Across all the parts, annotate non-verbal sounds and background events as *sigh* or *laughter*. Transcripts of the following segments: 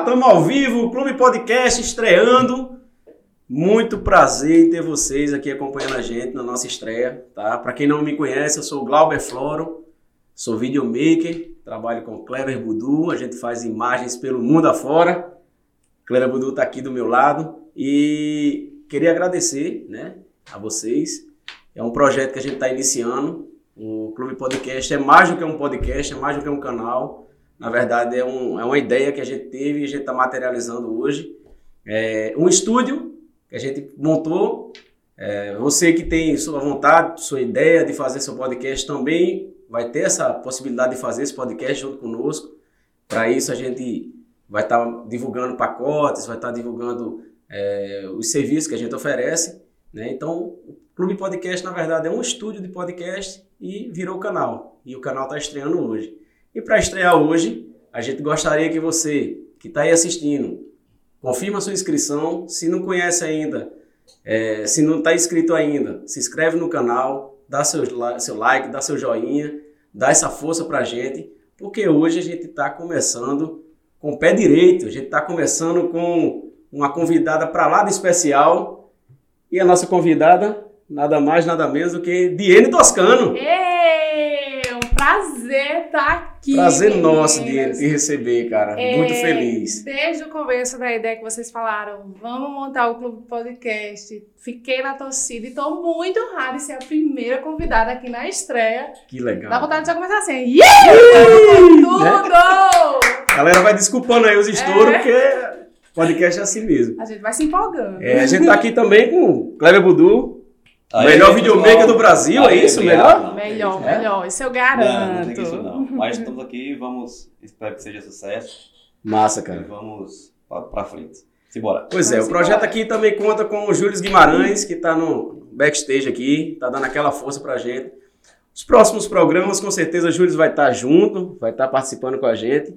estamos ao vivo, Clube Podcast estreando. Muito prazer em ter vocês aqui acompanhando a gente na nossa estreia, tá? Para quem não me conhece, eu sou o Glauber Floro, sou videomaker, trabalho com Clever Budu, a gente faz imagens pelo mundo afora. Clever Budu está aqui do meu lado e queria agradecer, né, a vocês. É um projeto que a gente está iniciando. O Clube Podcast é mais do que um podcast, é mais do que um canal na verdade, é, um, é uma ideia que a gente teve e a gente está materializando hoje. É um estúdio que a gente montou. É, você que tem sua vontade, sua ideia de fazer seu podcast também vai ter essa possibilidade de fazer esse podcast junto conosco. Para isso, a gente vai estar tá divulgando pacotes, vai estar tá divulgando é, os serviços que a gente oferece. Né? Então, o Clube Podcast, na verdade, é um estúdio de podcast e virou canal. E o canal está estreando hoje. E para estrear hoje, a gente gostaria que você que está aí assistindo, confirma sua inscrição. Se não conhece ainda, é, se não está inscrito ainda, se inscreve no canal, dá seu, seu like, dá seu joinha, dá essa força para a gente, porque hoje a gente está começando com o pé direito, a gente está começando com uma convidada para lá de especial. E a nossa convidada, nada mais, nada menos do que Diene Toscano. Ei, um prazer estar aqui. Prazer meninas. nosso de, de, receber, cara. É, Muito feliz. Desde o começo da ideia que vocês falaram, vamos montar o Clube Podcast. Fiquei na torcida e estou muito honrada de ser a primeira convidada aqui na estreia. Que legal. Dá vontade de já começar assim. Yeah! Tudo! Né? Galera vai desculpando aí os estouros, é. porque podcast é assim mesmo. A gente vai se empolgando. É, a gente tá aqui também com o Cleber Budu, Aí, melhor videomaker do Brasil, é isso? Melhor? Melhor, é? melhor. Isso eu garanto. Não, não tem isso não. Mas estamos aqui, vamos, espero que seja sucesso. Massa, cara. E vamos para frente. Simbora. Pois é, o projeto aqui também conta com o Júlio Guimarães, que está no backstage aqui, está dando aquela força para a gente. Os próximos programas, com certeza, o Júlio vai estar tá junto, vai estar tá participando com a gente.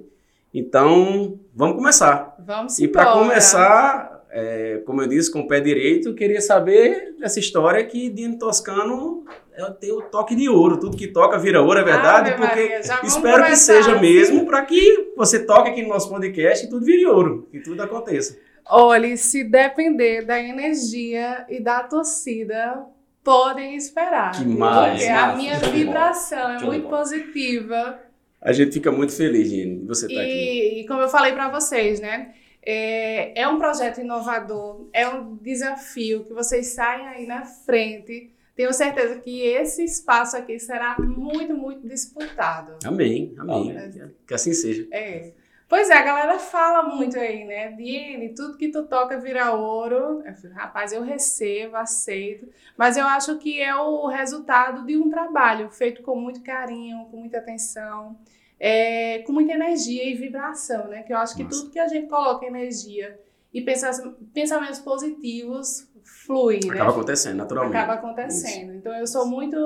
Então, vamos começar. Vamos E para começar, é, como eu disse, com o pé direito, queria saber dessa história que Dino Toscano é, tem o toque de ouro. Tudo que toca vira ouro, é verdade? Ah, porque espero que seja mesmo para que você toque aqui no nosso podcast e tudo vire ouro, que tudo aconteça. Olhe, se depender da energia e da torcida, podem esperar. Que mais? Porque a minha vibração é muito positiva. A gente fica muito feliz, Gine, você estar tá aqui. E como eu falei para vocês, né? É, é um projeto inovador, é um desafio que vocês saem aí na frente. Tenho certeza que esse espaço aqui será muito, muito disputado. Amém, amém. amém. Que assim seja. É. Pois é, a galera fala muito aí, né? Diene, tudo que tu toca vira ouro. Eu falei, rapaz, eu recebo, aceito. Mas eu acho que é o resultado de um trabalho feito com muito carinho, com muita atenção é, com muita energia e vibração, né? Que eu acho que Nossa. tudo que a gente coloca energia e pensamentos positivos flui, Acaba né? Acaba acontecendo, naturalmente. Acaba acontecendo. Isso. Então eu sou muito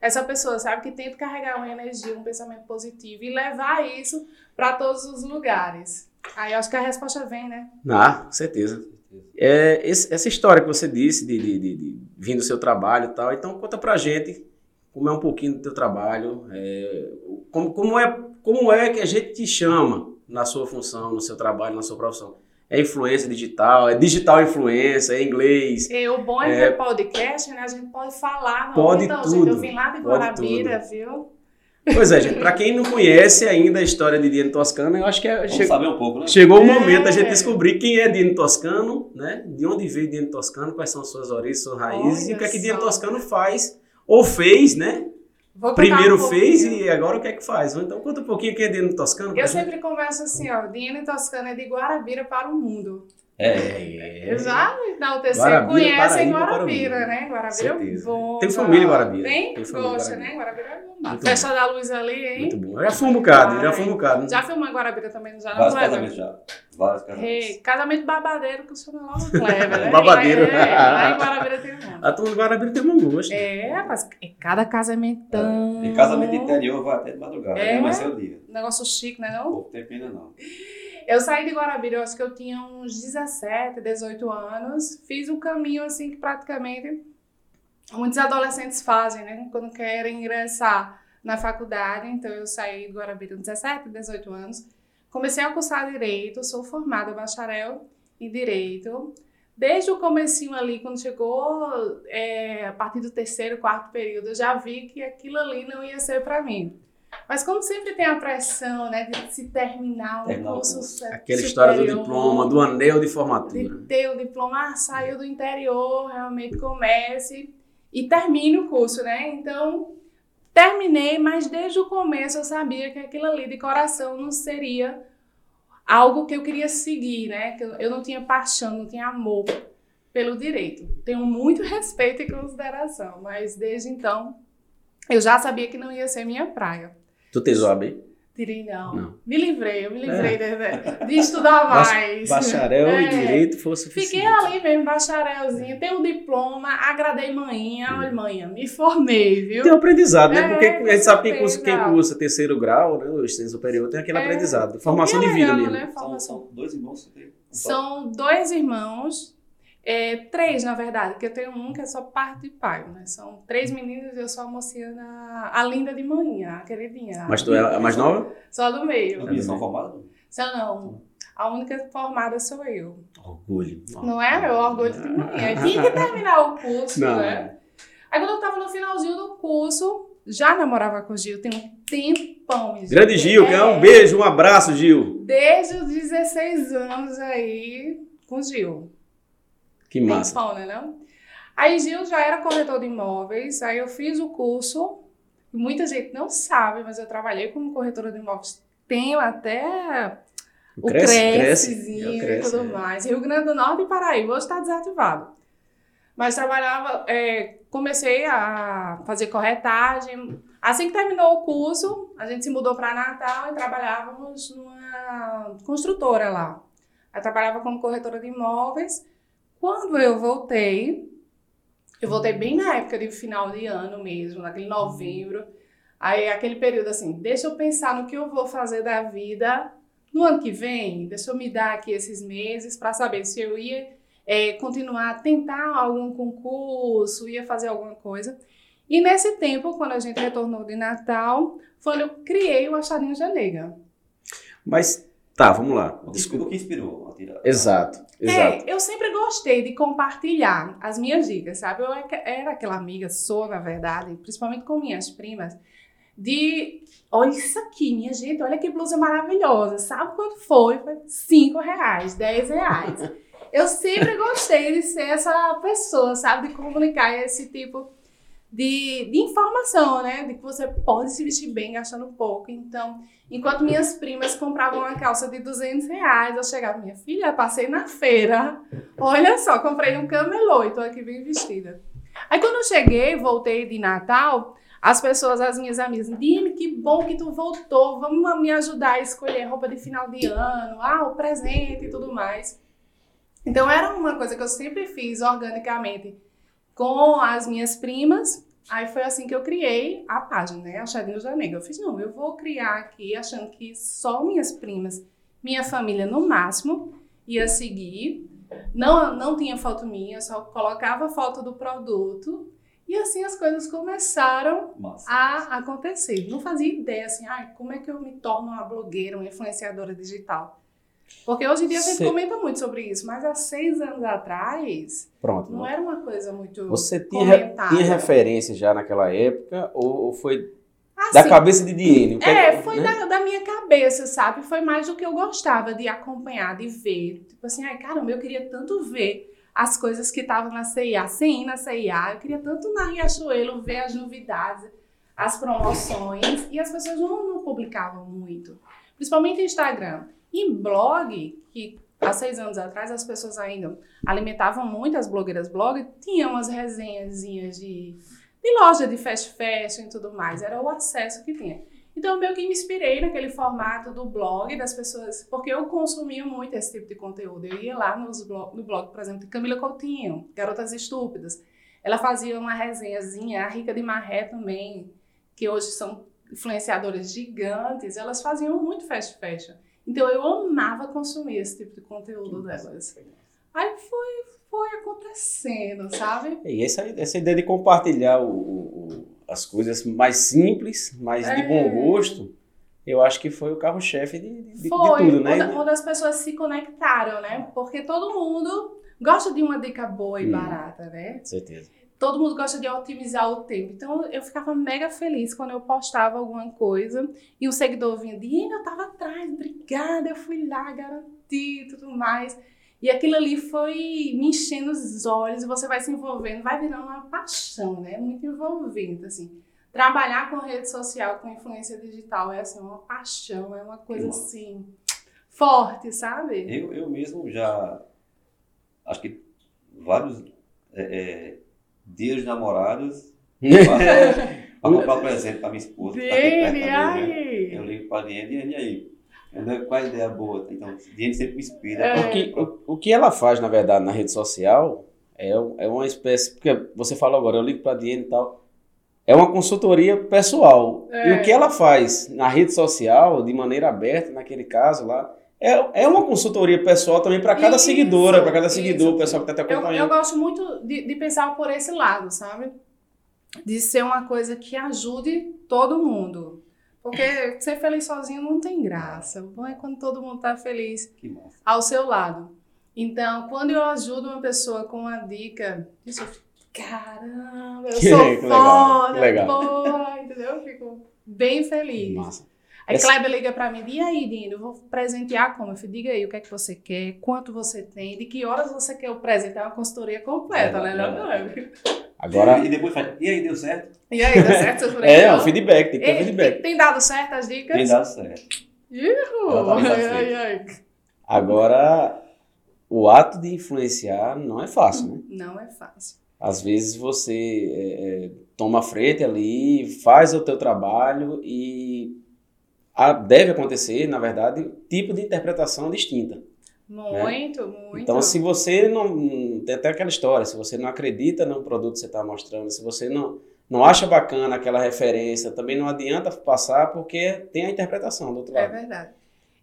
essa pessoa, sabe, que tenta carregar uma energia, um pensamento positivo e levar isso para todos os lugares. Aí eu acho que a resposta vem, né? Ah, com certeza. É, esse, essa história que você disse de, de, de, de vir do seu trabalho e tal, então conta pra gente como é um pouquinho do teu trabalho, é, como, como, é, como é que a gente te chama na sua função, no seu trabalho, na sua profissão. É influência digital, é digital influência, é inglês. E o bom é, é que é podcast, né? A gente pode falar. Não? Pode então, tudo. Gente, eu vim lá de Guarabira, viu? Pois é, gente. Para *laughs* quem não conhece ainda a história de Dino Toscano, eu acho que é, che... saber um pouco, né? chegou o momento da gente é. descobrir quem é Dino Toscano, né? De onde veio Dino Toscano, quais são suas origens, suas raízes Olha e o que é que Dino Toscano faz ou fez, né? Primeiro um fez e agora o que é que faz? Então conta um pouquinho quem é Dino Toscano. Eu sempre gente. converso assim, ó, Dino Toscano é de Guarabira para o mundo. É, é. é. Já na UTC Guarabira, conhecem Guarabira, né? Guarabira é bom. Tem família em Guarabira. Tem? Tem família Gosta, né? Guarabira é bom. Festa bom. da luz ali, hein? Muito bom. Já fui um bocado, já fui um bocado. Já filmou em Guarabira também, já Vários casamentos já. Vários casamentos. Hey, casamento babadeiro que o senhor logo leva, né? *laughs* babadeiro. É, lá em Guarabira tem um. A turma de Guarabira tem um gosto. É, rapaz, é cada casamentão. É. E casamento interior vai até de madrugada, é, vai ser o dia. Negócio chique, né não? Pouco tempo ainda não. Eu saí de Guarabira, eu acho que eu tinha uns 17, 18 anos. Fiz um caminho assim que praticamente muitos adolescentes fazem, né? Quando querem ingressar na faculdade. Então eu saí de Guarabira com 17, 18 anos. comecei a cursar Direito, sou formada bacharel em Direito. Desde o comecinho ali, quando chegou é, a partir do terceiro, quarto período, eu já vi que aquilo ali não ia ser para mim. Mas como sempre tem a pressão, né, de se terminar um Terminar o curso Aquela história do superior, diploma, do anel de de formatura. ter o diploma, ah, saiu do interior, realmente comece e termine o curso, né? Então, terminei, mas desde o começo eu sabia que aquilo ali de coração não seria algo que eu queria seguir, né? Que eu não tinha paixão, não tinha amor pelo direito. Tenho muito *laughs* respeito e consideração, mas desde então eu já sabia que não ia ser minha praia. Tu tens OAB? Tirei não. Não. Me livrei, eu me livrei de, de estudar mais. Bacharel É. e direito foi o suficiente. Fiquei ali mesmo, bacharelzinho, tenho um diploma, agradei manhã, olha manhã, me formei, viu? Tem um aprendizado, né? É, Porque a gente sabe que quem cursa, certeza. quem cursa terceiro grau, né? O ensino superior tem aquele É. aprendizado. Formação é de vida legal, mesmo. né? São, Formação. são dois irmãos que tem. São dois irmãos, é, três na verdade, que eu tenho um que é só parte de pai, né? São três meninos e eu sou a mocinha, da- a linda de manhã, a queridinha. Mas tu é a mais nova? Só do meio. Eles são formados? Só não. A única formada sou eu. Orgulho. Não é meu orgulho de manhã. Tinha que terminar o curso, Não. né? Aí quando eu tava no finalzinho do curso, já namorava com o Gil, tem um tempão. gente. Grande Gil, que é um beijo, um abraço, Gil. Desde os 16 anos aí com o Gil. Que massa. Né não? Aí Gil já era corretor de imóveis, aí eu fiz o curso. Muita gente não sabe, mas eu trabalhei como corretora de imóveis. Tenho até o Cresce, É, e tudo é. mais. Rio Grande do Norte e Paraíba, hoje está desativado. Mas trabalhava, é, comecei a fazer corretagem. Assim que terminou o curso, a gente se mudou para Natal e trabalhávamos numa construtora lá. Eu trabalhava como corretora de imóveis. Quando eu voltei, eu voltei bem na época de final de ano mesmo, naquele novembro. Aí, aquele período assim, deixa eu pensar no que eu vou fazer da vida no ano que vem. Deixa eu me dar aqui esses meses para saber se eu ia é, continuar a tentar algum concurso, ia fazer alguma coisa. E nesse tempo, quando a gente retornou de Natal, foi quando eu criei o Achadinho Janega. Mas, tá, vamos lá. O Desculpa. o que inspirou a tirar? Exato, exato. É, eu sempre gostei de compartilhar as minhas dicas, sabe? Eu era aquela amiga, sou na verdade, principalmente com minhas primas, de olha isso aqui, minha gente, olha que blusa maravilhosa. Sabe quanto foi? Foi 5 reais, 10 reais. Eu sempre gostei de ser essa pessoa, sabe? De comunicar esse tipo de, de informação, né? De que você pode se vestir bem gastando pouco. Então, enquanto minhas primas compravam uma calça de 200 reais, eu chegava, minha filha, passei na feira. Olha só, comprei um camelô e tô aqui bem vestida. Aí quando eu cheguei, voltei de Natal, as pessoas, as minhas amigas, Dime, que bom que tu voltou, vamos me ajudar a escolher roupa de final de ano, ah, o presente e tudo mais. Então era uma coisa que eu sempre fiz organicamente com as minhas primas. Aí foi assim que eu criei a página, né? Achadinho da Negra. Eu fiz, não, eu vou criar aqui achando que só minhas primas, minha família no máximo, ia seguir. Não, não tinha foto minha, só colocava foto do produto. E assim as coisas começaram Massa. a acontecer. Não fazia ideia assim, ai, como é que eu me torno uma blogueira, uma influenciadora digital? Porque hoje em dia a gente Cê- comenta muito sobre isso, mas há seis anos atrás Pronto. não era uma coisa muito. Você tinha, comentada. tinha referência já naquela época ou, ou foi da Assim, cabeça de Diene? É, que- foi né? da, da minha cabeça, sabe? Foi mais do que eu gostava de acompanhar, de ver. Tipo assim, ai caramba, eu queria tanto ver as coisas que estavam na CIA, sem ir na CIA. Eu queria tanto na Riachuelo ver as novidades, as promoções. E as pessoas não, não publicavam muito. Principalmente Instagram. Em blog, que há seis anos atrás as pessoas ainda alimentavam muito as blogueiras blog, tinham umas resenhazinhas de, de loja de fast fashion e tudo mais. Era o acesso que tinha. Então, meio que me inspirei naquele formato do blog das pessoas, porque eu consumia muito esse tipo de conteúdo. Eu ia lá nos blog, no blog, por exemplo, de Camila Coutinho, Garotas Estúpidas. Ela fazia uma resenhazinha, a Rica de Marré também, que hoje são influenciadoras gigantes, elas faziam muito fast fashion. Então, eu amava consumir esse tipo de conteúdo delas. Aí foi, foi acontecendo, sabe? E essa, essa ideia de compartilhar o- o- as coisas mais simples, mas de É. bom gosto, eu acho que foi o carro-chefe de, de, de Foi, tudo, né? quando, quando as pessoas se conectaram, né? Porque todo mundo gosta de uma dica boa e Hum. barata, né? Com certeza. Todo mundo gosta de otimizar o tempo. Então eu ficava mega feliz quando eu postava alguma coisa e um seguidor vinha, Diana, eu tava atrás, obrigada, eu fui lá, garanti e tudo mais. E aquilo ali foi me enchendo os olhos, e você vai se envolvendo, vai virando uma paixão, né? Muito envolvente, assim. Trabalhar com rede social, com influência digital é assim, uma paixão, é uma coisa massa. assim, forte, sabe? Eu, eu mesmo já, acho que vários é, é, dias de namorados *laughs* para comprar presente para minha esposa. que tá também, né? Eu ligo para a Diane, e aí? Entendeu? Qual a ideia boa? Então, Diane sempre me inspira. É. O que, o, o que ela faz, na verdade, na rede social é, é uma espécie. Porque você falou agora, eu ligo pra Diane e tal. É uma consultoria pessoal. É. E o que ela faz na rede social, de maneira aberta, naquele caso lá, é, é uma consultoria pessoal também para cada Isso, seguidora, para cada isso. seguidor, o pessoal que está te Eu, eu acompanhando. gosto muito de, de pensar por esse lado, sabe? De ser uma coisa que ajude todo mundo. Porque ser feliz sozinho não tem graça. O bom é quando todo mundo tá feliz ao seu lado. Então, quando eu ajudo uma pessoa com uma dica, isso eu fico, caramba, eu Que sou legal, foda, legal. porra, entendeu? Eu fico bem feliz. Massa. Aí Essa- Kleber liga pra mim, e aí, Dino, eu vou presentear como? Eu falei, diga aí o que é que você quer, quanto você tem, de que horas você quer o presente. É uma consultoria completa, É, né, é, não, é. Kleber? Agora, E depois faz, e aí, deu certo? E aí, dá certo seu *laughs* é, presente? o feedback, tem que ter Ei, feedback. tem, tem dado certo as dicas? Tem dado certo. Ihu, ai, ai, ai. Agora, o ato de influenciar não é fácil, né? Não é fácil. Às vezes você é, é, toma a frente ali, faz o teu trabalho e a- deve acontecer, na verdade, tipo de interpretação distinta. Muito, muito. Então, se você não. Tem até aquela história, se você não acredita no produto que você está mostrando, se você não, não acha bacana aquela referência, também não adianta passar porque tem a interpretação do outro É lado. verdade.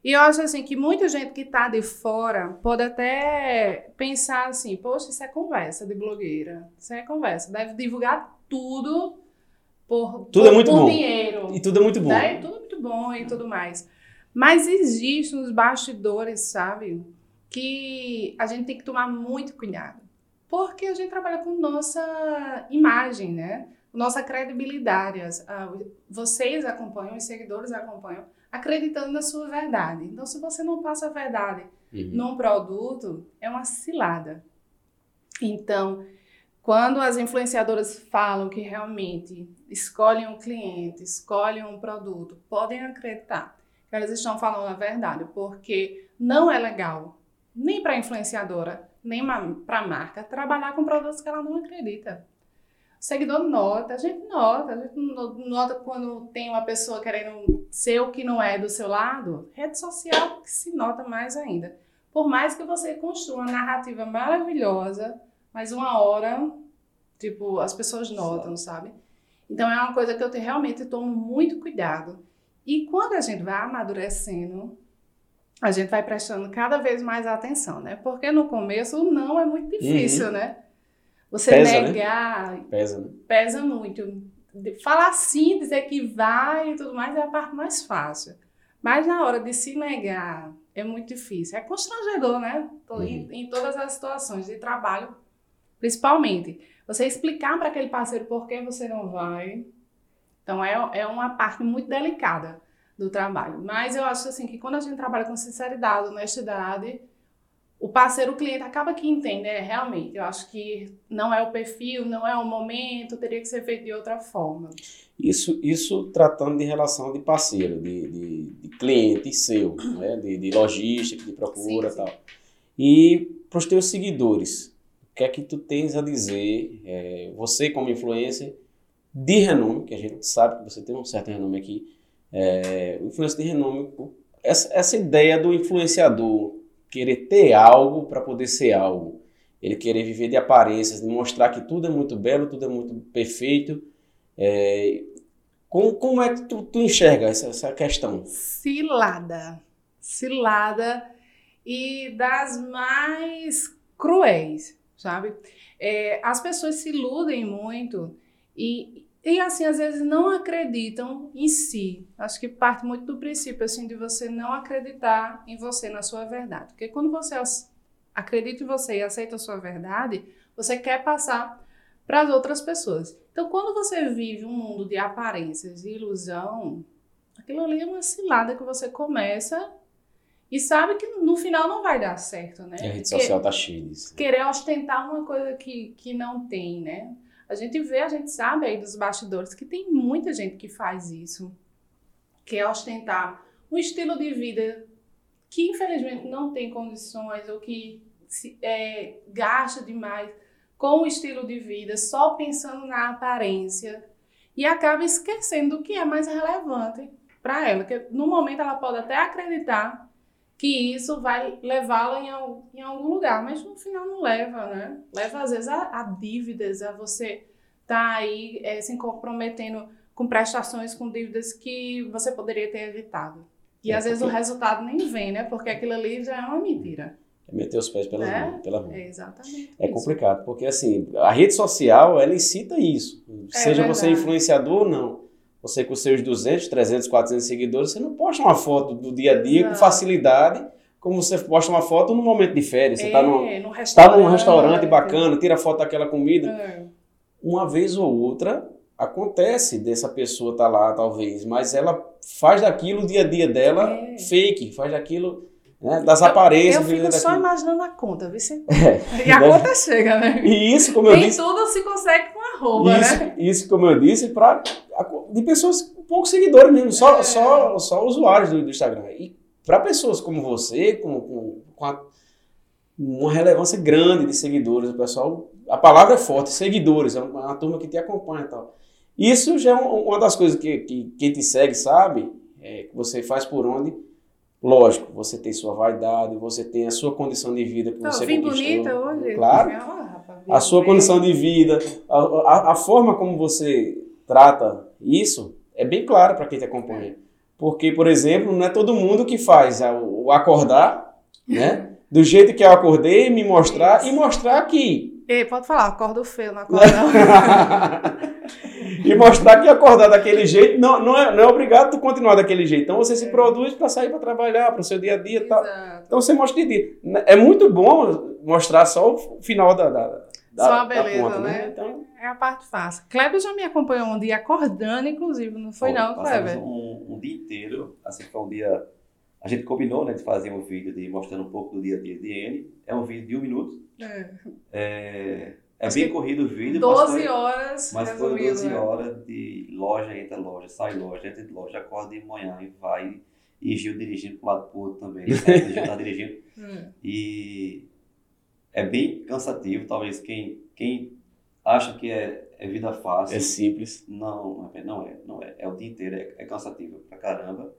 E eu acho assim que muita gente que tá de fora pode até pensar assim, poxa, isso é conversa de blogueira. Isso é conversa. Deve divulgar tudo por, Tudo por, é muito por bom. dinheiro. E tudo é muito bom. Né? E tudo muito bom e tudo mais. Mas existe nos bastidores, sabe? Que a gente tem que tomar muito cuidado. Porque a gente trabalha com nossa imagem, né? Nossa credibilidade. Vocês acompanham, os seguidores acompanham, acreditando na sua verdade. Então, se você não passa a verdade Uhum. num produto, é uma cilada. Então, quando as influenciadoras falam que realmente escolhem um cliente, escolhem um produto, podem acreditar que elas estão falando a verdade, porque não é legal, nem para a influenciadora, nem para a marca, trabalhar com produtos que ela não acredita. O seguidor nota, a gente nota, a gente no- nota quando tem uma pessoa querendo ser o que não é do seu lado, rede social que se nota mais ainda. Por mais que você construa uma narrativa maravilhosa, mas uma hora, tipo, as pessoas notam, sabe? Então é uma coisa que eu te- realmente tomo muito cuidado. E quando a gente vai amadurecendo, a gente vai prestando cada vez mais atenção, né? Porque no começo o não é muito difícil, né? Você Pesa, né? negar Pesa, né? pesa muito. Falar sim, dizer que vai e tudo mais é a parte mais fácil. Mas na hora de se negar é muito difícil. É constrangedor, né? To- Em, em todas as situações de trabalho, principalmente. Você explicar para aquele parceiro por que você não vai. Então é, é uma parte muito delicada do trabalho. Mas eu acho assim que quando a gente trabalha com sinceridade, honestidade, o parceiro, o cliente acaba que entende, é, realmente, eu acho que não é o perfil, não é o momento, teria que ser feito de outra forma. Isso, isso tratando de relação de parceiro, de, de, de cliente seu, né? de, de logística, de procura e Sim, tal. E para os teus seguidores, que é que tu tens a dizer, é, você como influencer de renome, que a gente sabe que você tem um certo renome aqui, é, influencer de renome, essa, essa ideia do influenciador querer ter algo para poder ser algo, ele querer viver de aparências, de mostrar que tudo é muito belo, tudo é muito perfeito, é, como, como é que tu, tu enxerga essa, essa questão? Cilada. Cilada e das mais cruéis, sabe? É, as pessoas se iludem muito e e assim, às vezes não acreditam em si. Acho que parte muito do princípio assim de você não acreditar em você, na sua verdade. Porque quando você acredita em você e aceita a sua verdade, você quer passar para as outras pessoas. Então, quando você vive um mundo de aparências e ilusão, aquilo ali é uma cilada que você começa e sabe que no final não vai dar certo, né? E a rede social tá cheia disso. Querer ostentar uma coisa que, que não tem, né? A gente vê, a gente sabe aí dos bastidores que tem muita gente que faz isso, que é ostentar um estilo de vida que infelizmente não tem condições ou que se, é, gasta demais com o estilo de vida, só pensando na aparência e acaba esquecendo o que é mais relevante para ela, que no momento ela pode até acreditar que isso vai levá-la em, em, algum lugar, mas no final não leva, né? Leva às vezes a, a dívidas, a você estar tá aí é, se comprometendo com prestações, com dívidas que você poderia ter evitado. E é às vezes o resultado nem vem, né? Porque aquilo ali já é uma mentira. É meter os pés pelas é? mãos. Pela mão. É exatamente. É isso. complicado, porque assim, a rede social, ela incita isso. É Seja verdade. você influenciador ou não você com seus 200, 300, 400 seguidores, você não posta uma foto do dia a dia não. com facilidade, como você posta uma foto no momento de férias. Você está é, no, tá num restaurante bacana, tira foto daquela comida. É. Uma vez ou outra, acontece dessa pessoa estar tá lá, talvez, mas ela faz daquilo o dia a dia dela é. fake, faz daquilo né, das aparências. Eu fico só imaginando a conta, viu? *laughs* É, e a né? conta chega, né? E isso, como eu Nem disse... tudo se consegue com arroba, isso, né? Isso, como eu disse, para de pessoas com poucos seguidores mesmo, só, é. só, só usuários do, do Instagram. E para pessoas como você, com, com, com a, uma relevância grande de seguidores, o pessoal, a palavra é forte, seguidores, é uma, uma turma que te acompanha e tal. Isso já é uma das coisas que, que quem te segue sabe, é, que você faz por onde. Lógico, você tem sua vaidade, você tem a sua condição de vida que você vim bonita hoje. Claro. a sua condição de vida, a, a, a forma como você trata isso, é bem claro para quem te acompanha. Porque, por exemplo, não é todo mundo que faz o acordar, né? Do jeito que eu acordei, me mostrar e mostrar que. Ei, pode falar, acordo feio, não acordo não. *laughs* e mostrar que acordar daquele jeito não, não, é, não é obrigado a continuar daquele jeito. Então você se é. produz para sair para trabalhar, para o seu dia a dia e tal. Então você mostra de dia. É muito bom mostrar só o final da, da, só a beleza, ponta, né? né? Então, é a parte fácil. Kleber já me acompanhou um dia acordando, inclusive, não foi não, Kleber? Um, um dia inteiro, assim, foi um dia... A gente combinou, né, de fazer um vídeo de mostrando um pouco do dia a dia de N. É um vídeo de um minuto. É. É, é bem corrido o vídeo. 12 mas foi, horas. Mas foi 12 né? horas de loja, entra loja, sai loja, entra de loja, acorda de manhã e vai. E Gil dirigindo para o lado pro outro também. *laughs* Gil tá dirigindo. Hum. E é bem cansativo. Talvez quem, quem acha que é, é vida fácil. É simples. Não, não é. Não é. É o dia inteiro, é, é cansativo pra caramba.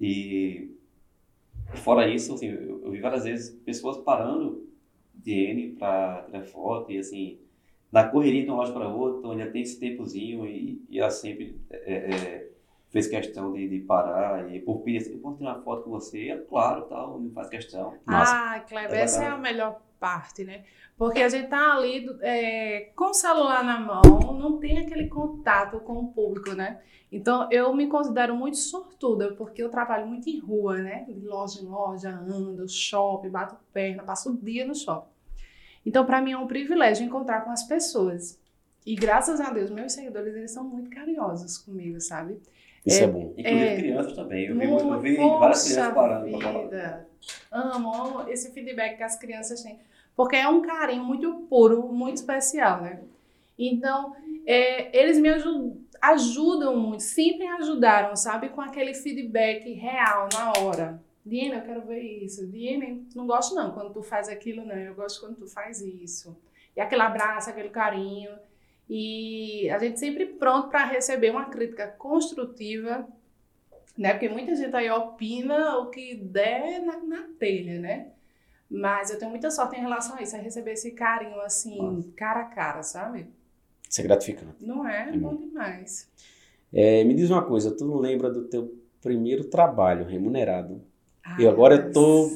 E fora isso, assim, eu, eu vi várias vezes pessoas parando de N para tirar foto e assim, na correria de uma loja para outra, ainda tem esse tempozinho e, e ela sempre é, é, fez questão de, de, parar e por pedir assim, eu posso tirar foto com você? É claro, tal, não faz questão. Ah, Kleber, essa é a melhor parte, né? Porque a gente tá ali é, com o celular na mão, não tem aquele contato com o público, né? Então eu me considero muito sortuda, porque eu trabalho muito em rua, né? De loja em loja, ando, shopping, bato perna, passo o dia no shopping. Então para mim é um privilégio encontrar com as pessoas. E graças a Deus, meus seguidores, eles são muito carinhosos comigo, sabe? Isso é, é bom. Inclusive é, crianças também. Eu vi, eu vi várias crianças parando para falar. Amo, amo esse feedback que as crianças têm. Porque é um carinho muito puro, muito especial, né? Então, é, eles me ajudam, ajudam muito, sempre ajudaram, sabe? Com aquele feedback real, na hora. Diana, eu quero ver isso. Diana, não gosto não quando tu faz aquilo, não. Eu gosto quando tu faz isso. E aquele abraço, aquele carinho. E a gente sempre pronto para receber uma crítica construtiva, né? Porque muita gente aí opina o que der na, na telha, né? Mas eu tenho muita sorte em relação a isso, a receber esse carinho assim, Nossa. cara a cara, sabe? Isso é gratificante. Não é? É bom demais. É, me diz uma coisa, tu não lembra do teu primeiro trabalho remunerado? Ai, e agora eu tô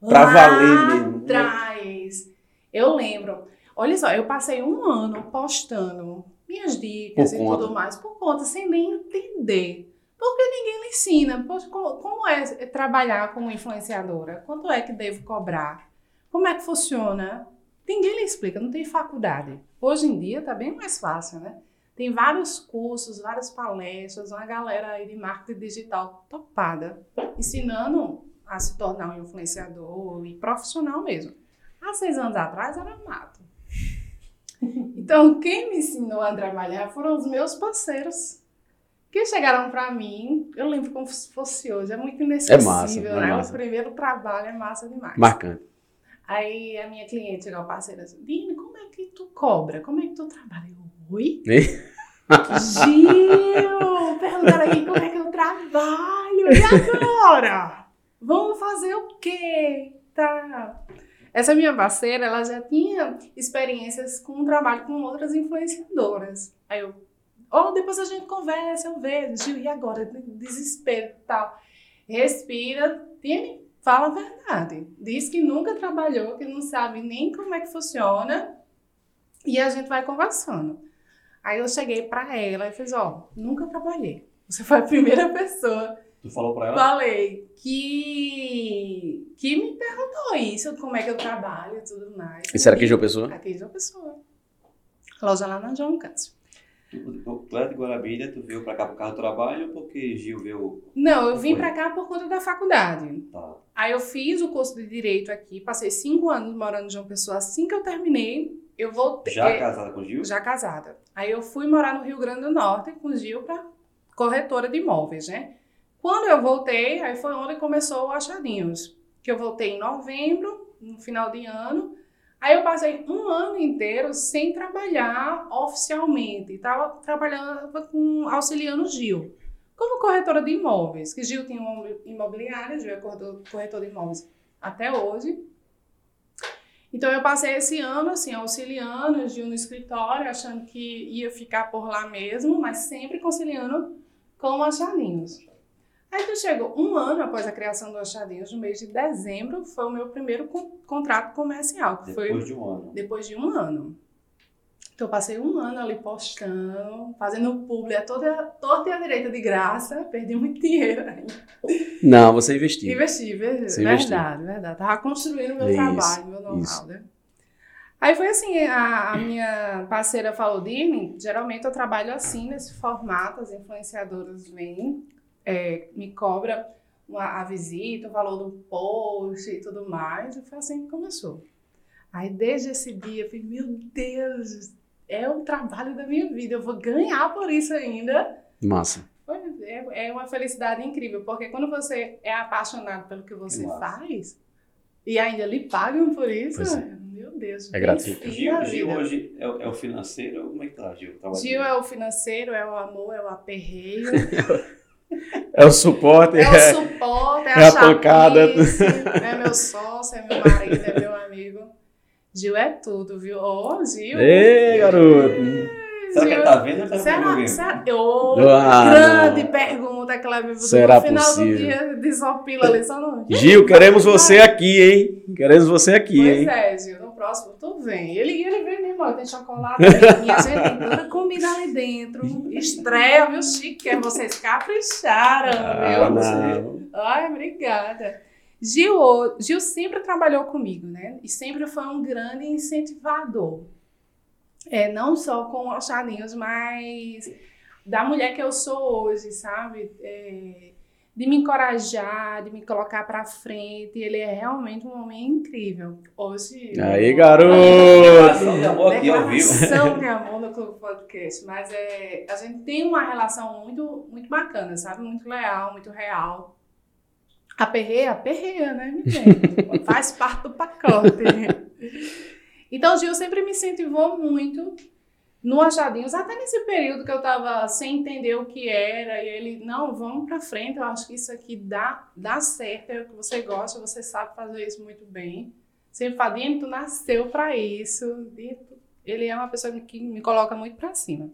pra valer mesmo. Atrás. Eu lembro. Olha só, eu passei um ano postando minhas dicas Por e conta. tudo mais, por conta, sem nem entender. Porque ninguém lhe ensina. Poxa, como, como é trabalhar como influenciadora? Quanto é que devo cobrar? Como é que funciona? Ninguém lhe explica, não tem faculdade. Hoje em dia tá bem mais fácil, né? Tem vários cursos, várias palestras, uma galera aí de marketing digital topada, ensinando a se tornar um influenciador e profissional mesmo. Há seis anos atrás era mato. *laughs* Então, quem me ensinou a trabalhar foram os meus parceiros. Que chegaram para mim, eu lembro como se fosse hoje, é muito inesquecível, massa, é né? massa. O primeiro trabalho é massa demais. Marcante. Aí a minha cliente chegou, parceira, assim, Dini, como é que tu cobra? Como é que tu trabalha? Eu, Oi? *laughs* Gil! Perguntaram aqui como é que eu trabalho. E agora? Vamos fazer o quê? Tá. Essa minha parceira, ela já tinha experiências com trabalho com outras influenciadoras. Aí eu, oh, depois a gente conversa, eu vejo. Gil, e agora? Desespero e tal. Respira, Dini, fala a verdade. Diz que nunca trabalhou, que não sabe nem como é que funciona. E a gente vai conversando. Aí eu cheguei pra ela e fiz, ó, nunca trabalhei. Você foi a primeira *laughs* pessoa, Tu falou pra ela? falei, que, que me perguntou isso, como é que eu trabalho e tudo mais. Isso era aqui, João Pessoa? Aqui de uma pessoa. Loja lá na João Câncio. Tu, é de Guarabira, tu veio pra cá por causa do trabalho ou porque Gil veio. Não, eu vim pra cá por conta da faculdade. Tá. Aí eu fiz o curso de Direito aqui, passei cinco anos morando em João Pessoa. Assim que eu terminei, eu voltei. Já é, casada com Gil? já casada. Aí eu fui morar no Rio Grande do Norte com o Gil para corretora de imóveis, né? Quando eu voltei, aí foi onde começou o Achadinhos, que eu voltei em novembro, no final de ano. Aí eu passei um ano inteiro sem trabalhar oficialmente, estava trabalhando com auxiliando o Gil. Como corretora de imóveis, que Gil tinha uma imobiliária, Gil é corretor, de imóveis até hoje. Então eu passei esse ano assim, auxiliando Gil no escritório, achando que ia ficar por lá mesmo, mas sempre conciliando com o Achadinhos. Aí que chegou um ano após a criação do Achadinhos, no mês de dezembro, foi o meu primeiro con- contrato comercial, que foi Depois de um ano. depois de um ano. Então eu passei um ano ali postando, fazendo publi a toda, torta e a direita de graça, perdi muito dinheiro ainda. Não, você investiu. Investi, ver- Você verdade, verdade. Tava construindo meu Isso, trabalho, meu know-how, né? Aí foi assim, a, a minha parceira falou, Dini, geralmente eu trabalho assim, nesse formato, as influenciadoras vêm, é, me cobra uma, a visita, o valor do post e tudo mais, e foi assim que começou. Aí desde esse dia eu falei, meu Deus, é o trabalho da minha vida, eu vou ganhar por isso ainda. Massa. É, é uma felicidade incrível, porque quando você é apaixonado pelo que você Massa. faz e ainda lhe pagam por isso, é. meu Deus. É da Gil, Gil hoje é, o- é o financeiro? Como é que tá, Gil? Gil é o financeiro, é o amor, é o aperreio, *laughs* É o suporte. é o suporte, é, É a, a pancada. chapice, é meu sócio, é meu marido, é meu amigo. Gil é tudo, viu? Ô, Gil. Ei, garoto. Será que ele tá vendo tá Será, será, Ô, Ah, grande não. pergunta, Cleber. Será no final possível? do dia, desopila ali, só não. Gil, queremos você aqui, hein? Queremos você aqui, Pois hein? é, Gil, próximo tu vem. Ele, ele vem mesmo, ó, tem chocolate, tem minha gente, tem toda comida ali dentro. Estreia, viu, chique? é Vocês capricharam, Ah, viu? não. Ai, obrigada. Gil, Gil sempre trabalhou comigo, né? E sempre foi um grande incentivador. É, não só com os achadinhos, mas da mulher que eu sou hoje, sabe? É, de me encorajar, de me colocar pra frente. Ele é realmente um homem incrível. Hoje. Aí, Declaração de garoto. amor aqui ao vivo. Declaração de amor no Clube Podcast. Mas é, a gente tem uma relação muito, muito bacana, sabe? Muito leal, muito real. Aperreia, aperreia, né, minha gente? Faz parte do pacote. *laughs* Então, o Gil sempre me incentivou muito no Achadinhos, até nesse período que eu tava sem entender o que era, e ele, não, vamos pra frente, eu acho que isso aqui dá, dá certo, é o que você gosta, você sabe fazer isso muito bem. Sempre fala, Dino, tu nasceu pra isso. Ele é uma pessoa que me coloca muito pra cima.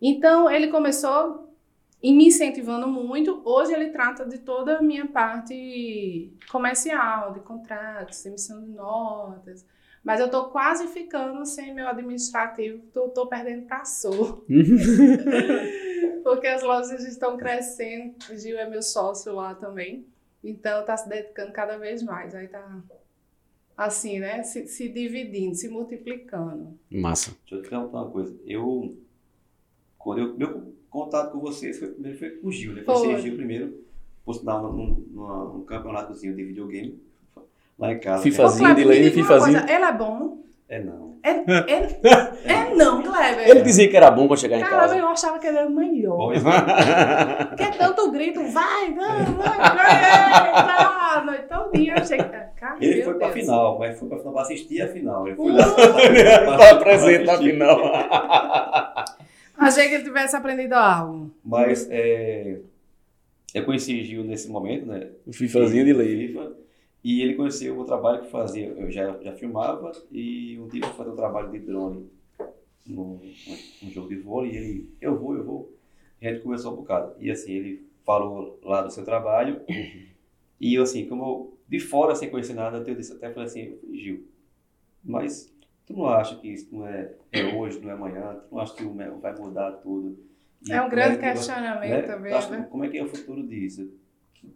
Então, ele começou e me incentivando muito. Hoje ele trata de toda a minha parte comercial, de contratos, emissão de notas. Mas eu tô quase ficando sem meu administrativo, tô, tô perdendo pra Sul. *laughs* Porque as lojas estão crescendo, o Gil é meu sócio lá também. Então tá se dedicando cada vez mais. Aí tá assim, né? Se, se dividindo, se multiplicando. Massa. Deixa eu te perguntar uma coisa. Eu, quando eu, meu contato com vocês foi primeiro foi com o Gil, né? Foi. Gil primeiro, sinal, num, num, num campeonatozinho de videogame, lá em casa. FIFA né? Fazinho, Ô, Kleber, de lei, coisa, Ele é bom? É não. É, é, é não, Kleber. Ele dizia que era bom quando chegar em Caramba, casa. eu achava que ele era melhor. Bom, Que é tanto grito, vai, vai, vai, vai, tá, noite todinha, eu achei que... Cara, ele foi pra Deus. final, mas foi pra final pra assistir a final. Ele foi Hum. lá Tá presente na final. Achei que ele tivesse aprendido algo. Mas é, eu conheci Gil nesse momento, né? O fifazinho de lei. FIFA, e ele conheceu o trabalho que fazia. Eu já, já filmava e um dia eu fazer um trabalho de drone num, num jogo de vôlei e ele, eu vou, eu vou. E a gente conversou um bocado. E assim, ele falou lá do seu trabalho e eu assim, como eu, de fora, sem conhecer nada, eu disse até falei assim, Gil, mas tu não acha que isso não é, é hoje, não é amanhã? Tu não acha que o vai mudar tudo? E É um grande vai- questionamento né? também, né? Como é que é o futuro disso?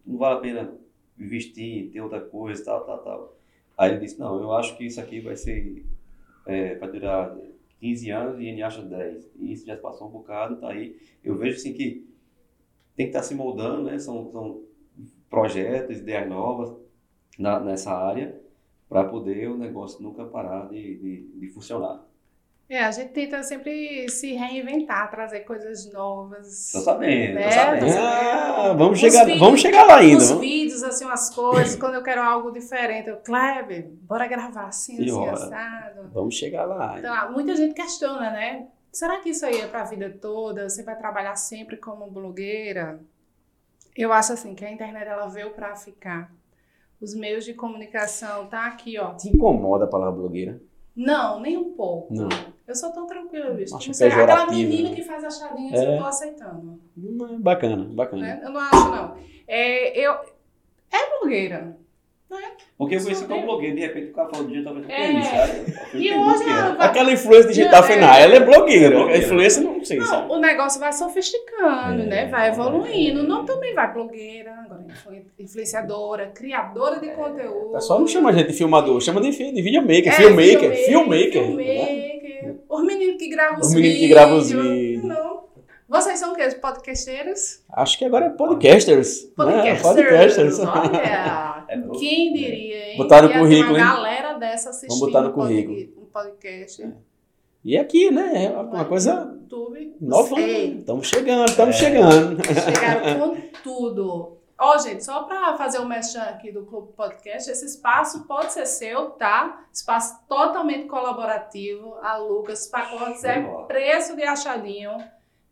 Não vale a pena investir, ter outra coisa, tal, tal, tal. Aí ele disse, não, eu acho que isso aqui vai ser, é, vai durar 15 anos e ele acha 10. E isso já passou um bocado, tá aí. Eu vejo assim que tem que estar se moldando, né? São, são projetos, ideias novas na, nessa área para poder o negócio nunca parar de, de, de funcionar. É, a gente tenta sempre se reinventar, trazer coisas novas. Tô sabendo, Né? tô sabendo. Ah, vamos Os chegar, vídeos- vamos chegar lá ainda. Os vídeos, assim, umas coisas, quando eu quero algo diferente, eu, Kleber, bora gravar assim, assim, assado. Vamos chegar lá. Então, ah, muita gente questiona, né? Será que isso aí é pra vida toda? Você vai trabalhar sempre como blogueira? Eu acho assim, que a internet ela veio pra ficar. Os meios de comunicação tá aqui, ó. Te incomoda a palavra blogueira? Não, nem um pouco. Não. Eu sou tão tranquila, bicho. Acho sei, pejorativo, aquela menina né? que faz achadinhas, É. eu tô aceitando. É Bacana, bacana. né? Eu não acho, não. É, eu, é blogueira. Porque eu conheci Sou como eu. blogueiro, de repente o cara falou digital, eu que É. é isso? Eu fui E hoje que Aquela influência digital Não, é- final, ela é blogueira. É blogueira. A influência não sei, sabe? Não, o negócio vai sofisticando, É, né? Vai evoluindo. é. O nome também vai blogueira, agora influ- influenciadora, criadora de conteúdo. O pessoal não chama a gente de filmador, chama de, de videomaker, É, filmmaker, filmmaker. né? filmmaker. Os meninos que gravam os, Os meninos que vídeos. gravam os vídeos. Vocês são o quê? Podcasteiros? Acho que agora é podcasters. né? Podcasters. Podcasters. Olha, *laughs* É quem diria, hein? Botar no Que ia ter currículo, uma hein? galera dessa assistindo Vamos botar no um currículo. um podcast. E aqui, né? É uma coisa YouTube. nova. Ei, Estamos chegando, estamos É. chegando. Chegaram *laughs* com tudo. Ó, gente, só para fazer um merchan aqui do Clube Podcast, esse espaço pode ser seu, tá? Espaço totalmente colaborativo. A Lucas Pacotes é preço de achadinho.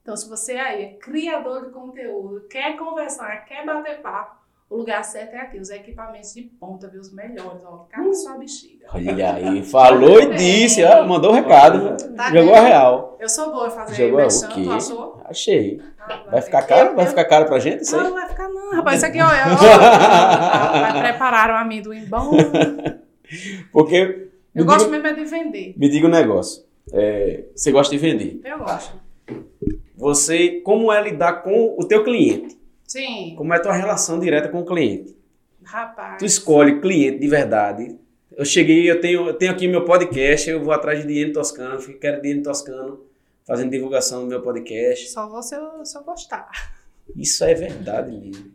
Então, se você aí é criador de conteúdo, quer conversar, quer bater papo, o lugar certo é aqui. Os equipamentos de ponta, viu? Os melhores, ó. Cada sua bexiga. Olha aí, falou e disse, ó, mandou o recado. Tá Jogou vendo? a real. Eu sou boa em fazer Jogou a- merchan, o quê? tu achou? Achei. Ah, Vai ficar caro? Eu- Vai eu- ficar caro pra gente isso Não, aí? não vai ficar não, rapaz. Isso aqui, ó, é, ó, *laughs* vai preparar um amendoim bom. Porque, Eu gosto diga, mesmo é de vender. me diga um negócio. É, você gosta de vender. Eu gosto. Você, como é lidar com o teu cliente? Sim, Como é a tua relação direta com o cliente? rapaz. Tu escolhe cliente de verdade. Eu cheguei, eu tenho, eu tenho aqui meu podcast, eu vou atrás de Diene Toscano, quero Diene Toscano fazendo divulgação do meu podcast. Só vou se eu, se eu gostar. Isso é verdade mesmo.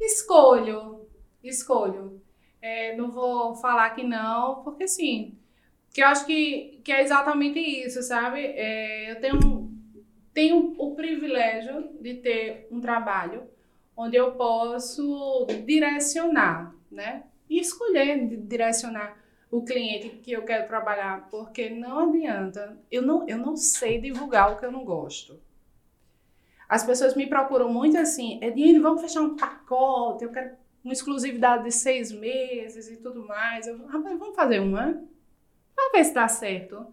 Escolho. Escolho. É, não vou falar que não, porque assim, que eu acho que, que é exatamente isso, sabe? É, eu tenho, tenho o privilégio de ter um trabalho onde eu posso direcionar, né? E escolher di- direcionar o cliente que eu quero trabalhar, porque não adianta, eu não, eu não sei divulgar o que eu não gosto. As pessoas me procuram muito assim, Edine, vamos fechar um pacote, eu quero uma exclusividade de seis meses e tudo mais. Eu, rapaz, vamos fazer uma? Vamos ver se dá certo.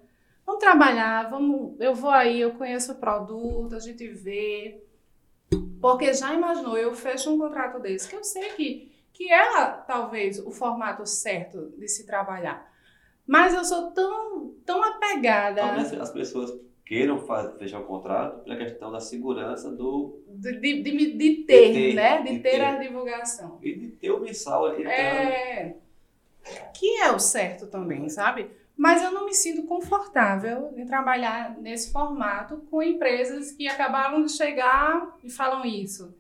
Vamos trabalhar, vamos, eu vou aí, eu conheço o produto, a gente vê. Porque já imaginou, eu fecho um contrato desse, que eu sei que, que é talvez o formato certo de se trabalhar. Mas eu sou tão, tão apegada. Talvez as pessoas queiram faz- fechar o contrato pela questão da segurança do De, de, de, de ter, ter, né? De, ter, ter. a divulgação. e de ter o mensal ali. É, que é o certo também, sabe? Mas eu não me sinto confortável em trabalhar nesse formato com empresas que acabaram de chegar e falam isso.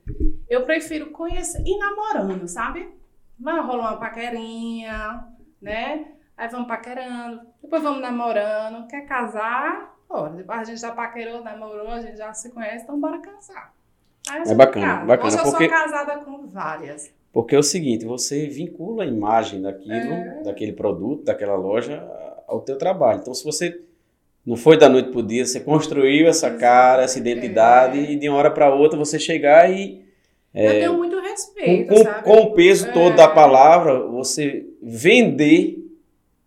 Eu prefiro conhecer e namorando, sabe? Vai rolar uma paquerinha, né? Aí vamos paquerando, depois vamos namorando. Quer casar? Bora. Depois a gente já paquerou, namorou, a gente já se conhece, então bora casar. Aí É bacana, casa. bacana, Hoje eu porque- sou casada com várias. Porque é o seguinte, você vincula a imagem daquilo, É. daquele produto, daquela loja ao teu trabalho. Então, se você não foi da noite pro dia, você construiu essa cara, essa identidade, É. e de uma hora para outra você chegar e Eu tenho muito com, respeito, com- sabe? com o peso todo É. da palavra, você vender,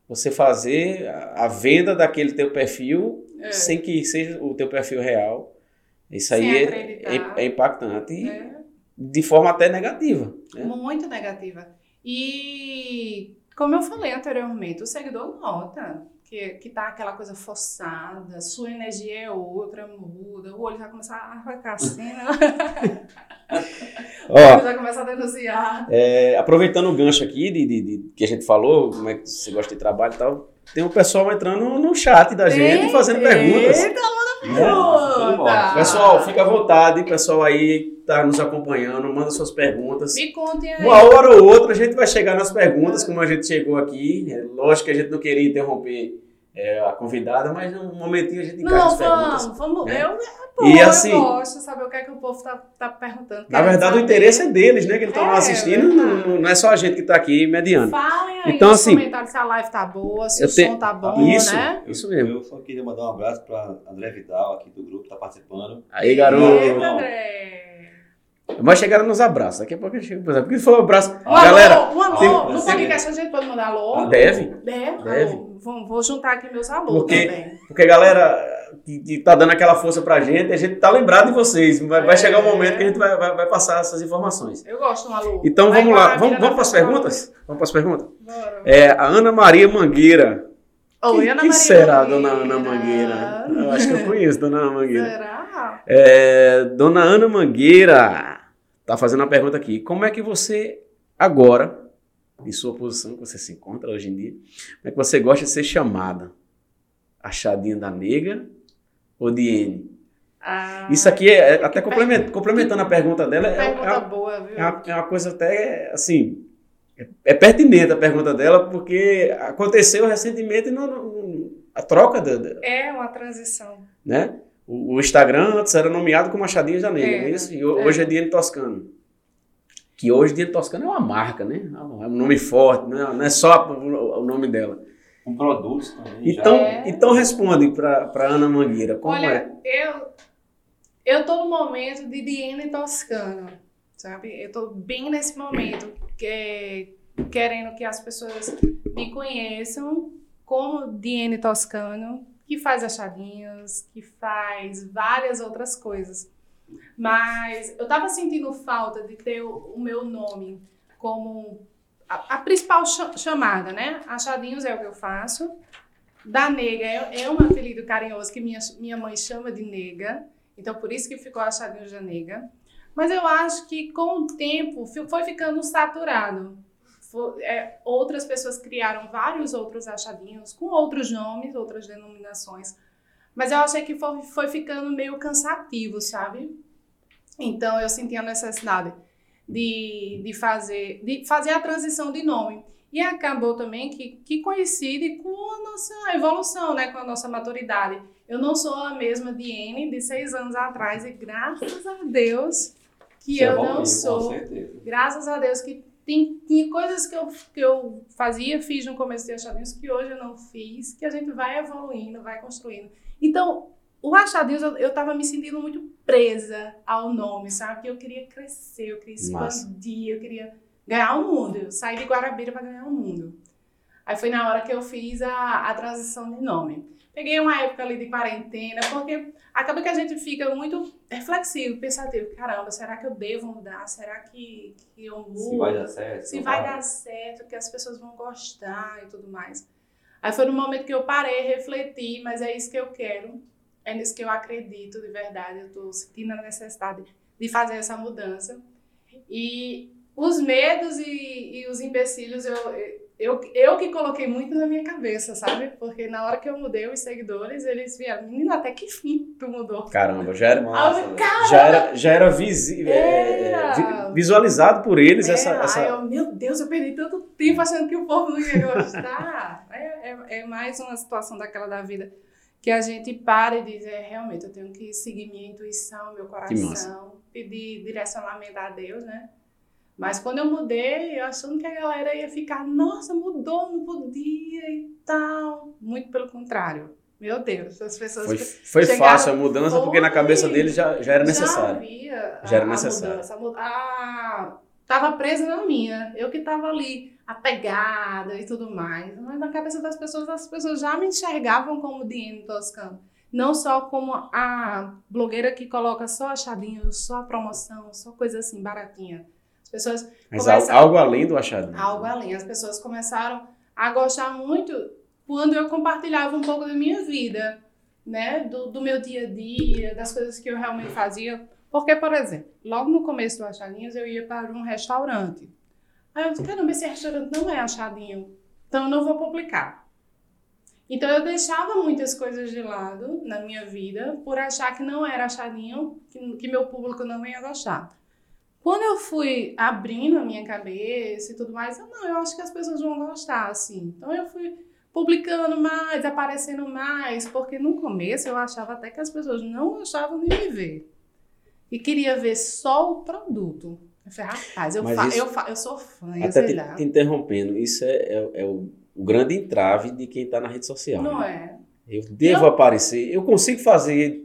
você fazer a, venda daquele teu perfil É. sem que seja o teu perfil real. Isso Sem aí é, é- é impactante e É, de forma até negativa. né? muito negativa. E, como eu falei anteriormente, o seguidor nota que, que tá aquela coisa forçada, sua energia é outra, muda, o olho já começa a ficar assim, né? *laughs* o Ó, olho já começa a denunciar. É, aproveitando o gancho aqui de, de- de- que a gente falou, como é que você gosta de trabalho e tal, tem um pessoal entrando no chat da gente e fazendo perguntas. Eita, pergunta! Pessoal, fica à vontade, pessoal aí que tá nos acompanhando, manda suas perguntas. Me contem aí. Uma hora ou outra a gente vai chegar nas perguntas, como a gente chegou aqui. É lógico que a gente não queria interromper é, a convidada, mas um momentinho a gente encaixa Não, as perguntas. vamos, vamos. né? Eu, pô, E assim- eu gosto de saber o que é que o povo tá, tá perguntando. Na verdade, o saber. interesse é deles, né? Que eles estão É, assistindo, verdade. não, não é só a gente que está aqui mediando. Falem aí Então, nos assim, comentários se a live tá boa, se o tenho- som tá bom, Isso. né? Isso mesmo. Eu só queria mandar um abraço para André Vidal, aqui do grupo, que está participando. Aí, garoto. Eita, André. Mas chegaram nos abraços. Daqui a pouco a gente chega por exemplo. Porque falou abraço. Um Galera, alô, um alô. tem- no podcast a gente pode mandar alô? deve. Deve. Deve. Alô. Vou, vou juntar aqui meus alô Porque- também. Porque a galera que, que tá dando aquela força pra gente, a gente tá lembrado de vocês. Vai, vai É. chegar um momento que a gente vai, vai, vai passar essas informações. Eu gosto um alô. Então Vai vamos lá. Vamos, vamos para as perguntas? Vamos para as perguntas? Bora. É, a Ana Maria Mangueira. Oi, Quem- Ana quem Maria será a Mangueira. dona Ana Mangueira? Eu acho que eu conheço Dona Ana Mangueira. Será? É, Dona Ana Mangueira tá fazendo uma pergunta aqui. Como é que você, agora, em sua posição que você se encontra hoje em dia, como é que você gosta de ser chamada? Achadinha da nega ou de N? Ah, Isso aqui é, é até que complement- complementando a pergunta dela, é, é Pergunta uma, boa, viu? é uma- é uma coisa até, assim, é, é pertinente a pergunta dela, porque aconteceu recentemente no, no- a troca, da, da- É uma transição. né? O, o Instagram antes era nomeado como Achadinhas da Negra, É, não é isso? E é. hoje é Diane Toscano. Que hoje Diane Toscano é uma marca, né? É um nome forte, né? não é só o, nome dela. Com produtos também. Então. É. então responde para Ana Mangueira, como Olha, é? eu eu tô no momento de Diene Toscano, sabe? Eu tô bem nesse momento que querendo que as pessoas me conheçam como Diene Toscano, que faz achadinhos, que faz várias outras coisas. Mas eu tava sentindo falta de ter o, o meu nome como a, a principal cha- chamada, né? Achadinhos é o que eu faço. Da nega é, é um apelido carinhoso que minha, minha mãe chama de nega. Então, por isso que ficou Achadinhos da Nega. Mas eu acho que com o tempo foi ficando saturado. É, outras pessoas criaram vários outros achadinhos com outros nomes, outras denominações. Mas eu achei que foi, foi ficando meio cansativo, sabe? Então eu senti a necessidade de, de, fazer, de fazer a transição de nome. E acabou também que, que coincide com a nossa evolução, né? com a nossa maturidade. Eu não sou a mesma Diene de seis anos atrás e graças a Deus que Você eu evoluiu, não Com sou. certeza. Graças a Deus que tem, tem coisas que eu, que eu fazia, fiz no começo de Achadinhos que hoje eu não fiz, que a gente vai evoluindo, vai construindo. Então, o Achadinhos, eu, eu tava me sentindo muito presa ao nome, sabe? Que eu queria crescer, eu queria expandir, eu queria ganhar o mundo. Eu saí de Guarabira para ganhar o mundo. Aí foi na hora que eu fiz a, a transição de nome. Peguei uma época ali de quarentena, porque acaba que a gente fica muito reflexivo, pensativo. Caramba, será que eu devo mudar? Será que, que eu mudo? Se vai dar certo. Se vai dar certo, que as pessoas vão gostar e tudo mais. Aí foi no momento que eu parei, refleti, mas é isso que eu quero, é nisso que eu acredito de verdade, eu estou sentindo a necessidade de fazer essa mudança. E os medos e, e os empecilhos eu, eu, eu que coloquei muito na minha cabeça, sabe? Porque na hora que eu mudei os seguidores, eles vieram, menina, até que fim tu mudou. Caramba, já era, Massa, Ah, já era, já era visi- é, Era. vi- visualizado por eles é, essa, essa... Aí eu, meu Deus, eu perdi tanto tempo achando que o povo não ia gostar. *laughs* é, é, é mais uma situação daquela da vida que a gente para e diz, é, realmente, eu tenho que seguir minha intuição, meu coração, pedir direcionamento a Deus, né? Mas quando eu mudei, eu achando que a galera ia ficar, nossa, mudou, não podia e tal. Muito pelo contrário. Meu Deus, as pessoas Foi, foi fácil a mudança porque na cabeça Foi. deles já, já era Já necessário. havia Já era necessário. mudança, a mu- a- tava presa na minha. Eu que tava ali, apegada e tudo mais. Mas na cabeça das pessoas, as pessoas já me enxergavam como Diane Toscano. Não só como a blogueira que coloca só achadinho, só promoção, só coisa assim, baratinha. As pessoas Mas Começa- al- algo além do achado. algo além. As pessoas começaram a gostar muito quando eu compartilhava um pouco da minha vida, né? Do, do meu dia a dia, das coisas que eu realmente fazia. Porque, por exemplo, logo no começo do Achadinhos eu ia para um restaurante. Aí eu disse, caramba, esse restaurante não é achadinho, então eu não vou publicar. Então eu deixava muitas coisas de lado na minha vida por achar que não era achadinho, que, que meu público não ia gostar. Quando eu fui abrindo a minha cabeça e tudo mais, eu não, eu acho que as pessoas vão gostar, assim. Então eu fui publicando mais, aparecendo mais, porque no começo eu achava até que as pessoas não gostavam de me ver. E queria ver só o produto. Eu falei, rapaz, eu, fa isso- eu, fa eu sou fã, eu Até sei te, lá. te interrompendo, isso é, é- é o, o grande entrave de quem está na rede social. Não né? é? Eu devo aparecer, eu consigo fazer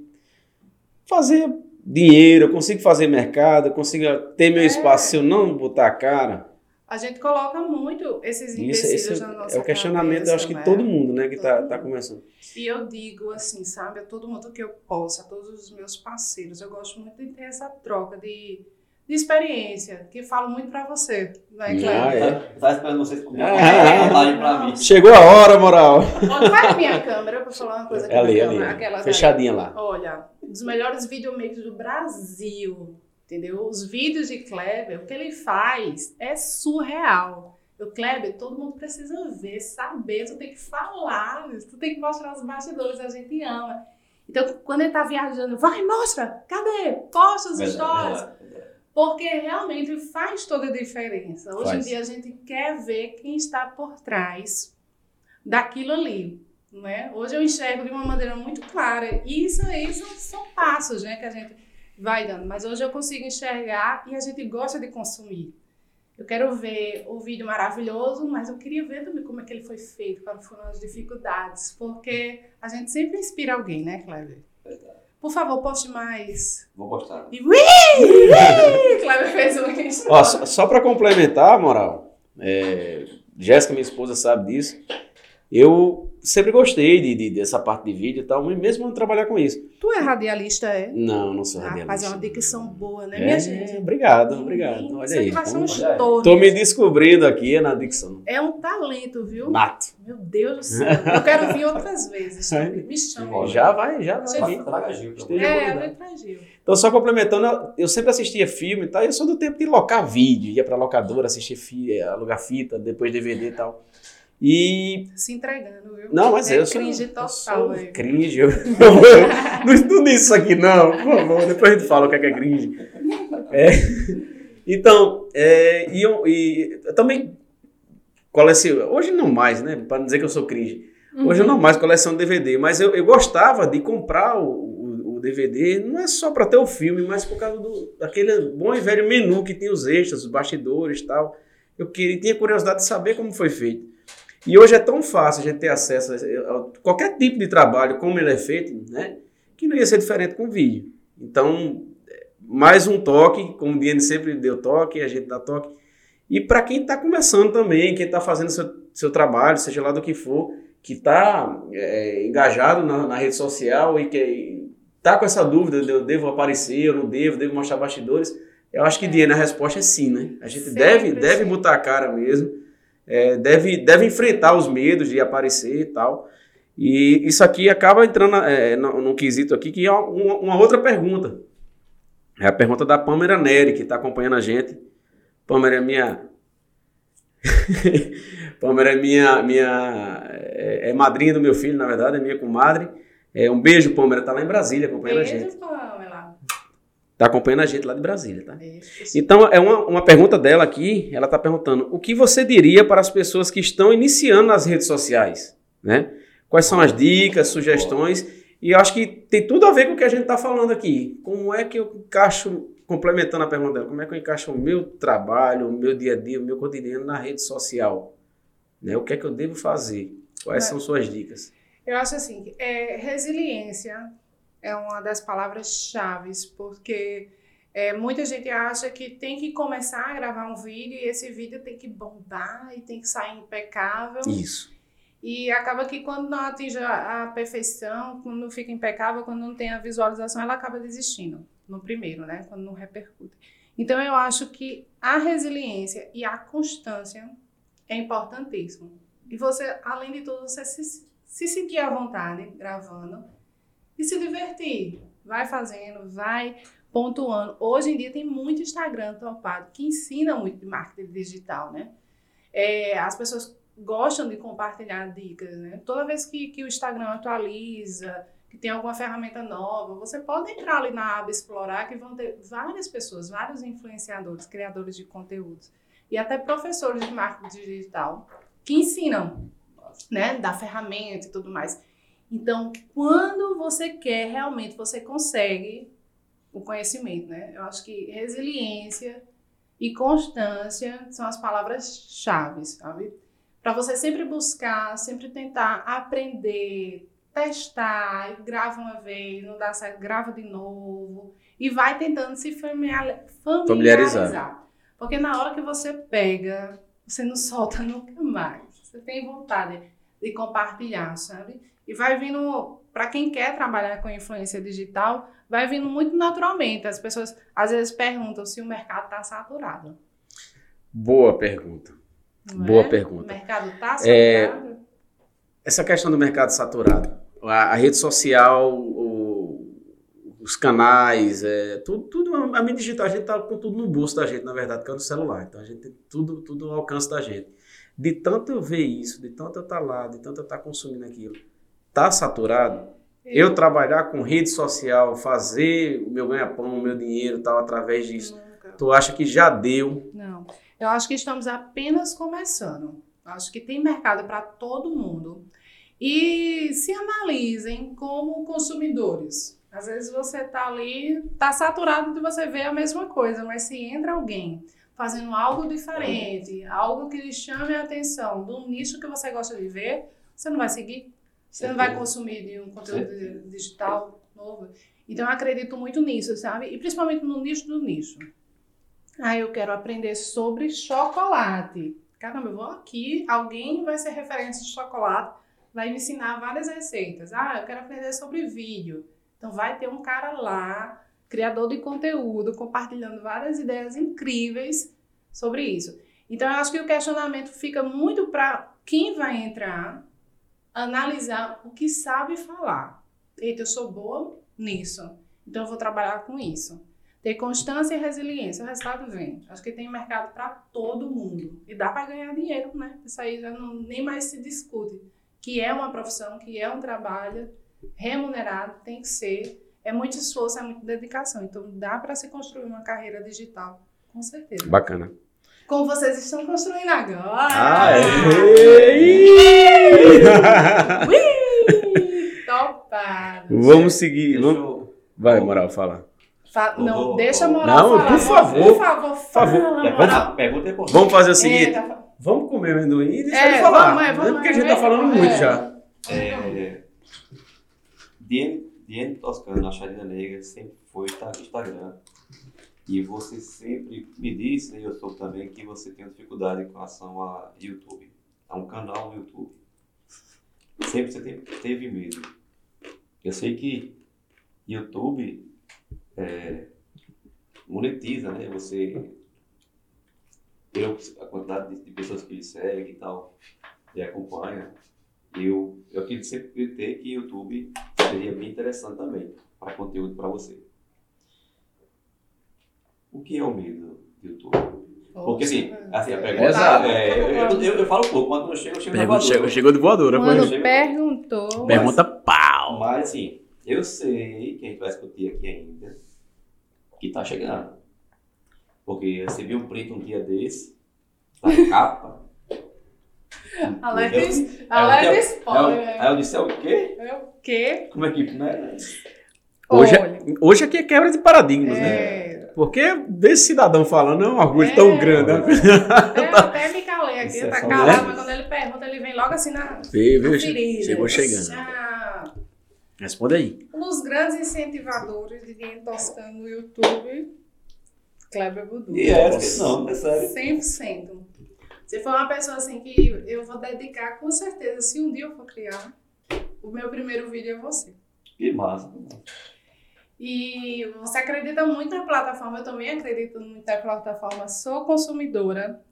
fazer dinheiro, eu consigo fazer mercado, eu consigo ter meu É. espaço se eu não botar a cara. A gente coloca muito esses Isso, empecilhos esse na nossa é o questionamento, eu acho que né? todo mundo, né, que tá, Todo tá mundo. começando. E eu digo assim, sabe, a todo mundo que eu posso, a todos os meus parceiros, eu gosto muito de ter essa troca de, de experiência, que falo muito pra você, né, Ah, Cleber? é? Tá- esperando vocês comigo. Ah, pra mim. Chegou a hora, moral. Olha, vai a minha câmera pra falar uma coisa aqui É ali, na ali. aquelas ali. Fechadinha lá. Olha, um dos melhores videomakers do Brasil, entendeu? Os vídeos de Kleber, o que ele faz é surreal. O Kleber, todo mundo precisa ver, saber, tu tem que falar, tu tem que mostrar os bastidores, a gente ama. Então, quando ele tá viajando, vai, mostra, cadê? Posta os stories. Porque realmente faz toda a diferença. Hoje Faz. em dia a gente quer ver quem está por trás daquilo ali. Né? Hoje eu enxergo de uma maneira muito clara. E isso aí são, são passos né, que a gente vai dando. Mas hoje eu consigo enxergar e a gente gosta de consumir. Eu quero ver o vídeo maravilhoso, mas eu queria ver também como é que ele foi feito, quais foram as dificuldades. Porque a gente sempre inspira alguém, né, Cleber? Verdade. Por favor, poste mais. Vou postar. E ui! Fez um isso. Ó, só, só para complementar, moral, é, Jéssica, minha esposa, sabe disso. Eu sempre gostei de, de- dessa parte de vídeo e tal, mas mesmo não trabalhar com isso. Tu é radialista, é? Não, não sou Ah, radialista. Rapaz, é uma dicção boa, né, É, minha gente? Obrigado, obrigado. Olha aqui aí. vai ser um Tô, estouro. tô me descobrindo aqui na dicção. É um talento, viu? Nato. Meu Deus do céu. Eu quero vir outras vezes. *laughs* É. Me chama. Já vai, já vai. Vir. Traga Gil. É, vou pra Gil. Então, só complementando, eu- sempre assistia filme e tal, e eu sou do tempo de locar vídeo, ia pra locadora, assistir fi, alugar fita, depois DVD e tal. E. Se entregando, viu? Não, mas é eu sou. cringe eu total, sou velho. Cringe. Eu, *laughs* eu, não estudo isso aqui, não, por favor. Depois a gente fala o que é, que é cringe. É. Então, é, e, eu, e eu também coleciono. Hoje não mais, né? Para não dizer que eu sou cringe. Hoje eu não mais coleciono DVD, mas eu, eu gostava de comprar o, o, o DVD, não é só para ter o filme, mas por causa do, daquele bom e velho menu que tinha os extras, os bastidores e tal. Eu queria, tinha curiosidade de saber como foi feito. E hoje é tão fácil a gente ter acesso a, qualquer tipo de trabalho, como ele é feito, né? Que não ia ser diferente com o vídeo. Então, é, mais um toque, como o Diane sempre deu toque, a gente dá toque. E para quem está começando também, quem está fazendo seu, seu trabalho, seja lá do que for, que está engajado na, na rede social e que está com essa dúvida de eu devo aparecer, eu não devo, devo mostrar bastidores, eu acho que, É. Diana, a resposta é sim, né? A gente Sempre deve, deve botar a cara mesmo. É, deve, deve enfrentar os medos de aparecer e tal. E isso aqui acaba entrando é, no, num quesito aqui que é uma, uma, outra pergunta. É a pergunta da Pâmela Neri, que está acompanhando a gente. Pâmela é minha. *laughs* Pâmela é minha, minha é, é, madrinha do meu filho, na verdade, é minha comadre. É, um beijo, Pâmela, está lá em Brasília acompanhando a gente. Pâmela. Está acompanhando a gente lá de Brasília, tá? Então, é uma, uma pergunta dela aqui, ela está perguntando, o que você diria para as pessoas que estão iniciando nas redes sociais, né? Quais são as dicas, sugestões? E eu acho que tem tudo a ver com o que a gente está falando aqui. Como é que eu encaixo, complementando a pergunta dela, como é que eu encaixo o meu trabalho, o meu dia a dia, o meu cotidiano na rede social? Né? O que é que eu devo fazer? Quais são suas dicas? Eu acho assim, é, resiliência é uma das palavras-chave, porque é, muita gente acha que tem que começar a gravar um vídeo e esse vídeo tem que bombar e tem que sair impecável. Isso. E acaba que quando não atinge a, perfeição, quando não fica impecável, quando não tem a visualização, ela acaba desistindo no primeiro, né? Quando não repercute. Então eu acho que a resiliência e a constância é importantíssimo. E você, além de tudo, você se, se sentir à vontade gravando e se divertir. Vai fazendo, vai pontuando. Hoje em dia tem muito Instagram topado que ensina muito de marketing digital, né? É, as pessoas gostam de compartilhar dicas, né? Toda vez que, que o Instagram atualiza, que tem alguma ferramenta nova, você pode entrar ali na aba explorar que vão ter várias pessoas, vários influenciadores, criadores de conteúdos e até professores de marketing digital que ensinam, né, da ferramenta e tudo mais. Então, quando você quer, realmente você consegue o conhecimento, né? Eu acho que resiliência e constância são as palavras-chave, sabe? para você sempre buscar, sempre tentar aprender, testar, grava uma vez, não dá certo, grava de novo e vai tentando se familiarizar. familiarizar. Porque na hora que você pega, você não solta *laughs* nunca mais. Você tem vontade de compartilhar, sabe? E vai vindo, para quem quer trabalhar com influência digital, vai vindo muito naturalmente. As pessoas às vezes perguntam se o mercado está saturado. Boa pergunta. Não Boa é? pergunta. O mercado está é, saturado? É, essa questão do mercado saturado. A, a rede social, o, os canais, é, tudo, tudo, a mídia digital, a gente está com tudo no bolso da gente, na verdade, que é no celular. Então a gente tem tudo, tudo ao alcance da gente. De tanto eu ver isso, de tanto eu estar tá lá, de tanto eu estar tá consumindo aquilo, tá saturado? Eu, eu trabalhar com rede social, fazer o meu ganha-pão, o meu dinheiro tal, através disso, Nunca. tu acha que já deu? Não. Eu acho que estamos apenas começando. Acho que tem mercado para todo mundo. E se analisem como consumidores. Às vezes você está ali, está saturado de você ver a mesma coisa, mas se entra alguém fazendo algo diferente, algo que lhe chame a atenção, um nicho que você gosta de ver, você não vai seguir. Você não vai consumir de um conteúdo digital novo. Então, eu acredito muito nisso, sabe? E principalmente no nicho do nicho. Ah, eu quero aprender sobre chocolate. Caramba, eu vou aqui, alguém vai ser referência de chocolate, vai me ensinar várias receitas. Ah, eu quero aprender sobre vídeo. Então vai ter um cara lá, criador de conteúdo, compartilhando várias ideias incríveis sobre isso. Então eu acho que o questionamento fica muito para quem vai entrar analisar o que sabe falar. Eita, eu sou boa nisso, então eu vou trabalhar com isso. Ter constância e resiliência, o resultado vem. Acho que tem mercado para todo mundo. E dá para ganhar dinheiro, né? Isso aí já não, nem mais se discute. Que é uma profissão, que é um trabalho remunerado, tem que ser. É muito esforço, é muita dedicação. Então dá para se construir uma carreira digital, com certeza. Bacana. Como vocês estão construindo agora. Ah, é! Topado! Vamos seguir. Vamos... Vai, Moral, fala. Fa não, oh, deixa a moral Não, falar. por favor. Por favor, fala, Pergunta, é Vamos fazer o seguinte. É, tá... Vamos comer amendoim e deixa é, ele falar. Vamos, é, vamos, é porque a gente tá falando muito é. já. É, Diane Toscano, a Charina Negra, sempre foi Instagram. E você sempre me disse, e eu sou também, que você tem dificuldade com relação a YouTube. A um canal no YouTube. Sempre você teve medo. Eu sei que YouTube é, monetiza, né? Você eu, a quantidade de, de pessoas que ele segue e tal, e acompanha, eu, eu acredito sempre acreditei que YouTube seria bem interessante também para conteúdo para você. O que é o medo do YouTube? Porque assim, assim a pergunta Exato. é, eu, eu, eu, eu falo pouco, quando eu chego, eu chego Pergunta, voadora. chegou, chegou de voadora. Quando foi. chegou. perguntou. Pergunta pau. Mas assim, eu sei que a gente vai discutir aqui ainda que tá chegando. Porque eu recebi um print um dia desse, da *laughs* capa. Alerta, Eu- es- Aí alerta eu- Aí eu, spoiler. aí eu disse, é o quê? É o quê? Como é que, né? Hoje, Olha, hoje aqui é quebra de paradigmas, né? é, Porque desse cidadão falando é um orgulho tão É. grande. né? *laughs* eu até me calei aqui, Isso é tá só- calado, mas quando ele pergunta, ele vem logo assim na, Vê, na viu? ferida. Chegou chegando. Já. Responde aí. Um dos grandes incentivadores de quem toscando no YouTube, Kleber Budu. E é, não, é sério. 100%. Se for uma pessoa assim que eu vou dedicar, com certeza, se um dia eu for criar, o meu primeiro vídeo é você. Que massa. E você acredita muito na plataforma, eu também acredito muito na plataforma, sou consumidora.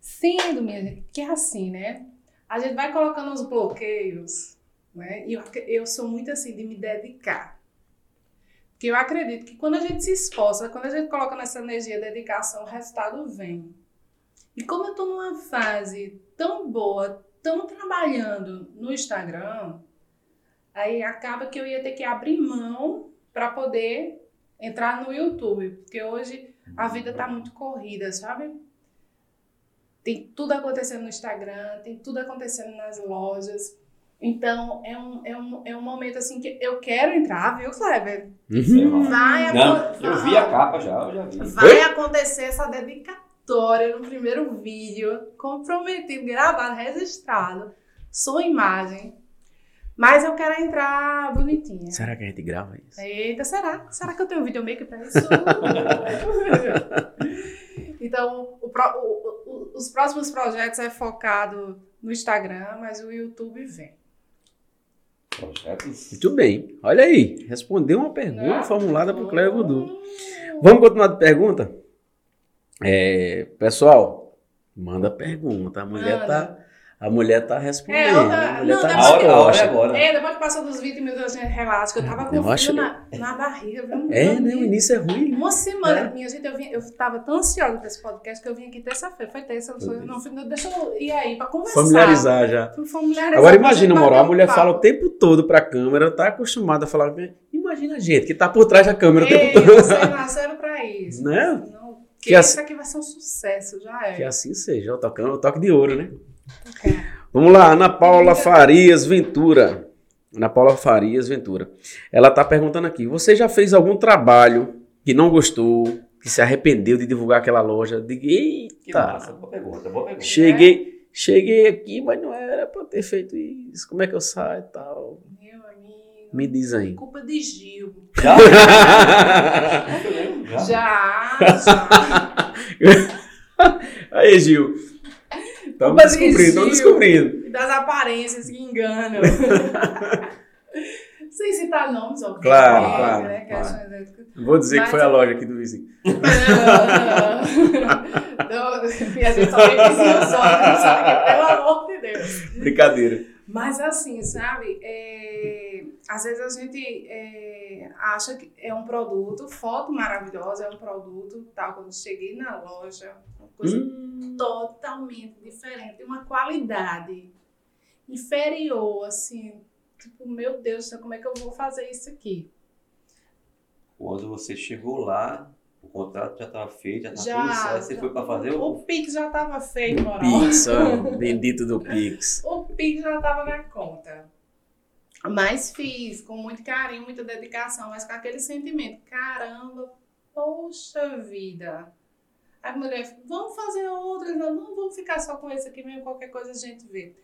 Sendo, minha gente, que é assim, né? A gente vai colocando os bloqueios, né? E eu, eu sou muito assim de me dedicar. Porque eu acredito que quando a gente se esforça, quando a gente coloca nessa energia, dedicação, o resultado vem. E como eu tô numa fase tão boa, tão trabalhando no Instagram, aí acaba que eu ia ter que abrir mão para poder entrar no YouTube, porque hoje a vida tá muito corrida, sabe? Tem tudo acontecendo no Instagram, tem tudo acontecendo nas lojas. Então, é um, é um, é um momento assim que eu quero entrar, viu, Kleber? Uhum. Vai, Não, acon- eu vi a capa já, eu já vi. vai acontecer essa dedicatória no primeiro vídeo, comprometido, gravado, registrado, sua imagem. Mas eu quero entrar bonitinha. Será que a gente grava isso? Eita, será? Será que eu tenho videomaker pra isso? *laughs* então, o o- o- os próximos projetos é focado no Instagram, mas o YouTube vem. Projetos. Muito bem. Olha aí. Respondeu uma pergunta Né? formulada por Voodoo. Hum. Vamos continuar de pergunta? É, pessoal, manda pergunta. A mulher Manda. tá, a mulher tá respondendo. É, eu tá- a mulher não, tá A hora, a hora é agora. É, depois que passou dos 20 minutos, a gente relaxa, que eu tava com Eu frio acho- na, na barriga. viu? É, né? O início é ruim. Uma semana, É. minha gente, eu, vim, eu tava tão ansiosa pra esse podcast que eu vim aqui terça-feira. Foi terça, não, foi, não, foi- deixa eu ir aí pra conversar. Familiarizar já. Familiarizar Agora imagina, moral, a mulher papo. fala o tempo todo pra câmera, tá acostumada a falar. Imagina a gente que tá por trás da câmera o Ei, tempo todo. vocês *laughs* nasceram pra isso. Né? Não, Que que assim- isso aqui vai ser um sucesso, já é. Que assim seja, o toque, o toque de ouro, né? Ok. Vamos lá, Ana Paula Farias Ventura. Ana Paula Farias Ventura. Ela tá perguntando aqui: você já fez algum trabalho que não gostou, que se arrependeu de divulgar aquela loja? Diga, Que eita, massa, boa pergunta, boa pergunta. cheguei, cheguei aqui, mas não era pra ter feito isso. Como é que eu saio e tal? Meu amigo. Me diz aí. Culpa de Gil. Já? *laughs* Já. Já, já. *laughs* aí, Gil. Estamos descobrindo, estamos descobrindo. Das aparências que enganam. *laughs* Sem citar nomes, obviamente. Claro, né? claro, éticas. Não Vou dizer Mas que foi a loja aqui do vizinho. *laughs* Não, minha gente só tem vizinho só, não sabe? pelo amor de Deus. Brincadeira. Mas assim, sabe? é, às vezes a gente é, acha que é um produto, foto maravilhosa, é um produto, tal. Quando cheguei na loja, uma coisa Hum, totalmente diferente, uma qualidade inferior, assim. Tipo, meu Deus como é que eu vou fazer isso aqui? Quando você chegou lá, o contrato já estava feito, já estava Já. tudo certo. Você foi para fazer O o. Pix já tava feito, moral. Pix, ó, *laughs* bendito do Pix. O Pix já tava na conta. Mas fiz com muito carinho, muita dedicação, mas com aquele sentimento. Caramba, poxa vida. A mulher, vamos fazer outra, não, não vamos ficar só com esse aqui mesmo, qualquer coisa a gente vê.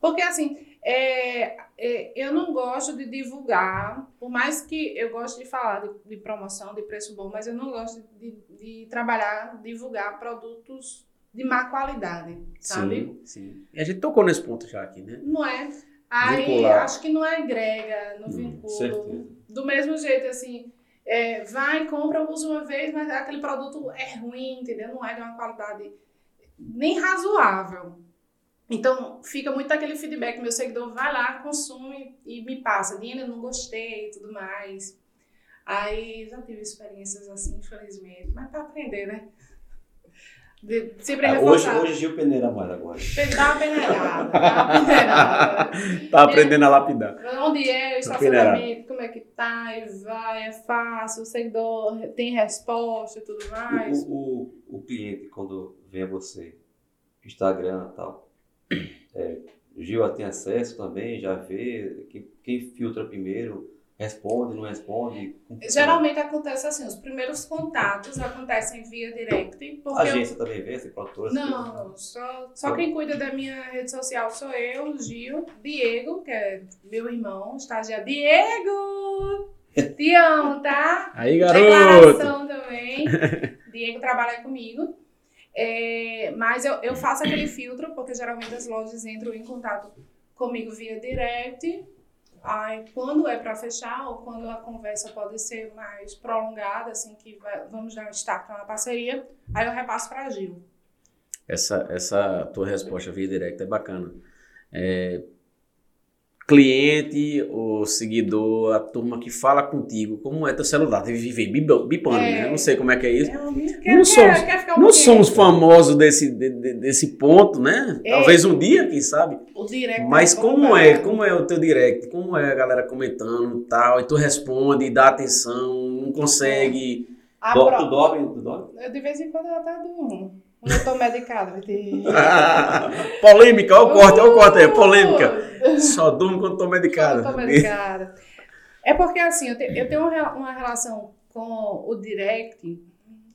Porque assim, é, é, eu não gosto de divulgar, por mais que eu gosto de falar de, de promoção, de preço bom, mas eu não gosto de, de trabalhar, divulgar produtos de má qualidade, sabe? Sim, sim. E a gente tocou nesse ponto já aqui, né? Não é. Aí Vincular. acho que não agrega, não Hum, vincula. certeza. Do mesmo jeito, assim, é, vai, compra, usa uma vez, mas aquele produto é ruim, entendeu? Não é de uma qualidade. nem razoável. Então, fica muito aquele feedback, meu seguidor vai lá, consome e me passa, Dina, não gostei e tudo mais. Aí, já tive experiências assim, infelizmente, mas para aprender, né? De, sempre Ah, hoje, hoje Gil peneira mais agora. Dá uma peneirada, dá uma peneirada. *laughs* Tá aprendendo a lapidar. Onde é o Tá estacionamento, como é que tá, e vai, é fácil, o seguidor tem resposta e tudo mais. O, o, o cliente, quando vem a você, Instagram e tal, é, Gil tem acesso também, já vê, quem, quem filtra primeiro, responde, não responde. Geralmente acontece assim, os primeiros contatos acontecem via direct, A porque eu- agência também vê, esse produtor? Não, só, só quem cuida da minha rede social sou eu, o Gil, Diego, que é meu irmão, estagiário. Diego! Te amo, tá? Aí, garoto! Declaração também. *laughs* Diego trabalha comigo. É, mas eu, eu faço aquele filtro, porque geralmente as lojas entram em contato comigo via direct. Aí, quando é para fechar, ou quando a conversa pode ser mais prolongada, assim, que vai- vamos dar um start na parceria, aí eu repasso para Gil. Essa, essa tua resposta via direct é bacana. É, cliente, o seguidor, a turma que fala contigo, como é teu celular? Deve viver bipando, É. né? Não sei como é que é isso. É Não quer, somos- quer um Não somos famosos desse, de- de- desse ponto, né? É. Talvez um dia, quem sabe. O direct Mas é como é? Como é o teu direct? Como é a galera comentando e tal? E tu responde, dá atenção, não consegue. A Do- pro- Tu dorme? Tu dorme? Eu, de vez em quando eu até durmo. Tô medicada, vai ter. *laughs* polêmica, olha o corte, olha o corte aí, polêmica. Só durmo quando tô medicado. Eu tô medicada. É porque, assim, eu, te- eu tenho uma re- uma relação com o direct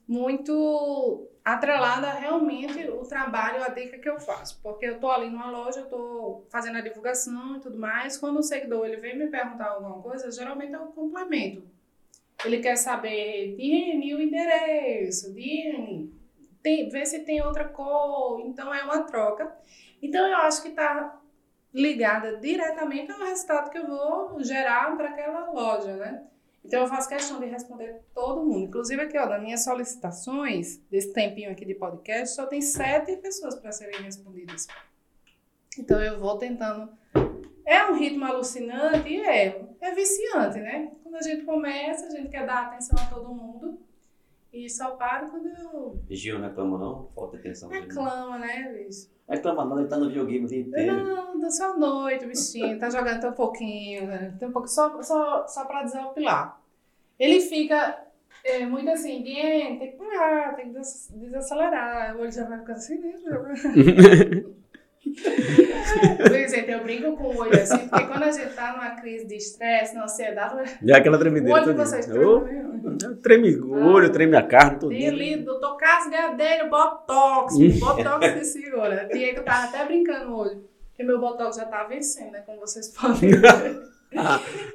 muito atrelada a realmente o trabalho, a dica que eu faço. Porque eu tô ali numa loja, eu tô fazendo a divulgação e tudo mais. Quando o seguidor ele vem me perguntar alguma coisa, geralmente eu complemento. Ele quer saber, Diene, o endereço, Diene, tem, ver se tem outra cor. Então é uma troca. Então eu acho que tá ligada diretamente ao resultado que eu vou gerar para aquela loja, né? Então eu faço questão de responder todo mundo. Inclusive aqui, ó, nas minhas solicitações, desse tempinho aqui de podcast, só tem sete pessoas para serem respondidas. Então eu vou tentando. É um ritmo alucinante é, é viciante, né? Quando a gente começa, a gente quer dar atenção a todo mundo. E só paro quando eu Gil não reclama não? Falta atenção. dele. reclamo, né, Luiz? Não reclama não, ele tá no videogame o dia inteiro. Não, da sua noite, bichinho. Tá jogando até um pouquinho, né? Tem um pouco só, só, só pra desopilar. Ele fica é, muito assim, tem que parar, tem que des- desacelerar. O olho já vai ficando assim, né? *laughs* *laughs* Por exemplo, eu brinco com o olho assim, porque quando a gente tá numa crise de estresse, na ansiedade, Já aquela o tremedeira. olho de vocês Ô, treme. O olho, treme a carne, tudo. Ali, doutor Casgadeiro, Botox, Botox que segura. Diego tava até brincando olho, porque meu Botox já tá vencendo, né, como vocês *laughs* podem ver.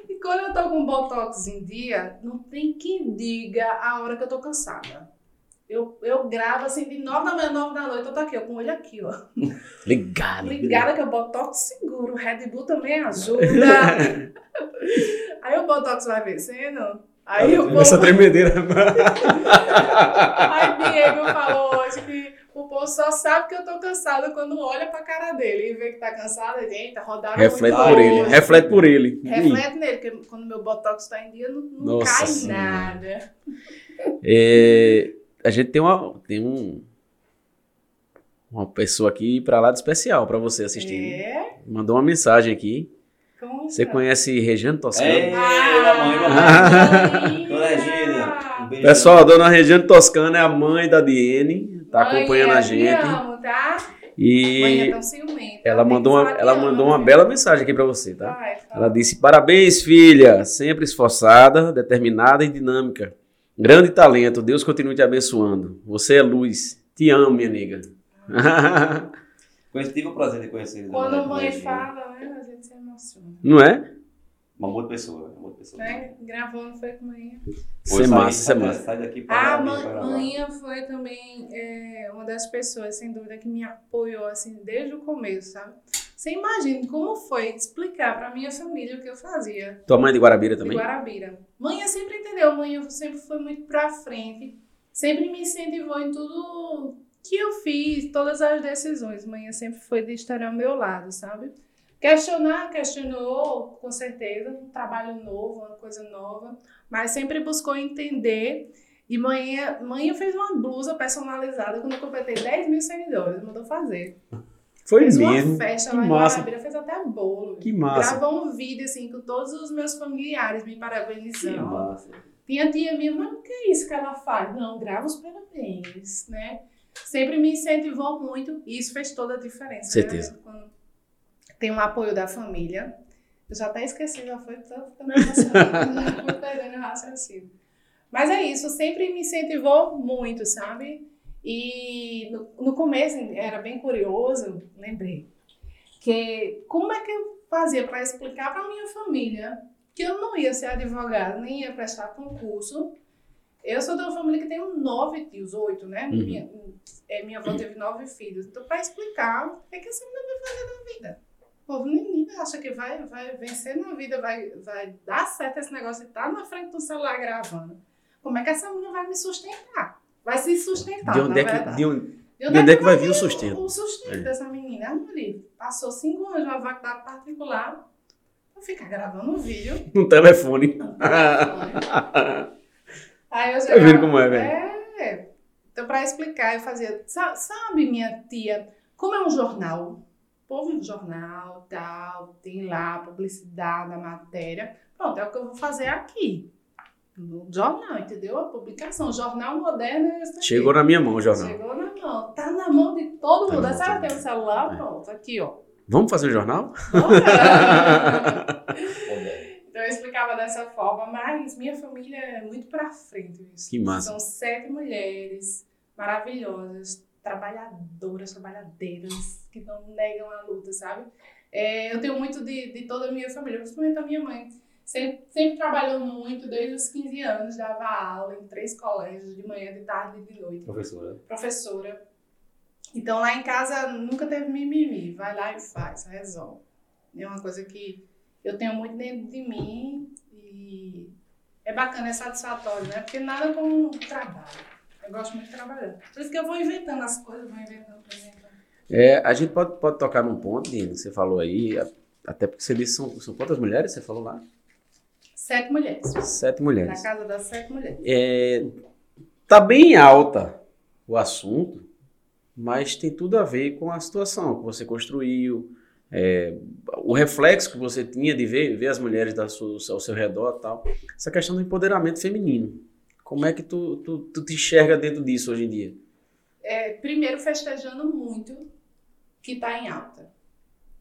E quando eu tô com Botox em dia, não tem quem diga a hora que eu tô cansada. Eu, eu gravo assim, de 9 da manhã, 9 da noite, eu tô aqui, ó, com o olho aqui, ó. *laughs* Ligado. Ligada que o Botox segura, o Red Bull também ajuda. *laughs* Aí o Botox vai vencendo, aí o povo... Essa tremedeira. Aí Diego falou hoje que o povo só sabe que eu tô cansada quando olha pra cara dele e vê que tá cansada. Eita, rodaram Reflete muito por ele. hoje. Reflete por ele. Reflete nele, porque quando meu botox tá em dia, não, não Nossa cai Senhora. nada. É, a gente tem uma tem um uma pessoa aqui pra lá de especial pra você assistindo. É? Mandou uma mensagem aqui. Você que é? conhece Regiane Toscano? É, Ah, mamãe, mamãe. mamãe. *laughs* Dona Regina, um. Pessoal, a dona Regiane Toscano é a mãe da Diene, tá acompanhando a Mãe, gente. Te amo, tá? Mãe é E tão ciumenta. ela mandou uma, ela ama, mandou uma né? bela mensagem aqui pra você, tá? Vai. Ela disse: Parabéns, filha, sempre esforçada, determinada e dinâmica. Grande talento, Deus continue te abençoando. Você é luz. Te amo, minha nega. Conheci- Tive o prazer de conhecer Quando a mãe fala, né, a gente se emociona. Não é? Uma boa pessoa, uma boa pessoa. Gravou, não foi com mãe. Isso Hoje é massa, isso é massa. Sai daqui pra A lá. manhã foi também é, uma das pessoas, sem dúvida, que me apoiou assim desde o começo, sabe? Você imagina como foi explicar pra minha família o que eu fazia Tua mãe de Guarabira de também? Guarabira. Mãe sempre entendeu, mãe sempre foi muito pra frente, sempre me incentivou em tudo que eu fiz todas as decisões. Manhã sempre foi de estar ao meu lado, sabe? Questionar, questionou, com certeza, um trabalho novo, uma coisa nova, mas sempre buscou entender. E manhã, manhã fez uma blusa personalizada quando eu completei 10 mil seguidores, mandou fazer. Foi fez mesmo. uma festa que lá massa. em fez até bolo. Que massa. Gravou um vídeo assim com todos os meus familiares me Que parabenizando. massa. Tinha tia minha, mas o que é isso que ela faz? Não, grava os parabéns, né? Sempre me incentivou muito e isso fez toda a diferença. Certeza. né? Quando tem um apoio da família. Eu já até esqueci, já foi tô ficando emocionada, já fui perdendo o raciocínio. Mas é isso, sempre me incentivou muito, sabe? E no, no começo era bem curioso, lembrei, que como é que eu fazia para explicar para minha família que eu não ia ser advogada, nem ia prestar concurso. Eu sou de uma família que tem nove tios, oito, né? Uhum. Minha, é, minha avó teve nove filhos. Então, para explicar o é que essa mulher vai fazer na vida. O povo nem acha que vai, vai vencer na vida, vai, vai dar certo esse negócio de estar na frente do celular gravando. Como é que essa mulher vai me sustentar? Vai se sustentar, De onde, na é que, verdade. de onde, De de onde é que vai vir o sustento? o sustento É. dessa menina. Ah, Maria, passou cinco anos numa faculdade particular pra ficar gravando um vídeo. *laughs* No telefone. Aí eu Tá vendo como é, velho? É. Então, pra explicar, eu fazia. sa- Sabe, minha tia, como é um jornal? Povo, um jornal, tal, tem lá a publicidade, a matéria. Pronto, é o que eu vou fazer aqui. No jornal, entendeu? A publicação. Jornal moderno é. Chegou na minha mão o jornal. Chegou na mão. Tá na mão de todo Tá mundo. na A mão senhora de tem um celular? É. Pronto, aqui, ó. Vamos fazer o jornal? Poder. *laughs* Então eu explicava dessa forma, mas minha família é muito pra frente. Isso. Que massa. São sete mulheres maravilhosas, trabalhadoras, trabalhadeiras, que não negam a luta, sabe? É, eu tenho muito de, de toda a minha família, principalmente a minha mãe. Sempre, sempre trabalhou muito, desde os 15 anos, dava aula em três colégios, de manhã, de tarde e de noite. Professora. professora. Então lá em casa nunca teve mimimi, vai lá e faz, resolve. É uma coisa que eu tenho muito dentro de mim e é bacana, é satisfatório, né? Porque nada como trabalho. Eu gosto muito de trabalhar. Por isso que eu vou inventando as coisas, vou inventando, vou inventando. É, a gente pode, pode tocar num ponto, Dino, que você falou aí, até porque você disse, são, são quantas mulheres você falou lá? Sete mulheres. Sete Na mulheres. casa das sete mulheres. É, tá bem alta o assunto, mas tem tudo a ver com a situação que você construiu, é, o reflexo que você tinha de ver, ver as mulheres da sua, ao seu redor e tal. Essa questão do empoderamento feminino. Como é que tu, tu, tu te enxerga dentro disso hoje em dia? É, primeiro festejando muito que está em alta.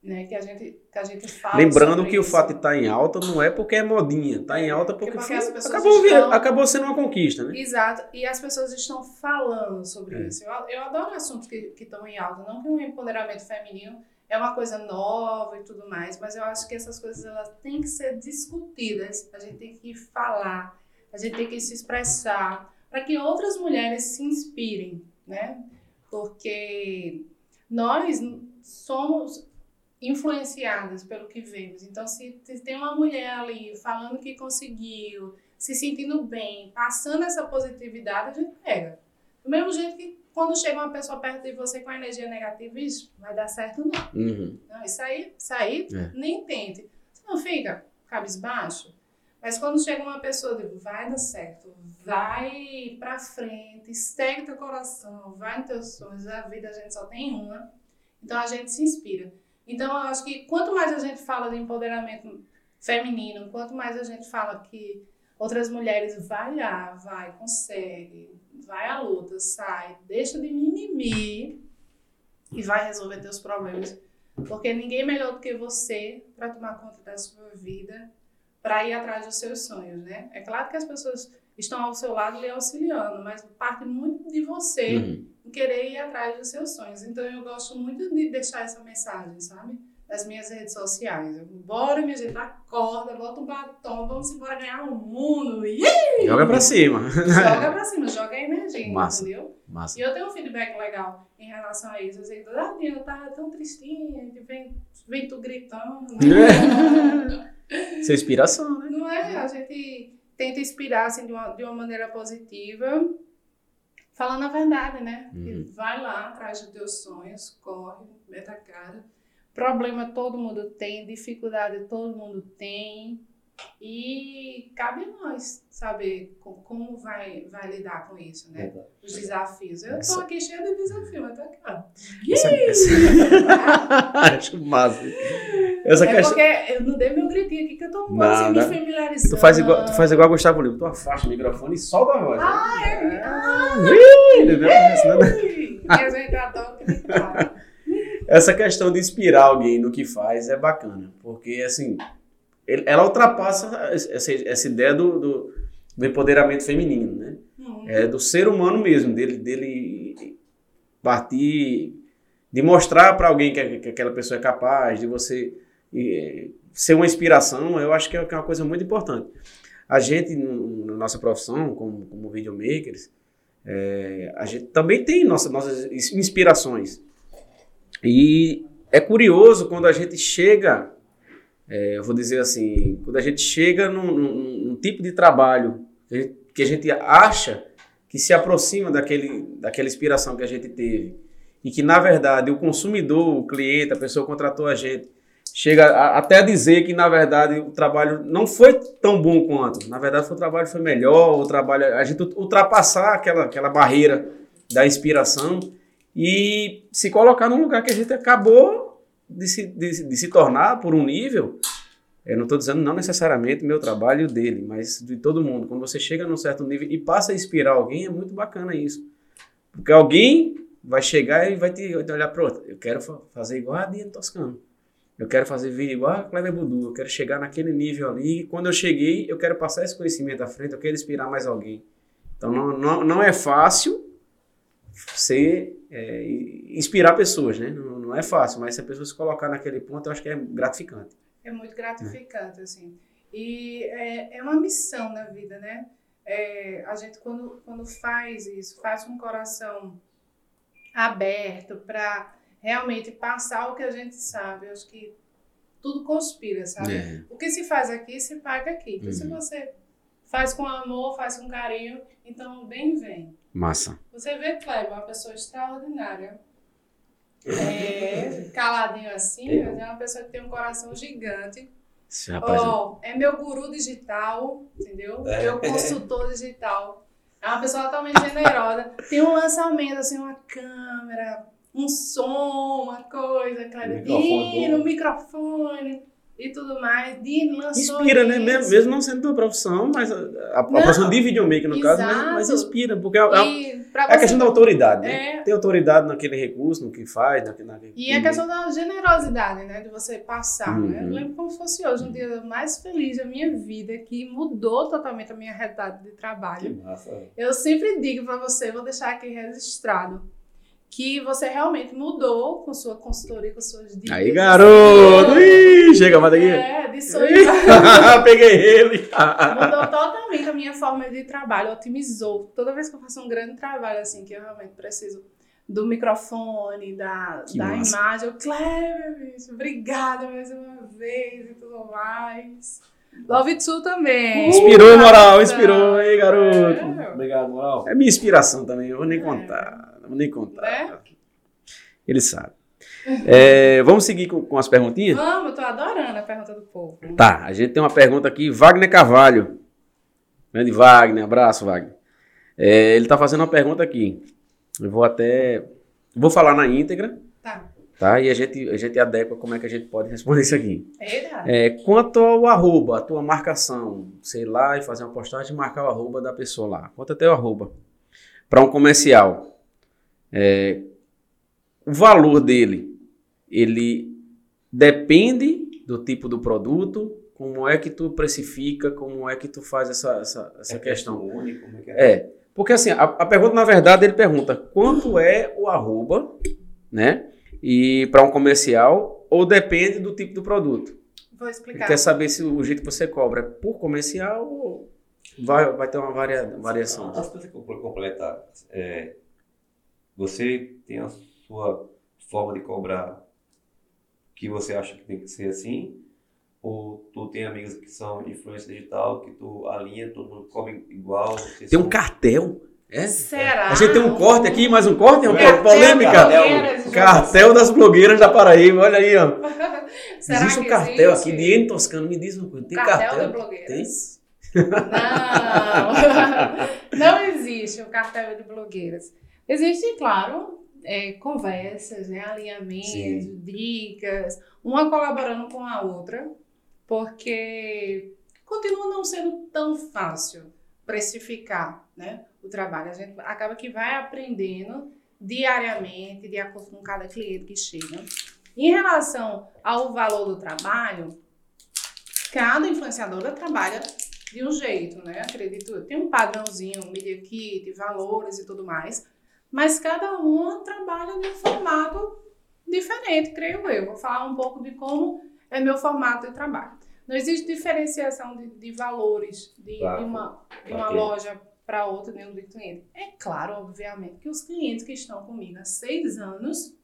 Né? Que, a gente, que a gente fala Lembrando que o isso. fato de estar em alta não é porque é modinha, tá em alta porque, Porque pessoas acabou, vir- estão- acabou sendo uma conquista, né? Exato, e as pessoas estão falando sobre É. isso. Eu, eu adoro assuntos que que estão em alta, não que o empoderamento feminino é uma coisa nova e tudo mais, mas eu acho que essas coisas elas têm que ser discutidas, a gente tem que falar, a gente tem que se expressar, para que outras mulheres se inspirem, né? Porque nós somos influenciadas pelo que vemos. Então, se tem uma mulher ali falando que conseguiu, se sentindo bem, passando essa positividade, a gente pega. Do mesmo jeito que quando chega uma pessoa perto de você com energia negativa, isso vai dar certo não. Uhum. não isso aí, isso aí É. nem tente. Você não fica cabisbaixo. Mas quando chega uma pessoa, eu digo, vai dar certo, vai pra frente, segue teu coração, vai nos teus sonhos, a vida a gente só tem uma. Então a gente se inspira. Então eu acho que quanto mais a gente fala de empoderamento feminino, quanto mais a gente fala que outras mulheres vai lá, vai, consegue, vai à luta, sai, deixa de mimimi e vai resolver teus problemas. Porque ninguém é melhor do que você para tomar conta da sua vida, para ir atrás dos seus sonhos, né? É claro que as pessoas estão ao seu lado lhe auxiliando, mas parte muito de você Uhum. Querer ir atrás dos seus sonhos. Então eu gosto muito de deixar essa mensagem, sabe? Nas minhas redes sociais. Eu, Bora, minha gente, acorda, bota um batom, vamos embora ganhar o mundo. Joga pra cima. joga pra cima, joga a energia, Massa. entendeu? Massa. E eu tenho um feedback legal em relação a isso. Assim, ah, Dina, eu tava tão tristinha, que vem, vem tu gritando. Isso é *laughs* inspiração, né? Não é? A gente tenta inspirar assim, de, uma, de uma maneira positiva, falando a verdade, né? Uhum. vai lá atrás dos teus sonhos, corre, meta a cara. Problema todo mundo tem, dificuldade todo mundo tem. E cabe a nós saber co- como vai, vai lidar com isso, né? Os desafios. Eu tô Essa- aqui cheia de desafio, aqui, ó. Essa, essa... *laughs* Acho massa. Essa é questão. porque eu não dei meu gritinho aqui que eu tô assim, me familiarizando. Tu faz igual, tu faz igual Gustavo Lima, tu afasta o microfone e solta a voz. Ah, é? Ah, entendeu? Senão- e a gente adora gritar. Essa questão de inspirar alguém no que faz é bacana, porque assim, ela ultrapassa essa, essa ideia do, do, do empoderamento feminino, né? É do ser humano mesmo, dele, dele partir, de mostrar para alguém que, que aquela pessoa é capaz, de você eh, ser uma inspiração, eu acho que é que é uma coisa muito importante. A gente, no- na nossa profissão, como, como videomakers, eh, a gente também tem nossa, nossas ins- inspirações. E é curioso quando a gente chega, eh, eu vou dizer assim, quando a gente chega num, num- num tipo de trabalho que a gente, que a gente acha que se aproxima daquele, daquela inspiração que a gente teve e que na verdade o consumidor, o cliente, a pessoa que contratou a gente, chega a- até a dizer que na verdade o trabalho não foi tão bom quanto, na verdade o trabalho foi melhor, o trabalho a gente ultrapassar aquela, aquela barreira da inspiração e se colocar num lugar que a gente acabou de se, de, de se tornar por um nível eu não estou dizendo não necessariamente meu trabalho dele, mas de todo mundo. Quando você chega num certo nível e passa a inspirar alguém, é muito bacana isso. Porque alguém vai chegar e vai te, vai te olhar para. Eu quero fa- fazer igual a Diana Toscano. Eu quero fazer vídeo igual a Cleber Budu. Eu quero chegar naquele nível ali. E quando eu cheguei, eu quero passar esse conhecimento à frente. Eu quero inspirar mais alguém. Então não, não, não é fácil ser é, inspirar pessoas, né? Não, não é fácil, mas se a pessoa se colocar naquele ponto, eu acho que é gratificante. É muito gratificante, assim. E é, é uma missão na vida, né? É, a gente, quando, quando faz isso, faz com o coração aberto para realmente passar o que a gente sabe. Eu acho que tudo conspira, sabe? É. O que se faz aqui, se paga aqui. Então, se Uhum. você faz com amor, faz com carinho, então bem vem. Massa. Você vê Kleber, uma pessoa extraordinária. É, caladinho assim, mas é uma pessoa que tem um coração gigante. Esse rapaz. Ó, é meu guru digital, entendeu? É. Meu consultor digital. É uma pessoa totalmente generosa. Tem um lançamento, assim, uma câmera, um som, uma coisa, Kleber. microfone Dino, bom. microfone e tudo mais. Dino lançou Inspira, né? Mesmo, mesmo não sendo tua profissão, mas a, a, a profissão de videomaker, no caso, mas, mas exato. inspira, porque é, é, é a questão da autoridade, né? É, Tem autoridade naquele recurso, no que faz, naquele... naquele E a questão da generosidade, né? De você passar, né? Eu Uhum. lembro como se fosse hoje, um dia mais feliz da minha vida, que mudou totalmente a minha realidade de Que trabalho. massa. Eu sempre digo pra você, vou deixar aqui registrado, que você realmente mudou com sua consultoria, com suas dicas. Aí, garoto! Ih, chega mais aqui. É, de sonho. *laughs* Peguei ele! Mudou totalmente a minha forma de trabalho, otimizou. Toda vez que eu faço um grande trabalho, assim, que eu realmente preciso do microfone, da, Que da massa. imagem, eu, Cleber, bicho, obrigada mais uma vez e tudo mais. Love Tu também. Inspirou, moral, inspirou aí, garoto. É, Obrigado, moral. É minha inspiração também, eu vou nem É. contar. Vou nem contar. Né? Ele sabe. É, vamos seguir com, com as perguntinhas? Vamos, eu tô adorando a pergunta do povo. Tá, a gente tem uma pergunta aqui, Wagner Carvalho. Grande Wagner, abraço, Wagner. É, ele tá fazendo uma pergunta aqui. Eu vou até. Vou falar na íntegra, Tá. tá? E a gente, a gente adequa como é que a gente pode responder isso aqui. É, quanto ao arroba, a tua marcação, sei lá, e fazer uma postagem e marcar o arroba da pessoa lá. Quanto até o arroba. Para um comercial. É, o valor dele, ele depende do tipo do produto, como é que tu precifica, como é que tu faz essa, essa, essa É questão. único, como é que é? É, porque assim, a, a pergunta, na verdade, ele pergunta quanto é o arroba, né? E para um comercial, ou depende do tipo do produto. Vou Ele explicar. quer saber se o jeito que você cobra é por comercial ou vai, vai ter uma varia, variação. Eu vou completar. É, você tem a sua forma de cobrar que você acha que tem que ser assim? Ou tu tem amigos que são influência digital, que tu alinha, todo mundo cobra igual? Tem um são- cartel. É? Será? A gente tem um corte aqui, mais um corte, é uma Cartel polêmica. das blogueiras, Cartel das blogueiras da Paraíba, olha aí, ó. *laughs* Será existe um cartel existe? aqui de N Toscano, me diz uma coisa, tem cartel, cartel? de blogueiras? Tem? Não, *laughs* não existe um cartel de blogueiras. Existe, claro, é, conversas, né, alinhamentos, dicas, uma colaborando com a outra, porque continua não sendo tão fácil precificar né, o trabalho. A gente acaba que vai aprendendo diariamente, de acordo com cada cliente que chega. Em relação ao valor do trabalho, cada influenciadora trabalha de um jeito, né? Acredito, tem um padrãozinho, media kit, valores e tudo mais, mas cada uma trabalha de um formato diferente, creio eu. Vou falar um pouco de como é meu formato de trabalho. Não existe diferenciação de, de valores de, Claro. de uma, de uma Ok. loja para outra do cliente. É claro, obviamente, que os clientes que estão comigo há seis anos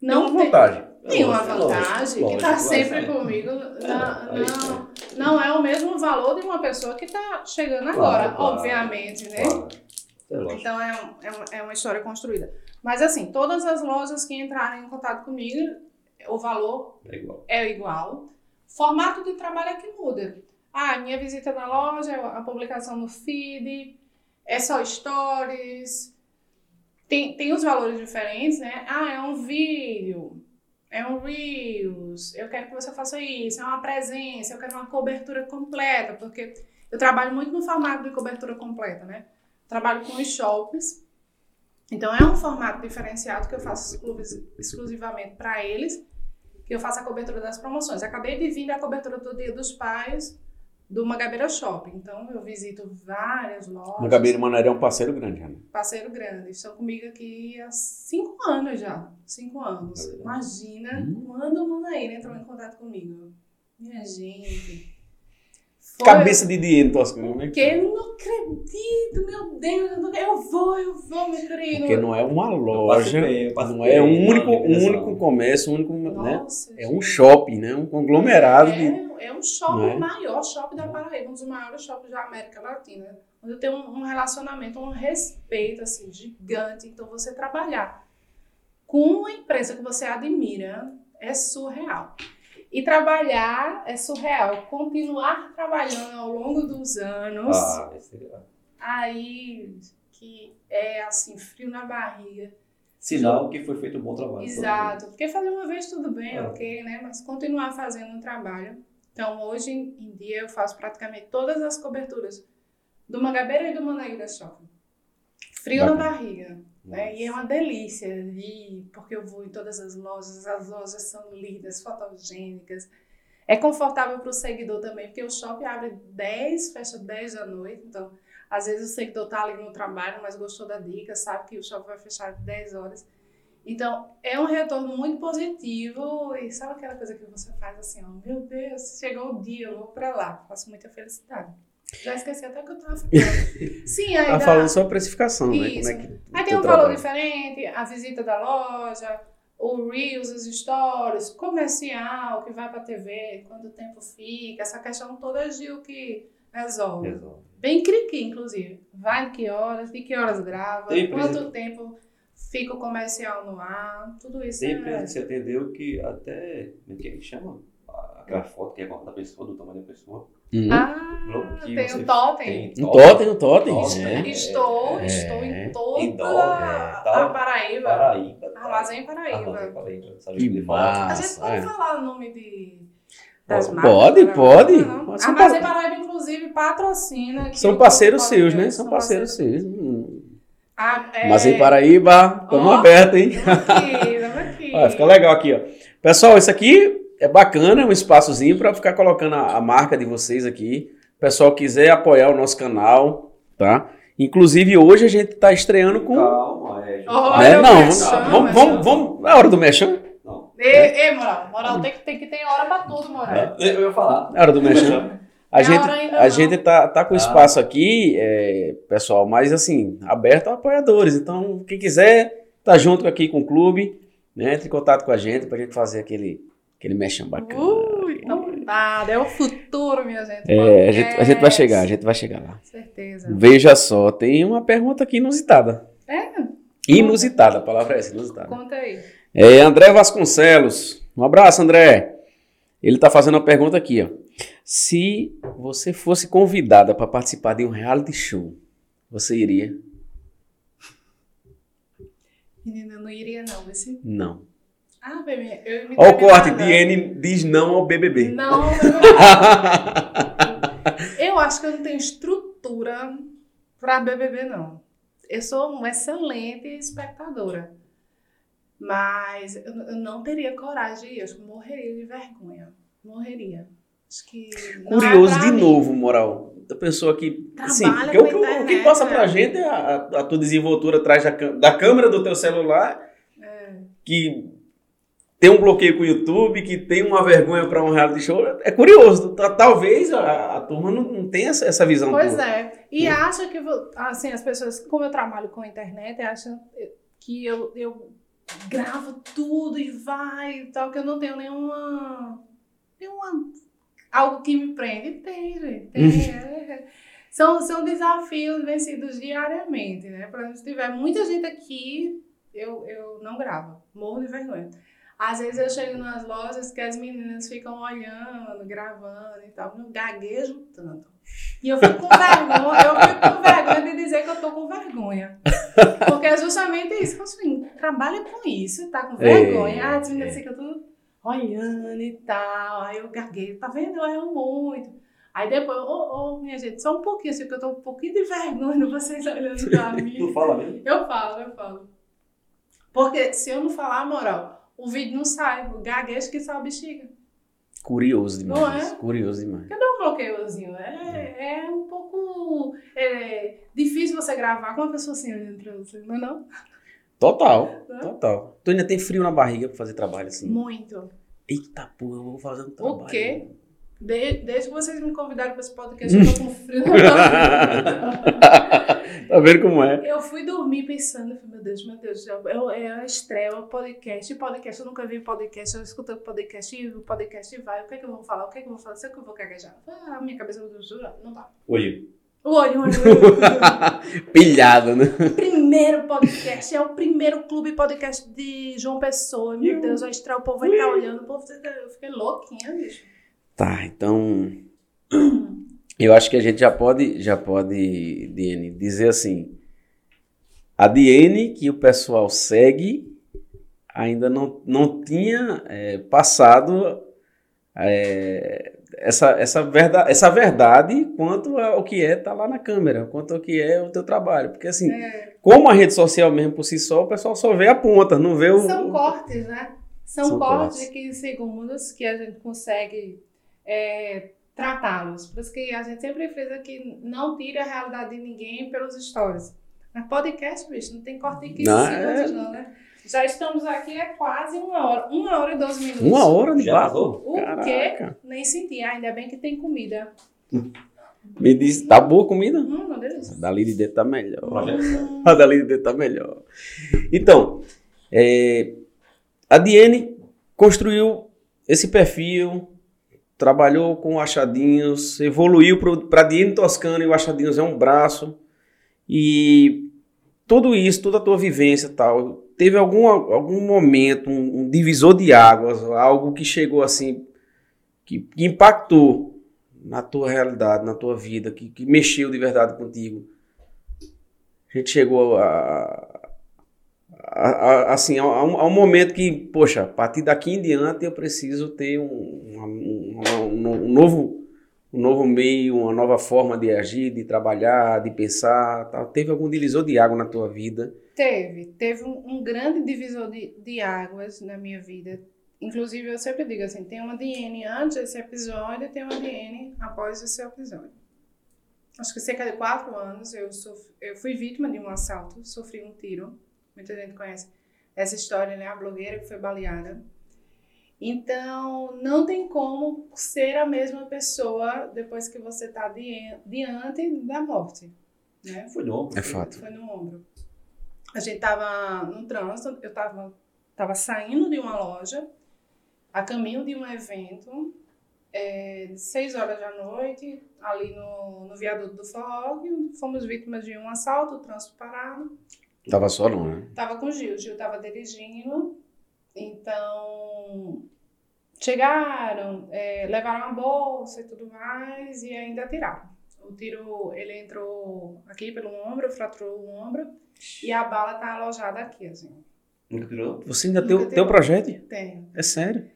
não Tem uma vantagem. tem uma vantagem que está sempre é. comigo. Não, É isso não, é o mesmo valor de uma pessoa que está chegando agora, obviamente, né? É. Então é, um- é, uma- é uma história construída. Mas assim, todas as lojas que entrarem em contato comigo, o valor É igual. é igual. Formato de trabalho é que muda. Ah, minha visita na loja, a publicação no feed, é só stories. Tem, tem os valores diferentes, né? Ah, é um vídeo, é um Reels, eu quero que você faça isso, é uma presença, eu quero uma cobertura completa, porque eu trabalho muito no formato de cobertura completa, né? Trabalho com os shoppings. Então é um formato diferenciado que eu faço exclus- exclusivamente para eles que eu faço a cobertura das promoções. Acabei de vir da cobertura do Dia dos Pais do Magabeira Shopping. Então, eu visito várias lojas. Magabeira Maneira é um parceiro grande, né? Parceiro grande. Estão comigo aqui há cinco anos já. Cinco anos. Imagina Hum. quando o Manaíra entrou em contato comigo. Minha gente. Foi- Cabeça de dinheiro, Toscano. como é que- Porque eu não acredito, meu Deus. Eu, não- eu vou, eu vou, meu querido. Porque não é uma loja, não é um único, um único comércio, um único, né? Nossa, É um shopping, né? Um conglomerado de... É, é um shopping, Não é? o maior shopping da Paraíba, um dos maiores shoppings da América Latina. Onde eu tenho um, um relacionamento, um respeito assim, gigante. Então, você trabalhar com uma empresa que você admira é surreal. E trabalhar é surreal. Continuar trabalhando ao longo dos anos, Ah, aí que é assim, frio na barriga. Sinal que foi feito um bom trabalho. Exato. Porque fazer uma vez tudo bem, É. ok, né? Mas continuar fazendo um trabalho. Então, hoje em dia, eu faço praticamente todas as coberturas do Mangabeira e do Manaíra Shopping. Frio na Bacana. barriga. Né? E é uma delícia ir, porque eu vou em todas as lojas, as lojas são lindas, fotogênicas. É confortável para o seguidor também, porque o shopping abre 10, fecha 10 da noite, então às vezes o seguidor está ali no trabalho, mas gostou da dica, sabe que o shopping vai fechar 10 horas. Então, é um retorno muito positivo e sabe aquela coisa que você faz assim, ó, meu Deus, chegou o dia, eu vou para lá, faço muita felicidade. Já esqueci até que eu estava falando. *laughs* Sim, Tá dá- falando sobre a precificação, né? Como Isso. é que Aí tem um teu valor trabalho. diferente, a visita da loja, o Reels, os stories, comercial que vai para TV, quanto tempo fica, essa questão toda é Gil que resolve. Resolve. Bem criqui, inclusive. Vai de que horas, de que horas grava, Tem quanto tempo fica o comercial no ar, tudo isso Tem é... empresa que você atendeu que até. Como é que chama? Aquela foto que é da pessoa, do tamanho da pessoa. Uhum. Ah, que tem você o totem. tem Um totem, um totem. Totem. É. Estou, É. estou em toda Em a, é, tal. a Paraíba. Paraíba. Armazém Paraíba. Armazém Paraíba. Sabe Que fala? A massa. gente pode é. falar o nome de, das Pode, marcas? pode. Não, não. Armazém par- Paraíba, inclusive, patrocina. aqui São parceiros seus, né? São parceiros seus. Hum. Ah, é... Mas em Paraíba, estamos Ó. abertos, hein? Aqui, aqui. *laughs* Olha, fica legal aqui, ó. Pessoal, isso aqui é bacana, é um espaçozinho para ficar colocando a, a marca de vocês aqui. O pessoal quiser apoiar o nosso canal, tá? Inclusive, hoje a gente tá estreando com. Calma, é. Olha, Né? Não, merchan, vamos, vamos, vamos. É hora do mexão? Não. Ei, ei, moral, moral, tem que, tem que ter hora pra tudo, moral. Eu ia falar. É hora do mexão. A É gente, a não. gente tá, tá com Ah. espaço aqui, é, pessoal, mas assim, aberto a apoiadores. Então, quem quiser, tá junto aqui com o clube, né? Entre em contato com a gente pra gente fazer aquele, aquele mexão bacana. Ui, Então, nada, é o futuro, minha gente. É, a gente, a gente vai chegar, a gente vai chegar lá. Certeza. Veja só, tem uma pergunta aqui inusitada. É, Inusitada, a palavra é essa, inusitada. conta aí. É André Vasconcelos. Um abraço, André. Ele está fazendo uma pergunta aqui, ó. Se você fosse convidada para participar de um reality show, você iria? Menina, eu não iria não, esse... Não. Ah, bebê, eu me Olha o corte. Diene diz não ao BBB. Não, *laughs* não. Eu acho que eu não tenho estrutura para BBB, não. Eu sou uma excelente espectadora. Mas eu eu não teria coragem de ir. Eu acho que eu morreria de vergonha. Morreria. Acho que. é Curioso pra de mim. novo, moral. Da pessoa que. Assim, Trabalha porque o, o que passa pra né? gente é a, a- tua desenvoltura atrás da, da câmera do teu celular, É. que tem um bloqueio com o YouTube, que tem uma vergonha pra um reality show. É curioso. Tá- Talvez a, a turma não, não tenha essa, essa visão Pois toda. é. E acha que, assim, as pessoas, como eu trabalho com internet, acham que eu, eu gravo tudo e vai e tal, que eu não tenho nenhuma. nenhuma algo que me prende. Tem, gente. Tem. é. São, são desafios vencidos diariamente, né? Por exemplo, se tiver muita gente aqui, eu, eu não gravo. Morro de vergonha. Às vezes eu chego nas lojas que as meninas ficam olhando, gravando e tal. Eu gaguejo tanto. E eu fico com vergonha, eu fico com vergonha de dizer que eu tô com vergonha. Porque é justamente isso. Assim, trabalha com isso, tá com vergonha. ah, as meninas ficam tudo olhando e tal. Aí eu gaguejo, tá vendo? Eu erro muito. Aí depois, ô, ô, minha gente, só um pouquinho, assim, porque eu tô um pouquinho de vergonha vocês olhando pra *laughs* mim. Tu fala mesmo? Eu falo, eu falo. Porque se eu não falar, moral, o vídeo não sai. O gaguejo que sai a bexiga. Curioso demais. Não é? Curioso demais. Cadê um bloqueiozinho? É, é um pouco é, difícil você gravar com uma pessoa assim olhando pra você, não é não? Total. Né? Total. Tu ainda tem frio na barriga pra fazer trabalho assim. Muito. Eita porra, eu vou fazer um trabalho. quê? De- desde que vocês me convidaram pra esse podcast, eu tô com frio na *laughs* tá vendo como é? Eu fui dormir pensando, eu falei, meu Deus, meu Deus, eu, é a estreia, o podcast, podcast, eu nunca vi podcast, eu escuto podcast e o podcast vai, o que é que eu vou falar, o que é que eu vou falar, sei que eu vou gaguejar. Ah, minha cabeça não jura, não dá. O olho, o olho, o olho. *laughs* Pilhado, né? primeiro podcast, é o primeiro clube podcast de João Pessoa. Meu Deus, vai estrear, o povo vai estar olhando, o povo eu fiquei louquinha, bicho. Tá, então. *clears throat* Eu acho que a gente já pode, já pode, Diene, dizer assim. A Diene que o pessoal segue ainda não, não tinha é, passado é, essa, essa, verdade, essa verdade quanto ao que é estar lá na câmera, quanto ao que é o teu trabalho. Porque assim, É, como a rede social mesmo por si só, o pessoal só vê a ponta, não vê o. são cortes, né? São, São cortes cortes. de 15 segundos que a gente consegue é, tratá-los. Por isso que a gente sempre frisa que não tire a realidade de ninguém pelos stories. Mas podcast, bicho, não tem corte de 15 Não, segundos, não, né? Já estamos aqui há quase uma hora. Uma hora e 12 minutos. Uma hora de vazou? O quê? Nem senti. Ainda bem que tem comida. Me diz, tá boa a comida? Hum, meu Deus. A dali de dentro tá melhor. Hum. A dali de dentro tá melhor. Então, é, a Diene construiu esse perfil, trabalhou com achadinhos, evoluiu para Diene Toscano e o achadinhos é um braço. E tudo isso, toda a tua vivência tal, teve algum, algum momento, um, um divisor de águas, algo que chegou assim, que, que impactou na tua realidade, na tua vida, que, que mexeu de verdade contigo. A gente chegou a- assim, a um, a um momento que, poxa, a partir daqui em diante eu preciso ter um, um, um novo, um novo meio, uma nova forma de agir, de trabalhar, de pensar. Tal. Teve algum divisor de água na tua vida? Teve. Teve um, grande divisor de, de águas na minha vida. Inclusive, eu sempre digo assim, tem uma DN antes desse episódio tem uma DN após esse episódio. Acho que cerca de quatro anos eu, sof- eu fui vítima de um assalto, sofri um tiro. Muita gente conhece essa história, né? A blogueira que foi baleada. Então, não tem como ser a mesma pessoa depois que você está diante da morte. Né? Foi novo. É fato. Foi no ombro. A gente tava no trânsito, eu tava, tava saindo de uma loja, a caminho de um evento, é, seis horas da noite, ali no, no viaduto do Forró, fomos vítimas de um assalto, o trânsito parado. Tava só não, né? Tava com o Gil, o Gil tava dirigindo, então chegaram, é, levaram a bolsa e tudo mais, e ainda atiraram. O tiro, ele entrou aqui pelo ombro, fraturou o ombro, e a bala tá alojada aqui, assim. Você ainda Nunca tem, o- tem o projeto? Tem. É sério?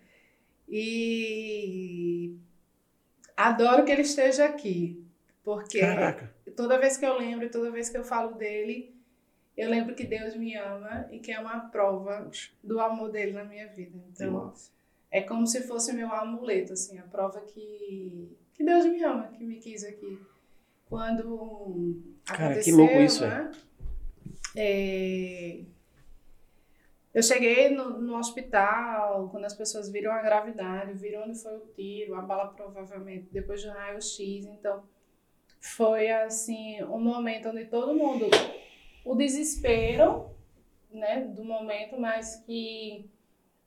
E adoro que ele esteja aqui, porque Caraca. toda vez que eu lembro, toda vez que eu falo dele, eu lembro que Deus me ama e que é uma prova do amor dele na minha vida. Então, é como se fosse meu amuleto, assim, a prova que, que Deus me ama, que me quis aqui. Quando Cara, que louco isso, né? É, Eu cheguei no, no hospital, quando as pessoas viram a gravidade, viram onde foi o tiro, a bala provavelmente depois do raio-x, então foi assim um momento onde todo mundo o desespero né do momento mas que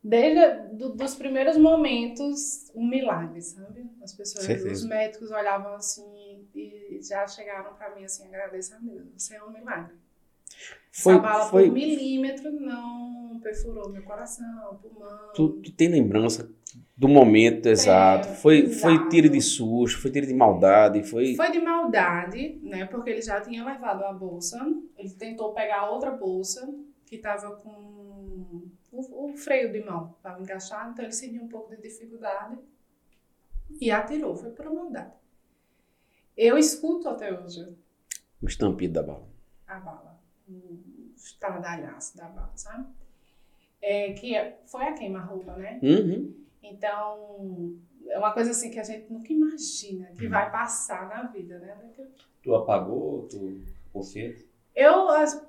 desde do, dos primeiros momentos um milagre sabe as pessoas Certeza. os médicos olhavam assim e já chegaram para mim assim agradeça a Deus você é um milagre Foi, bala foi, por milímetro não perfurou meu coração pulmão tu, tu tem lembrança do momento exato? Foi, foi exato. tiro de susto, foi tiro de maldade, foi... Foi de maldade, né? Porque ele já tinha levado a bolsa. Ele tentou pegar outra bolsa que estava com o, o freio de mão, estava encaixado, então ele sentiu um pouco de dificuldade e atirou. Foi por maldade. Eu escuto até hoje O estampido da bala. a bala, estradalhaço da bala, sabe? É, que é- foi a queima-roupa, né? Uhum. Então, é uma coisa assim que a gente nunca imagina que vai passar na vida, né? Tu apagou? Tu consciente? Eu as-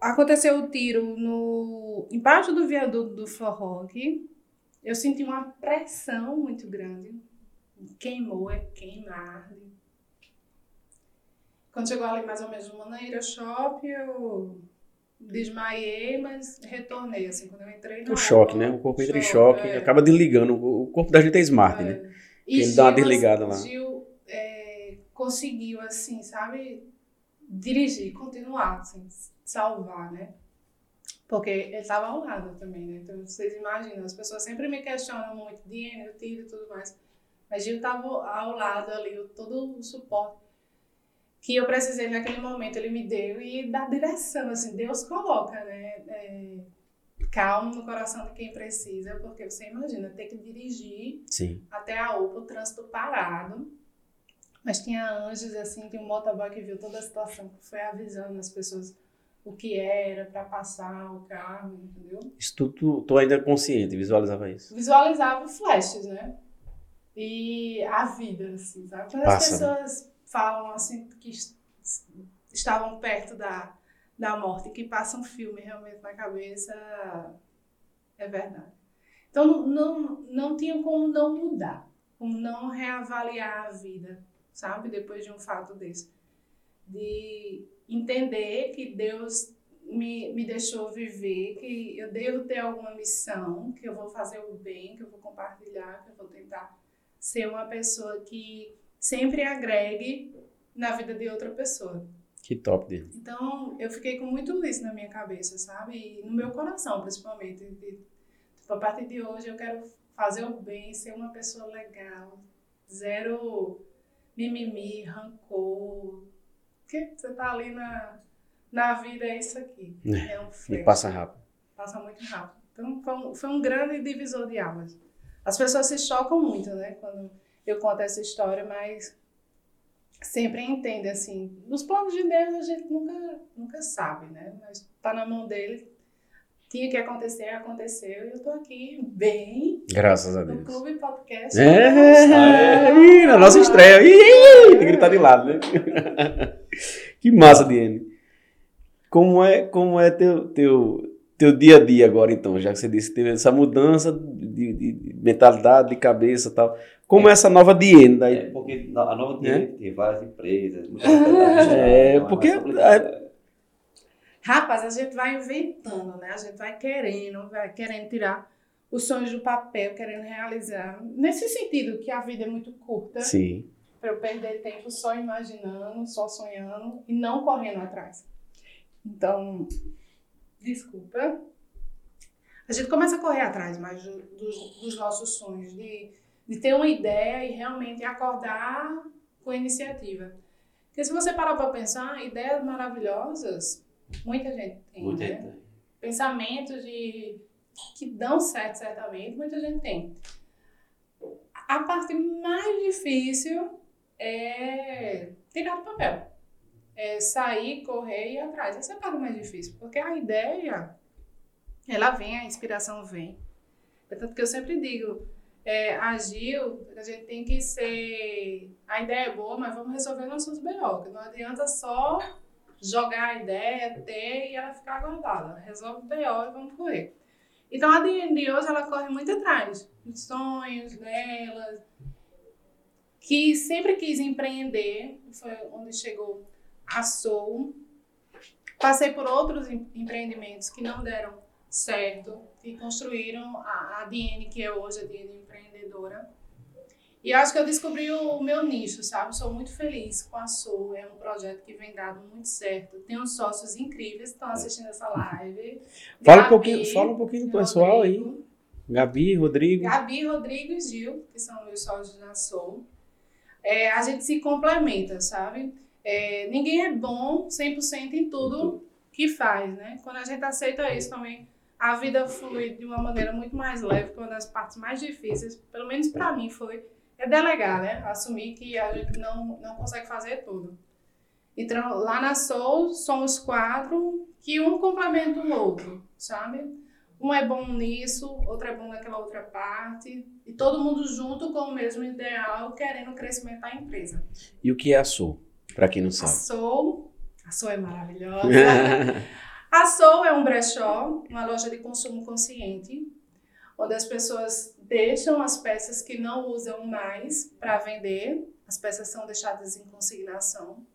aconteceu o tiro no embaixo do viaduto do Forró aqui. Eu senti uma pressão muito grande. Queimou, é queima, arde. Quando chegou ali mais ou menos no Maneira Shop, eu desmaiei, mas retornei assim quando eu entrei O choque, né? O corpo entra em Choque, choque, é. acaba desligando. O corpo da gente é smart, né? É. E Ele dá uma Gil, desligada lá. Gil é, conseguiu, assim, sabe, dirigir, continuar, assim, salvar, né? Porque ele estava ao lado também, né? Então, vocês imaginam, as pessoas sempre me questionam muito, Diene, o tiro e tudo mais. Mas Gil estava ao lado ali, todo o suporte que eu precisei naquele momento, ele me deu e dá direção, assim, Deus coloca, né? É, calmo no coração de quem precisa, porque você imagina, ter que dirigir Sim. até a UPA, o trânsito parado. Mas tinha anjos, assim, tinha um motoboy que viu toda a situação, que foi avisando as pessoas o que era para passar o carro, entendeu? Isso tu, tu, tu ainda é consciente, visualizava isso. Visualizava flashes, né? E a vida, assim, sabe? Quando as né? pessoas falam, assim, que est- estavam perto da, da morte, que passa um filme realmente na cabeça, é verdade. Então, não, não, não tinha como não mudar, como não reavaliar a vida, sabe? Depois de um fato desse. De entender que Deus me, me deixou viver, que eu devo ter alguma missão, que eu vou fazer o bem, que eu vou compartilhar, que eu vou tentar ser uma pessoa que sempre agregue na vida de outra pessoa. Que top dele. Então, eu fiquei com muito isso na minha cabeça, sabe? E no meu coração, principalmente. De, tipo, a partir de hoje, eu quero fazer o bem, ser uma pessoa legal. Zero mimimi, rancor. Porque você tá ali na, na vida, é isso aqui. É um E flash. passa rápido. Passa muito rápido. Então, foi um, foi um grande divisor de águas. As pessoas se chocam muito, né? Quando eu conto essa história, mas sempre entendem, assim. Nos planos de Deus a gente nunca, nunca sabe, né? Mas tá na mão dele. Tinha que acontecer, aconteceu. E eu tô aqui bem Graças a no Deus. Clube Podcast. É, ih, na nossa estreia. Ih, tem que gritar de lado, né? *laughs* Que massa, Diene. Como é, como é teu, teu, teu dia a dia agora, então? Já que você disse que teve essa mudança de, de- de mentalidade, de cabeça e tal. Como é essa nova Diene? Daí, É, porque a nova É? tem, várias empresas. É, então porque- mais complicado. Rapaz, a gente vai inventando, né? A gente vai querendo, vai querendo tirar os sonhos do papel, querendo realizar. Nesse sentido, que a vida é muito curta. Sim. Para eu perder tempo só imaginando, só sonhando e não correndo atrás. Então, desculpa. A gente começa a correr atrás mais do, dos, dos nossos sonhos, de, de ter uma ideia e realmente acordar com iniciativa. Porque se você parar para pensar, ideias maravilhosas, muita gente tem. Muita né? gente. Pensamentos de, que dão certo, certamente, muita gente tem. A parte mais difícil é tirar do papel. É sair, correr e ir atrás. Essa é a parte mais difícil, porque a ideia, ela vem, a inspiração vem. É tanto que eu sempre digo, é, agil, a gente tem que ser. A ideia é boa, mas vamos resolver nossos BO. Não adianta só jogar a ideia, ter e ela ficar guardada. Resolve o BO e vamos correr. Então a D&D hoje ela corre muito atrás dos sonhos dela, que sempre quis empreender, foi onde chegou a Soul. Passei por outros em- empreendimentos que não deram certo, que construíram a, a DN, que é hoje a DN empreendedora. E acho que eu descobri o meu nicho, sabe? Sou muito feliz com a Soul, é um projeto que vem dado muito certo. Tenho sócios incríveis que estão assistindo essa live. Fala um Gabi, pouquinho, fala um pouquinho do pessoal aí. Rodrigo, Gabi, Rodrigo. Gabi, Rodrigo e Gil, que são meus sócios da Soul. É, a gente se complementa, sabe? É, ninguém é bom 100% em tudo que faz, né? Quando a gente aceita isso também, a vida flui de uma maneira muito mais leve, que uma das partes mais difíceis, pelo menos para mim foi, é delegar, né? Assumir que a gente não, não consegue fazer tudo. Então, lá na Soul, somos quatro, que um complementa o outro, sabe? Um é bom nisso, outro é bom naquela outra parte, e todo mundo junto com o mesmo ideal, querendo o crescimento da empresa. E o que é a Soul? Pra quem não A sabe. Soul, a Soul é maravilhosa. *laughs* A Soul é um brechó, uma loja de consumo consciente, onde as pessoas deixam as peças que não usam mais para vender. As peças são deixadas em consignação.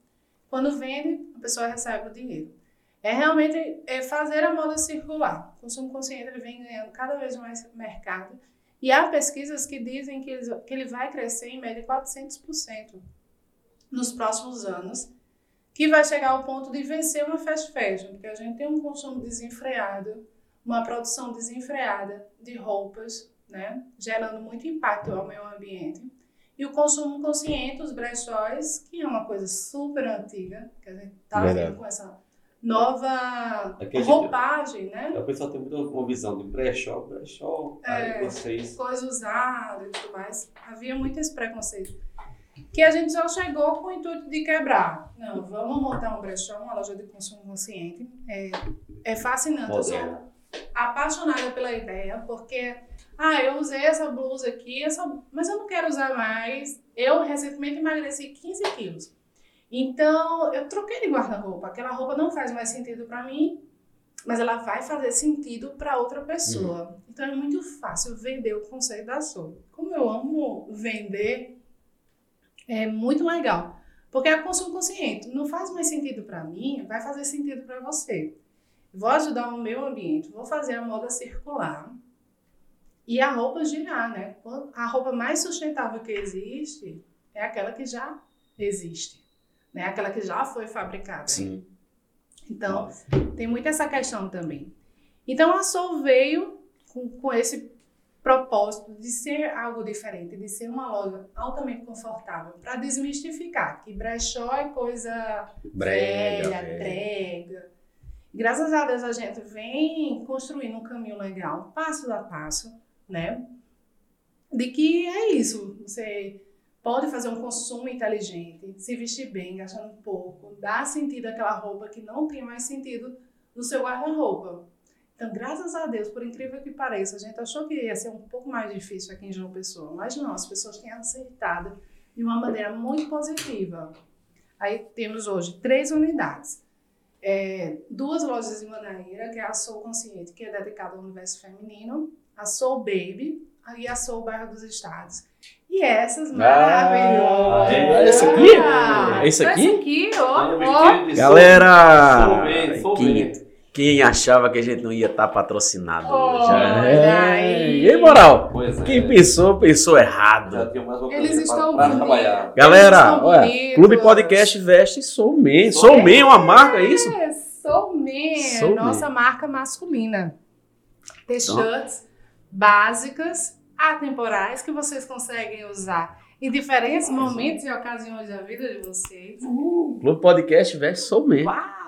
Quando vende, a pessoa recebe o dinheiro. É realmente é fazer a moda circular. O consumo consciente ele vem ganhando cada vez mais mercado. E há pesquisas que dizem que ele, que ele vai crescer em média 400% nos próximos anos que vai chegar ao ponto de vencer uma fast fashion, porque a gente tem um consumo desenfreado, uma produção desenfreada de roupas, né, gerando muito impacto ao meio ambiente. E o consumo consciente, os brechóis, que é uma coisa super antiga, que a gente está vindo com essa nova É a gente- roupagem, né? O pessoal tem uma visão de brechó, brechó, É. vocês... coisa usada e tudo mais. Havia muito esse preconceito. Que a gente já chegou com o intuito de quebrar. Não, vamos montar um brechó, uma loja de consumo consciente. É, é fascinante. Eu sou apaixonada pela ideia, porque, ah, eu usei essa blusa aqui, essa, mas eu não quero usar mais. Eu recentemente emagreci 15 quilos. Então, eu troquei de guarda-roupa. Aquela roupa não faz mais sentido para mim, mas ela vai fazer sentido para outra pessoa. Então, é muito fácil vender o conceito da Soul. Como eu amo vender, é muito legal. Porque é consumo consciente. Não faz mais sentido para mim, vai fazer sentido para você. Vou ajudar o meu ambiente, vou fazer a moda circular e a roupa girar, né? A roupa mais sustentável que existe é aquela que já existe, né? Aquela que já foi fabricada. Sim. Então, Nossa. tem muito essa questão também. Então, a Soul veio com, com esse propósito de ser algo diferente, de ser uma loja altamente confortável, para desmistificar que brechó é coisa Brega, velha, brega. Graças a Deus a gente vem construindo um caminho legal, passo a passo, né? De que é isso, você pode fazer um consumo inteligente, se vestir bem, gastando um pouco, dar sentido àquela roupa que não tem mais sentido no seu guarda-roupa. Então, graças a Deus, por incrível que pareça, a gente achou que ia ser um pouco mais difícil aqui em João Pessoa, mas não, as pessoas têm aceitado de uma maneira muito positiva. Aí temos hoje três unidades. É, duas lojas em Manaíra, que é a Soul Consciente, que é dedicada ao universo feminino, a Soul Baby e a Soul Bairro dos Estados. E essas maravilhosas! é esse aqui? Ah, É esse aqui? Esse aqui, ó, de Galera, Sou bem, sou bem. Quem achava que a gente não ia estar patrocinado Olha hoje? É. aí. E aí, moral? Pois é. Quem pensou, pensou errado. Já tenho mais uma Eles coisa estão pra. Galera, estão olha, bonitos. Clube Podcast veste Sou Man. Sou Sou. Man é uma marca, é isso? É, Man, Soul nossa marca masculina. T-shirts básicas, atemporais, que vocês conseguem usar em diferentes momentos e ocasiões da vida de vocês. Clube Podcast veste Sou Man. Uau!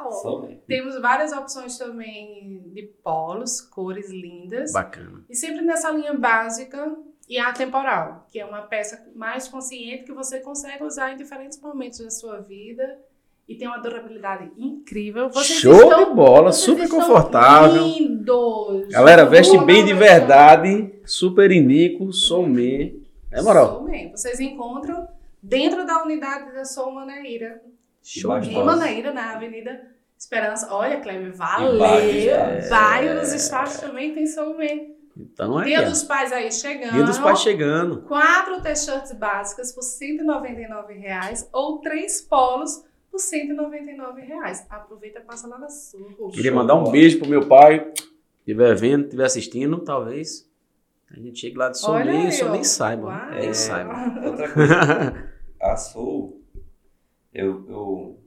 Temos várias opções também de polos, cores lindas. Bacana. E sempre nessa linha básica e atemporal, que é uma peça mais consciente que você consegue usar em diferentes momentos da sua vida e tem uma durabilidade incrível. Vocês Show estão- de bola, super confortável. Lindos. Galera, veste Vou bem de verdade. Super inico, Sou Man. É moral. Man. Vocês encontram dentro da unidade da Soul Manaíra. Show de. Manaíra, na Avenida Esperança. Olha, Kleber, valeu. vários estados. Bairro dos estados também tem Soul Man. Então aí, Dia dos Pais aí chegando. Dia dos Pais chegando. Quatro t-shirts básicas por 199 reais ou três polos por 199 reais. Aproveita e passa lá na sua. Queria mandar um beijo pro meu pai. Estiver vendo, estiver assistindo, talvez. A gente chegue lá de Sou Olha Man e só ó. nem saiba. Uau. Nem saiba. Outra coisa, a Soul, eu, eu,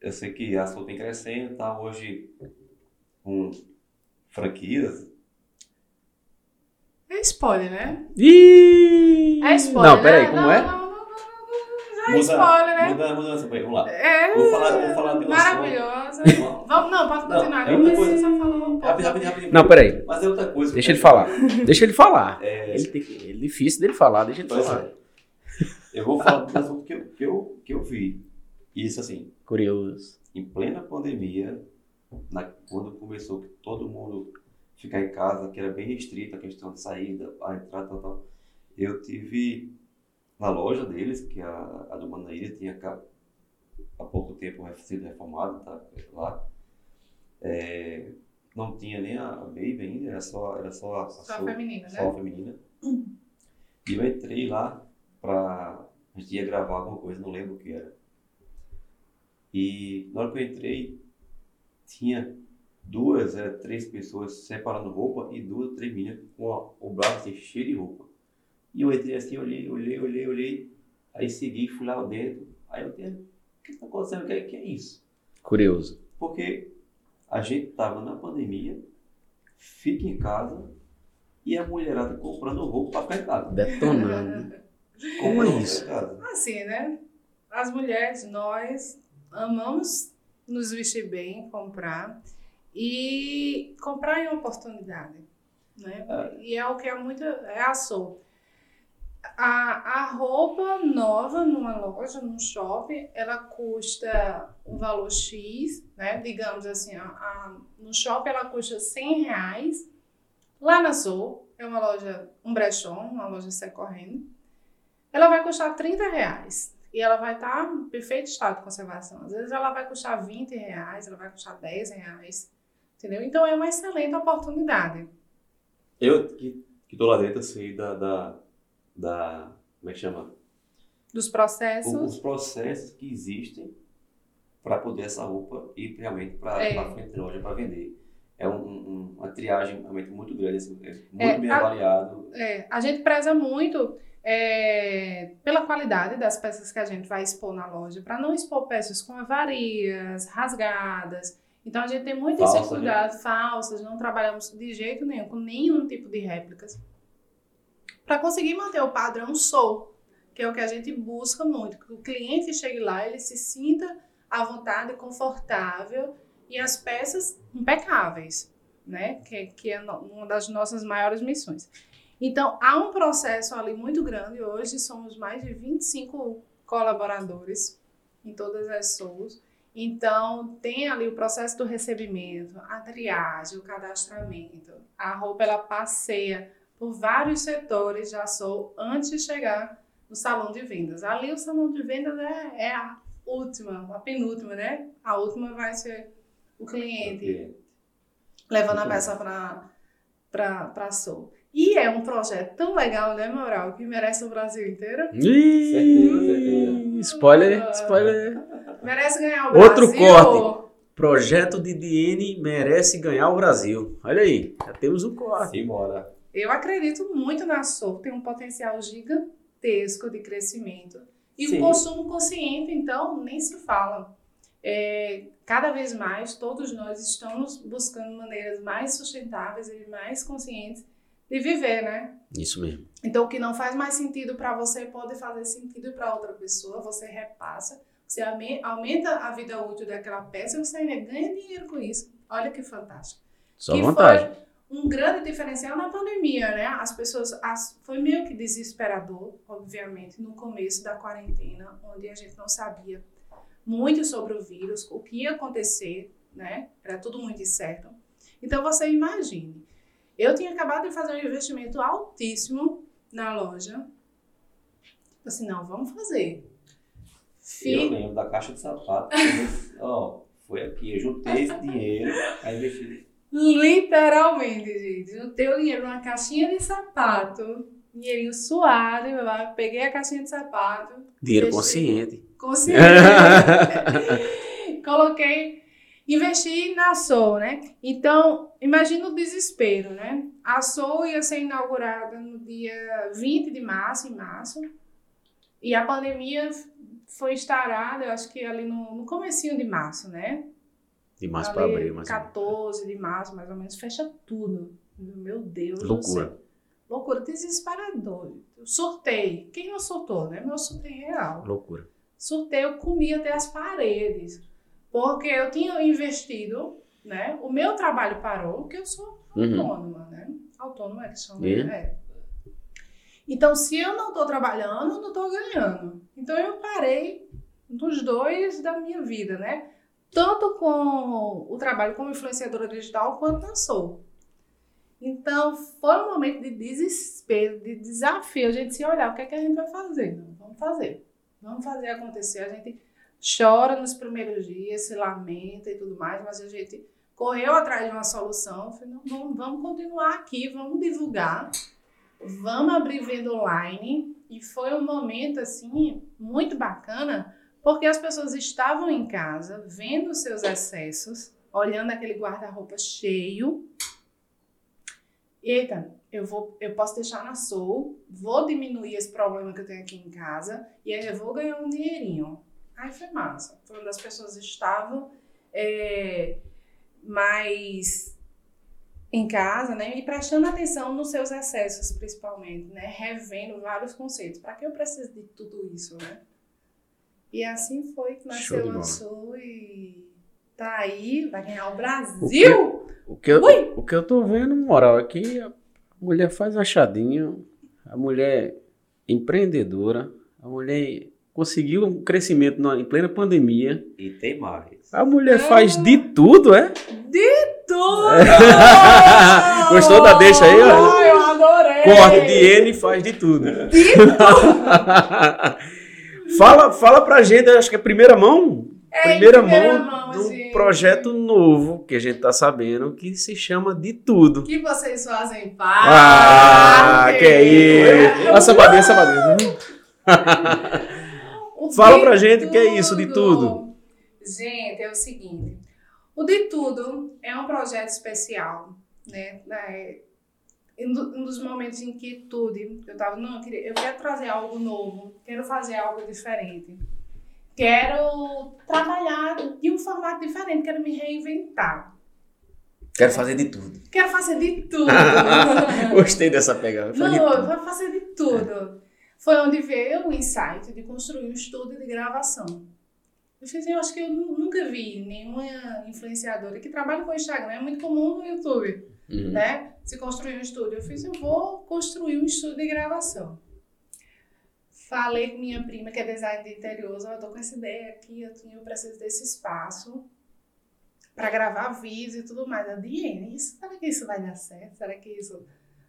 eu sei que a Soul tem crescendo, tá hoje com franquias. É spoiler, né? Ih! É spoiler. Não, peraí, né? como não, é? Não, não, não, não, não, já é spoiler, né? Muda, mudança, vamos lá. É. Vou falar, vou falar de Maravilhosa. Vamos, não, pode continuar. Não, é outra coisa. você só falou um pouco. Rapidinho, rapidinho, rapidinho. Não, peraí. Mas é outra coisa. Deixa ele falar. Deixa ele falar. É, Ele tem que- é difícil dele falar, deixa ele pois falar. é. Eu vou falar do assunto que eu, que, eu, que eu vi. Isso assim, Curioso. em plena pandemia, na- quando começou que todo mundo ficar em casa, que era bem restrita a questão de saída, a entrada, tal, tal, eu tive na loja deles, que a, a do Manaíra tinha há pouco tempo sido reformada, tá lá. É, não tinha nem a Baby ainda, era só, era só a, a Só a feminina, só né? a feminina. E eu entrei lá pra. A gente ia gravar alguma coisa, não lembro o que era. E na hora que eu entrei, tinha duas, era três pessoas separando roupa e duas, três meninas com a- o braço assim, cheio de roupa. E eu entrei assim, olhei, olhei, olhei, olhei. Aí segui, fui lá dentro. Aí eu disse, o que está acontecendo? O que é, que é isso? Curioso. Porque a gente tava na pandemia, fica em casa e a mulherada comprando roupa para ficar em casa. Detonando. *laughs* Como é isso? Assim, né? As mulheres, nós amamos nos vestir bem, comprar e comprar em oportunidade, né? E é o que é muito é a Soul. A, a roupa nova numa loja, num shopping, ela custa um valor X, né? Digamos assim, a, a- no shopping ela custa 100 reais. Lá na Soul, é uma loja, um brechó, uma loja secorrendo, ela vai custar 30 reais. E ela vai estar em perfeito estado de conservação. Às vezes ela vai custar 20 reais, ela vai custar 10 reais. Entendeu? Então é uma excelente oportunidade. Eu que, que tô lá dentro, sei da, da, da. Como é que chama? Dos O- processos. Os processos que existem para poder essa roupa ir realmente para É. a frente da loja para vender. É um, um- uma triagem realmente muito grande, assim, é muito É, bem a- avaliado. É, a gente preza muito é, pela qualidade das peças que a gente vai expor na loja, para não expor peças com avarias, rasgadas. Então a gente tem muito esse Falsas, né? falsas, não trabalhamos de jeito nenhum com nenhum tipo de réplicas. Para conseguir manter o padrão Soul, que é o que a gente busca muito, que o cliente chegue lá, ele se sinta à vontade, confortável e as peças impecáveis, né? Que, que é uma das nossas maiores missões. Então, há um processo ali muito grande. Hoje somos mais de 25 colaboradores em todas as SOUs. Então, tem ali o processo do recebimento, a triagem, o cadastramento. A roupa, ela passeia por vários setores da SOU antes de chegar no salão de vendas. Ali, o salão de vendas é, é a última, a penúltima, né? A última vai ser o cliente levando a peça para a Soul. E é um projeto tão legal, né, Moral, que merece o Brasil inteiro. Ih, certeza. Spoiler, spoiler. Merece ganhar o Outro Brasil. corte. Projeto de Diene merece ganhar o Brasil. Olha aí, já temos um corte. Simbora. Eu acredito muito na SOU, tem um potencial gigantesco de crescimento. E Sim. o consumo consciente, então, nem se fala. É, cada vez mais, todos nós estamos buscando maneiras mais sustentáveis e mais conscientes de viver, né? Isso mesmo. Então, o que não faz mais sentido para você pode fazer sentido para outra pessoa, você repassa, você aumenta a vida útil daquela peça e você ainda ganha dinheiro com isso. Olha que fantástico. Só que vantagem. foi um grande diferencial na pandemia, né? As pessoas, as- foi meio que desesperador, obviamente, no começo da quarentena, onde a gente não sabia muito sobre o vírus, o que ia acontecer, né? Era tudo muito incerto. Então você imagine, eu tinha acabado de fazer um investimento altíssimo na loja. Tipo assim, não, vamos fazer. Eu Fi- lembro da caixa de sapato. Ó, foi aqui. Eu juntei esse dinheiro, aí investi. Literalmente, gente. Juntei o dinheiro numa caixinha de sapato, dinheirinho suado, eu lá peguei a caixinha de sapato, Dinheiro Deixei. consciente. consegui. *laughs* Coloquei, investi na Soul, né? Então, imagina o desespero, né? A Soul ia ser inaugurada no dia 20 de março, em março, e a pandemia foi instaurada, eu acho que ali no, no comecinho de março, né? De março para abril, mas 14 de março, mais ou menos, fecha tudo. Meu Deus do loucura. céu. Loucura, desesperador. Eu surtei. Quem não surtou, né? Mas eu surtei real. Loucura. Surtei, eu comi até as paredes. Porque eu tinha investido, né? O meu trabalho parou, porque eu sou Uhum. autônoma, né? Autônoma é que chama, É? né? É. Então, se eu não estou trabalhando, eu não estou ganhando. Então, eu parei dos dois da minha vida, né? Tanto com o trabalho como influenciadora digital, quanto na Soul. Então, foi um momento de desespero, de desafio. A gente se olhar, o que é que a gente vai fazer? Não, vamos fazer. Vamos fazer acontecer. A gente chora nos primeiros dias, se lamenta e tudo mais, mas a gente correu atrás de uma solução. Não, vamos, vamos continuar aqui, vamos divulgar, vamos abrir venda online. E foi um momento, assim, muito bacana, porque as pessoas estavam em casa, vendo os seus excessos, olhando aquele guarda-roupa cheio. Eita, eu, vou, eu posso deixar na Soul, vou diminuir esse problema que eu tenho aqui em casa e aí eu vou ganhar um dinheirinho. Aí foi massa. Foi onde as pessoas estavam é, mais em casa, né? E prestando atenção nos seus excessos, principalmente, né? Revendo vários conceitos. Para que eu preciso de tudo isso, né? E assim foi que nasceu Soul e tá aí, vai ganhar o Brasil! O que, eu, Ui! o que eu tô vendo, moral, é que a mulher faz achadinho, a mulher empreendedora, a mulher conseguiu um crescimento na- em plena pandemia. E tem mais. A mulher faz de tudo, é? Tudo! *laughs* Gostou da deixa aí, ó? Ai, eu adorei! Corte de N faz de tudo. *laughs* fala, fala pra gente, acho que é primeira mão. É, primeira, primeira mão, mão, do gente. projeto novo que a gente tá sabendo que se chama de tudo. que vocês fazem Ah, parte. que é isso. A sabadinha, a sabadinha. *laughs* O Fala pra gente o que é isso de tudo. Gente, é o seguinte. O De Tudo é um projeto especial, né? É, um do- dos momentos de inquietude, eu tava, não, eu, queria, eu quero trazer algo novo, quero fazer algo diferente. Quero trabalhar de um formato diferente, quero me reinventar. Quero fazer de tudo. Quero fazer de *laughs* tudo. Gostei dessa pegada. De Não, eu tudo. vou fazer de tudo. Foi onde veio o insight de construir um estúdio de gravação. Eu fiz, eu acho que eu nu- nunca vi nenhuma influenciadora que trabalha com Instagram, é muito comum no YouTube, Uhum. né? Se construir um estúdio. Eu fiz, eu vou construir um estúdio de gravação. Falei com minha prima, que é design de interiores, "Ó, eu tô com essa ideia aqui, eu, tinha, eu preciso desse espaço para gravar vídeos e tudo mais. Disse, isso, será que isso vai dar certo? Será que isso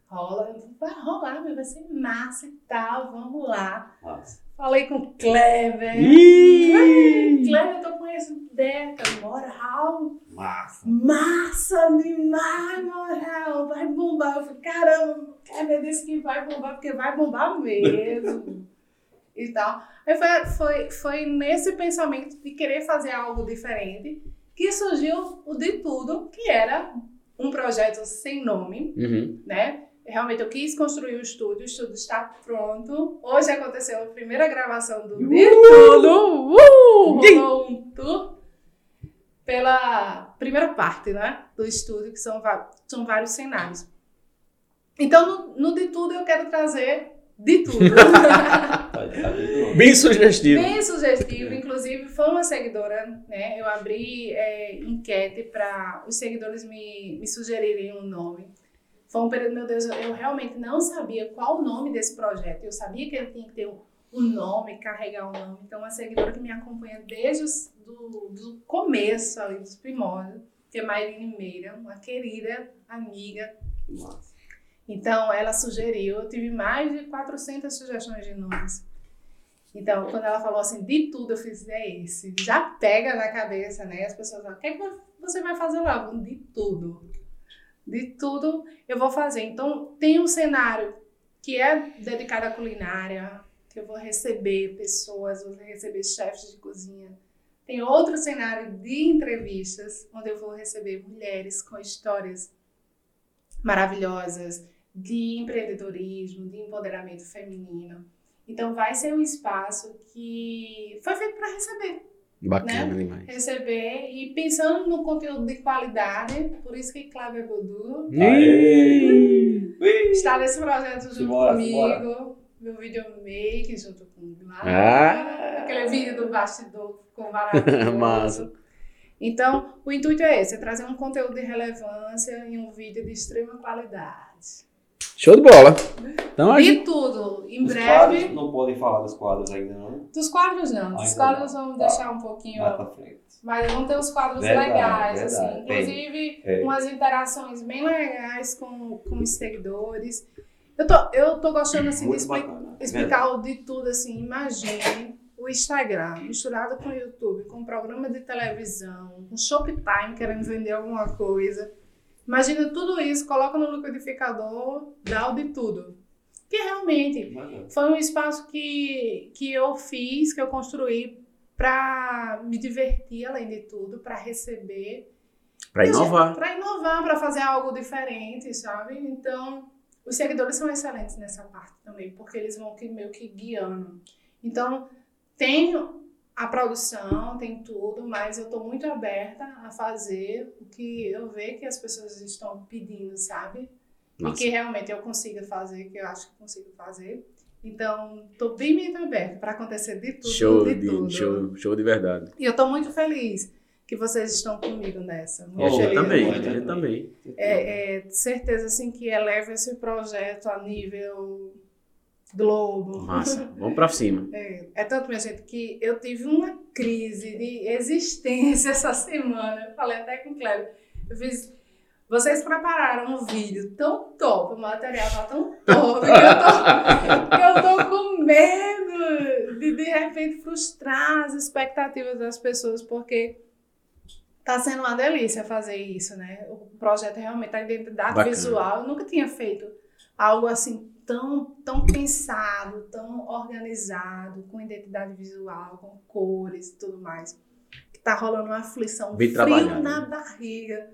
rola? Vai rolar, mas vai ser massa e tal, vamos lá. Nossa. Falei com o Kleber. Ih! Kleber, eu tô com essa ideia, cara, moral. Massa. Massa demais, moral. Vai bombar. Eu falei, caramba, Kleber disse que vai bombar, porque vai bombar mesmo. *laughs* e tal. Aí foi, foi, foi nesse pensamento de querer fazer algo diferente que surgiu o De Tudo, que era um projeto sem nome, Uhum. né? Realmente eu quis construir o estúdio, o estúdio está pronto. Hoje aconteceu a primeira gravação do De Tudo. Uh! Rolou um tour pela primeira parte, né? Do estúdio, que são, são vários cenários. Então, no, no De Tudo eu quero trazer de tudo. *laughs* Bem Bem sugestivo. Bem sugestivo, inclusive foi uma seguidora, né? Eu abri é, enquete para os seguidores me, me sugerirem um nome. Foi um período, meu Deus, eu, eu realmente não sabia qual o nome desse projeto. Eu sabia que ele tinha que ter um, um nome, carregar um nome. Então, uma seguidora que me acompanha desde os, do, do começo ali, dos primórdios, que é Mairine Meira, uma querida amiga então, ela sugeriu, eu tive mais de 400 sugestões de nomes. Então, quando ela falou assim, de tudo, eu fiz, é esse. Já pega na cabeça, né? As pessoas falam, o que, é que você vai fazer lá? De tudo. De tudo eu vou fazer. Então, tem um cenário que é dedicado à culinária, que eu vou receber pessoas, vou receber chefes de cozinha. Tem outro cenário de entrevistas, onde eu vou receber mulheres com histórias maravilhosas de empreendedorismo, de empoderamento feminino. Então vai ser um espaço que foi feito para receber, Bacana Né? demais. receber e pensando no conteúdo de qualidade, por isso que Cláudia! Ui! está nesse projeto junto Simbora, comigo, meu videomake junto com o Ah! aquele vídeo do bastidor ficou *laughs* maravilhoso. Massa. Então, o intuito é esse, é trazer um conteúdo de relevância e um vídeo de extrema qualidade. Show de bola. Então gente. De tudo. Em Os breve. quadros, não podem falar dos quadros ainda, não. Dos quadros não. Dos quadros vamos Tá. deixar um pouquinho. Mais pra frente. Mas vão ter os quadros Verdade, legais, verdade. assim. Inclusive, É. umas interações bem legais com, com os seguidores. Eu tô, eu tô gostando assim, de expli- bacana. explicar o de tudo, assim. Imagine o Instagram misturado com o YouTube, com programa de televisão, com Shoptime querendo vender alguma coisa. Imagina tudo isso, coloca no liquidificador, dá o de tudo. Que realmente foi um espaço que, que eu fiz, que eu construí para me divertir, além de tudo, para receber. Pra inovar. Para inovar, para fazer algo diferente, sabe? Então, os seguidores são excelentes nessa parte também, porque eles vão meio que guiando. Então, tem a produção, tem tudo, mas eu estou muito aberta a fazer o que eu vejo que as pessoas estão pedindo, sabe? E Massa. que realmente eu consiga fazer, que eu acho que consigo fazer. Então, tô bem muito aberta para acontecer de tudo, Show de, de, tudo. show, show de verdade. E eu tô muito feliz que vocês estão comigo nessa. Muito E feliz também, a mesmo. gente também. É, é certeza assim que eleva esse projeto a nível globo. Massa. Vamos pra cima. É, é tanto, minha gente, que eu tive uma crise de existência *laughs* essa semana. Eu falei até com o Cléber. Eu fiz. Vocês prepararam um vídeo tão top, o material tá tão top, que eu tô, que eu tô com medo de de repente frustrar as expectativas das pessoas, porque tá sendo uma delícia fazer isso, né? O projeto realmente, a identidade Bacana. visual, eu nunca tinha feito algo assim tão, tão pensado, tão organizado, com identidade visual, com cores e tudo mais. Que tá rolando uma aflição, Bem frio na né? barriga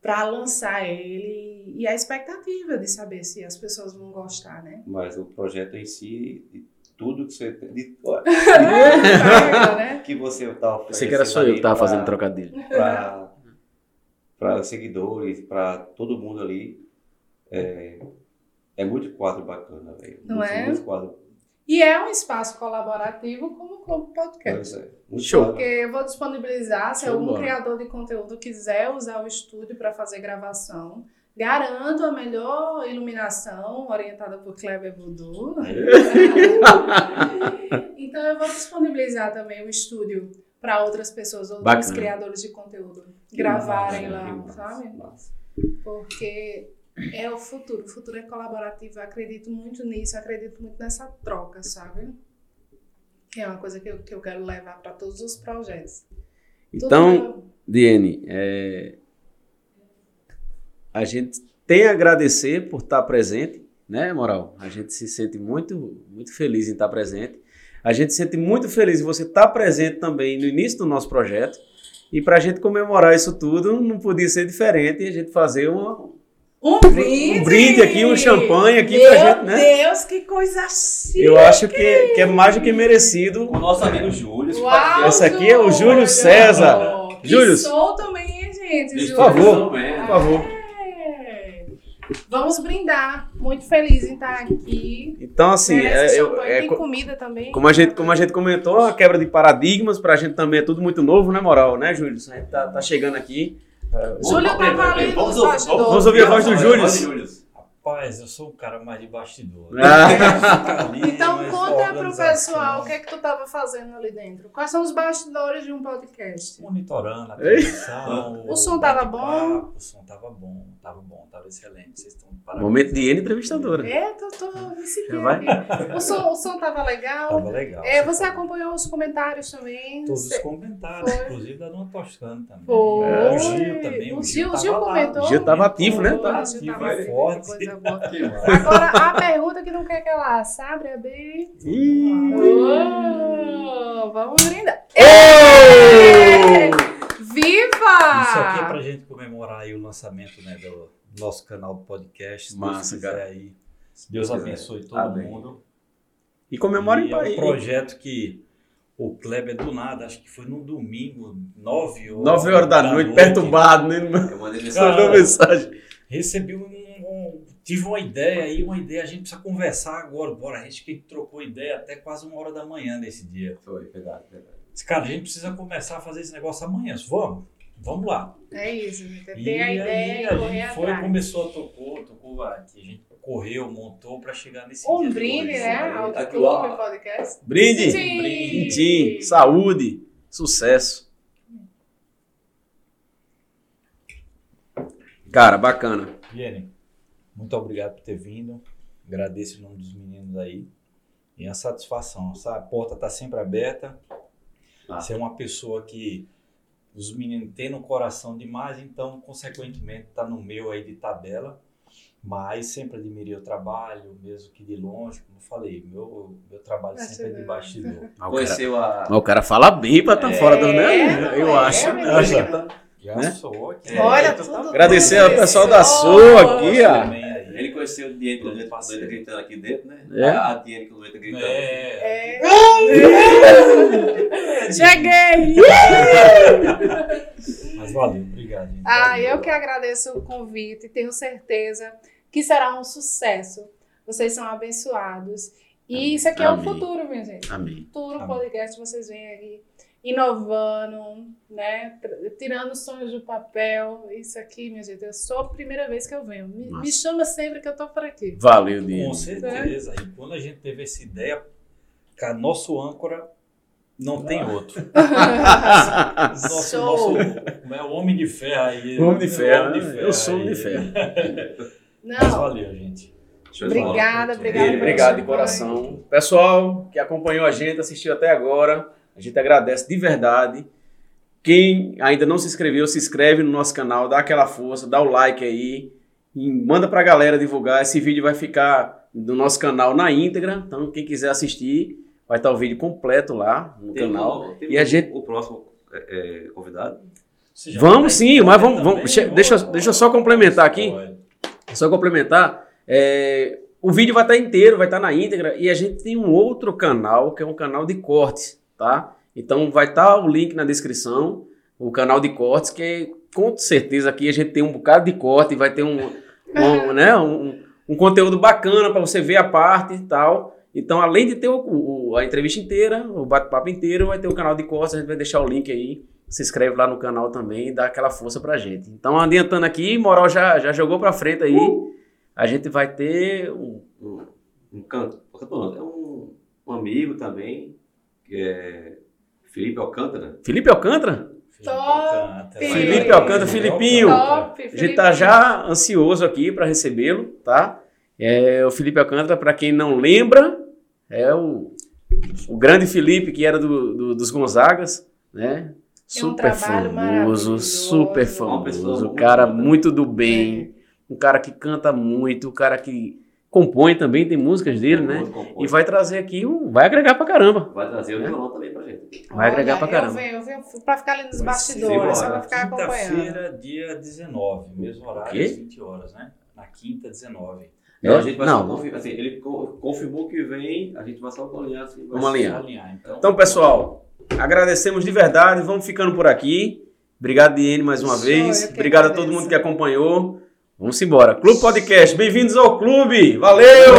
para lançar ele e a expectativa de saber se as pessoas vão gostar, né? Mas o projeto em si, de tudo que você, de, Carga, *laughs* né? que você tá oferecendo Pensei que era só eu que tava fazendo trocadilho. para para os seguidores, para todo mundo ali. É, é muito quadro bacana, velho. Não muito, é? Muito quadro. E é um espaço colaborativo como o Globo Podcast. Pois é, muito Show. Porque eu vou disponibilizar, se Show algum bola. criador de conteúdo quiser usar o estúdio para fazer gravação, garanto a melhor iluminação orientada por Kleber Voodoo. *laughs* então eu vou disponibilizar também o estúdio para outras pessoas, outros Bacana. criadores de conteúdo gravarem Massa, lá, sabe? massa. Porque é o futuro, o futuro é colaborativo, eu acredito muito nisso, eu acredito muito nessa troca, sabe? É uma coisa que eu, que eu quero levar para todos os projetos. Então, meu- Diene, é, a gente tem a agradecer por estar presente, né, Moral? A gente se sente muito, muito feliz em estar presente. A gente se sente muito feliz em você estar presente também no início do nosso projeto. E pra gente comemorar isso tudo, não podia ser diferente a gente fazer uma, Um brinde. um brinde aqui, um champanhe aqui Meu pra gente, né? Deus, que coisa chique. Eu acho que, que é mais do que merecido. O nosso amigo Júlio. Uau, Esse aqui é o Júlio César. Que Júlio. sou também, hein, gente. Por Júlio. favor. Por favor. É. Vamos brindar. Muito feliz em estar aqui. Então, assim, é, eu- é Tem co- comida também. como, a gente, como a gente comentou, a quebra de paradigmas pra gente também é tudo muito novo, né, moral? Né, Júlio? A gente tá, tá chegando aqui. Júlio tá valendo Vamos os ouvir- bastidores. Vamos ouvir a voz do Vamos Júlio. Rapaz, eu sou um cara mais de bastidor. Ah. *laughs* Então conta pro pessoal o que é que tu tava fazendo ali dentro. Quais são os bastidores de um podcast? Monitorando a transmissão. O som tava bate-papo, O som tava bom, tava bom, tava excelente. Vocês estão parabéns. Momento de N entrevistadora. É, tô, tô me seguindo Vai. aqui. O som, o som tava legal. Tava legal. É, você acompanhou os comentários também? Todos os comentários, Foi. inclusive da Dona Toscana também. Foi. É, O Gil também. O Gil, o Gil tava lá. comentou. O Gil tava ativo, né? Tava o Gil ativo, tava é forte. *laughs* Agora, a pergunta que não quer que ela sabe é bem... Ih. Oh, vamos brindar. Ô! Viva! Isso aqui é pra gente comemorar aí o lançamento né, do nosso canal do podcast. Massa, cara. Aí. Deus abençoe todo Amém. mundo. E comemorem pra é um aí. projeto que o Kleber do nada, acho que foi no domingo, 9 horas, 9 horas da noite, perturbado, né? Eu mandei Mandou mensagem. mensagem. Recebi um, um- Tive uma ideia aí, uma ideia, a gente precisa conversar agora. Bora, a gente que trocou ideia até quase uma hora da manhã nesse dia. Foi, verdade, verdade. Disse, cara, a gente precisa começar a fazer esse negócio amanhã. Vamos, vamos lá. É isso, gente. é E a aí ideia e a gente foi, atrás. começou, tocou, tocou, aqui, a gente correu, montou pra chegar nesse Um brinde, hoje. né? Ao ó. Clube Podcast. Brinde. Sim. Brinde. Saúde. Sucesso. Cara, bacana. Viene, muito obrigado por ter vindo. Agradeço em nome dos meninos aí. E a satisfação, sabe? A porta tá sempre aberta. Ah. Você é uma pessoa que os meninos têm no coração demais, então, consequentemente, tá no meu aí de tabela. Mas sempre admirei o trabalho, mesmo que de longe, como eu falei, meu, meu trabalho sempre é de bastidor. Mas *laughs* o cara, Conheceu a. mas o cara fala bem pra estar fora do. Né? É, Eu é, acho. meu eu acho que tá- Já Né? sou aqui. Olha, É, tudo Agradecer ao pessoal da sua aqui, ó. Conheceu o Diego do Leite Parceiro. gritando aqui dentro, né? É. A, a Diego do Leite gritando. É. É. *laughs* Cheguei! *laughs* Mas valeu, obrigado. gente. Ah, Valeu. eu que agradeço o convite, tenho certeza que será um sucesso. Vocês são abençoados. E isso aqui é o Amém. futuro, minha gente. Amém. Futuro Amém. podcast, vocês vêm aqui inovando, né? Tirando sonhos do papel. Isso aqui, minha gente, é só a primeira vez que eu venho. Me, me chama sempre que eu tô por aqui. Valeu, Com Diego. certeza. E quando a gente teve essa ideia, cara, nosso âncora não tem outro. *laughs* Nosso, nosso como é o homem de ferro aí. Homem de ferro, Homem né? Eu sou homem de ferro. *laughs* Mas Não, valeu, gente. Obrigada, obrigada. Obrigado de coração. Pessoal que acompanhou a gente, assistiu até agora, a gente agradece de verdade. Quem ainda não se inscreveu, se inscreve no nosso canal, dá aquela força, dá o like aí, e manda pra galera divulgar. Esse vídeo vai ficar no nosso canal na íntegra, então quem quiser assistir, vai estar o vídeo completo lá no Tem canal. o- tem E a o- gente- O próximo é, é, convidado. Vamos sim, mas vamos- vamos- che- deixa- deixa eu só complementar aqui. Só complementar, é, o vídeo vai estar inteiro, vai estar na íntegra, e a gente tem um outro canal, que é um canal de cortes, tá? Então vai estar o link na descrição, o canal de cortes, que com certeza aqui a gente tem um bocado de corte, vai ter um, um, *laughs* né, um, um conteúdo bacana para você ver a parte e tal. Então, além de ter o- o- a entrevista inteira, o bate-papo inteiro, vai ter o canal de cortes, a gente vai deixar o link aí. Se inscreve lá no canal também e dá aquela força pra gente. Então, adiantando aqui, Moral já, já jogou pra frente aí. A gente vai ter um, Um, um canto. um É um, um amigo também, é Felipe Alcântara. Felipe Alcântara. Felipe Top! Alcântara. Felipe Alcântara, Filipinho. Top, A gente tá já ansioso aqui para recebê-lo, tá? É, o Felipe Alcântara, para quem não lembra, é o, o grande Felipe que era do, do- dos Gonzagas, né? Um Super famoso, super famoso, muito cara muito do bem, um cara que canta muito, um cara que compõe também, tem músicas dele, né? Compõe. E vai trazer aqui um, vai agregar pra caramba. Vai trazer o violão também pra gente. Vai agregar Olha, pra caramba. Eu venho, eu venho pra ficar ali nos Vai bastidores, só pra ficar acompanhando. Quinta-feira, dia 19, mesmo horário, às 20 horas, né? Na quinta, 19. Não, É? a gente vai Não. só confirmar. Assim, ele co- confirmou que vem, a gente vai só alinhar. Assim, vai Vamos alinhar. Alinhar. Então, Então, pessoal, agradecemos de verdade. Vamos ficando por aqui. Obrigado, Diene, mais uma Show, vez. Obrigado a todo mundo que acompanhou. Vamos embora. Clube Podcast, bem-vindos ao clube. Valeu!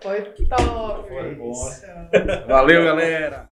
Foi top. Foi bom. Valeu, galera.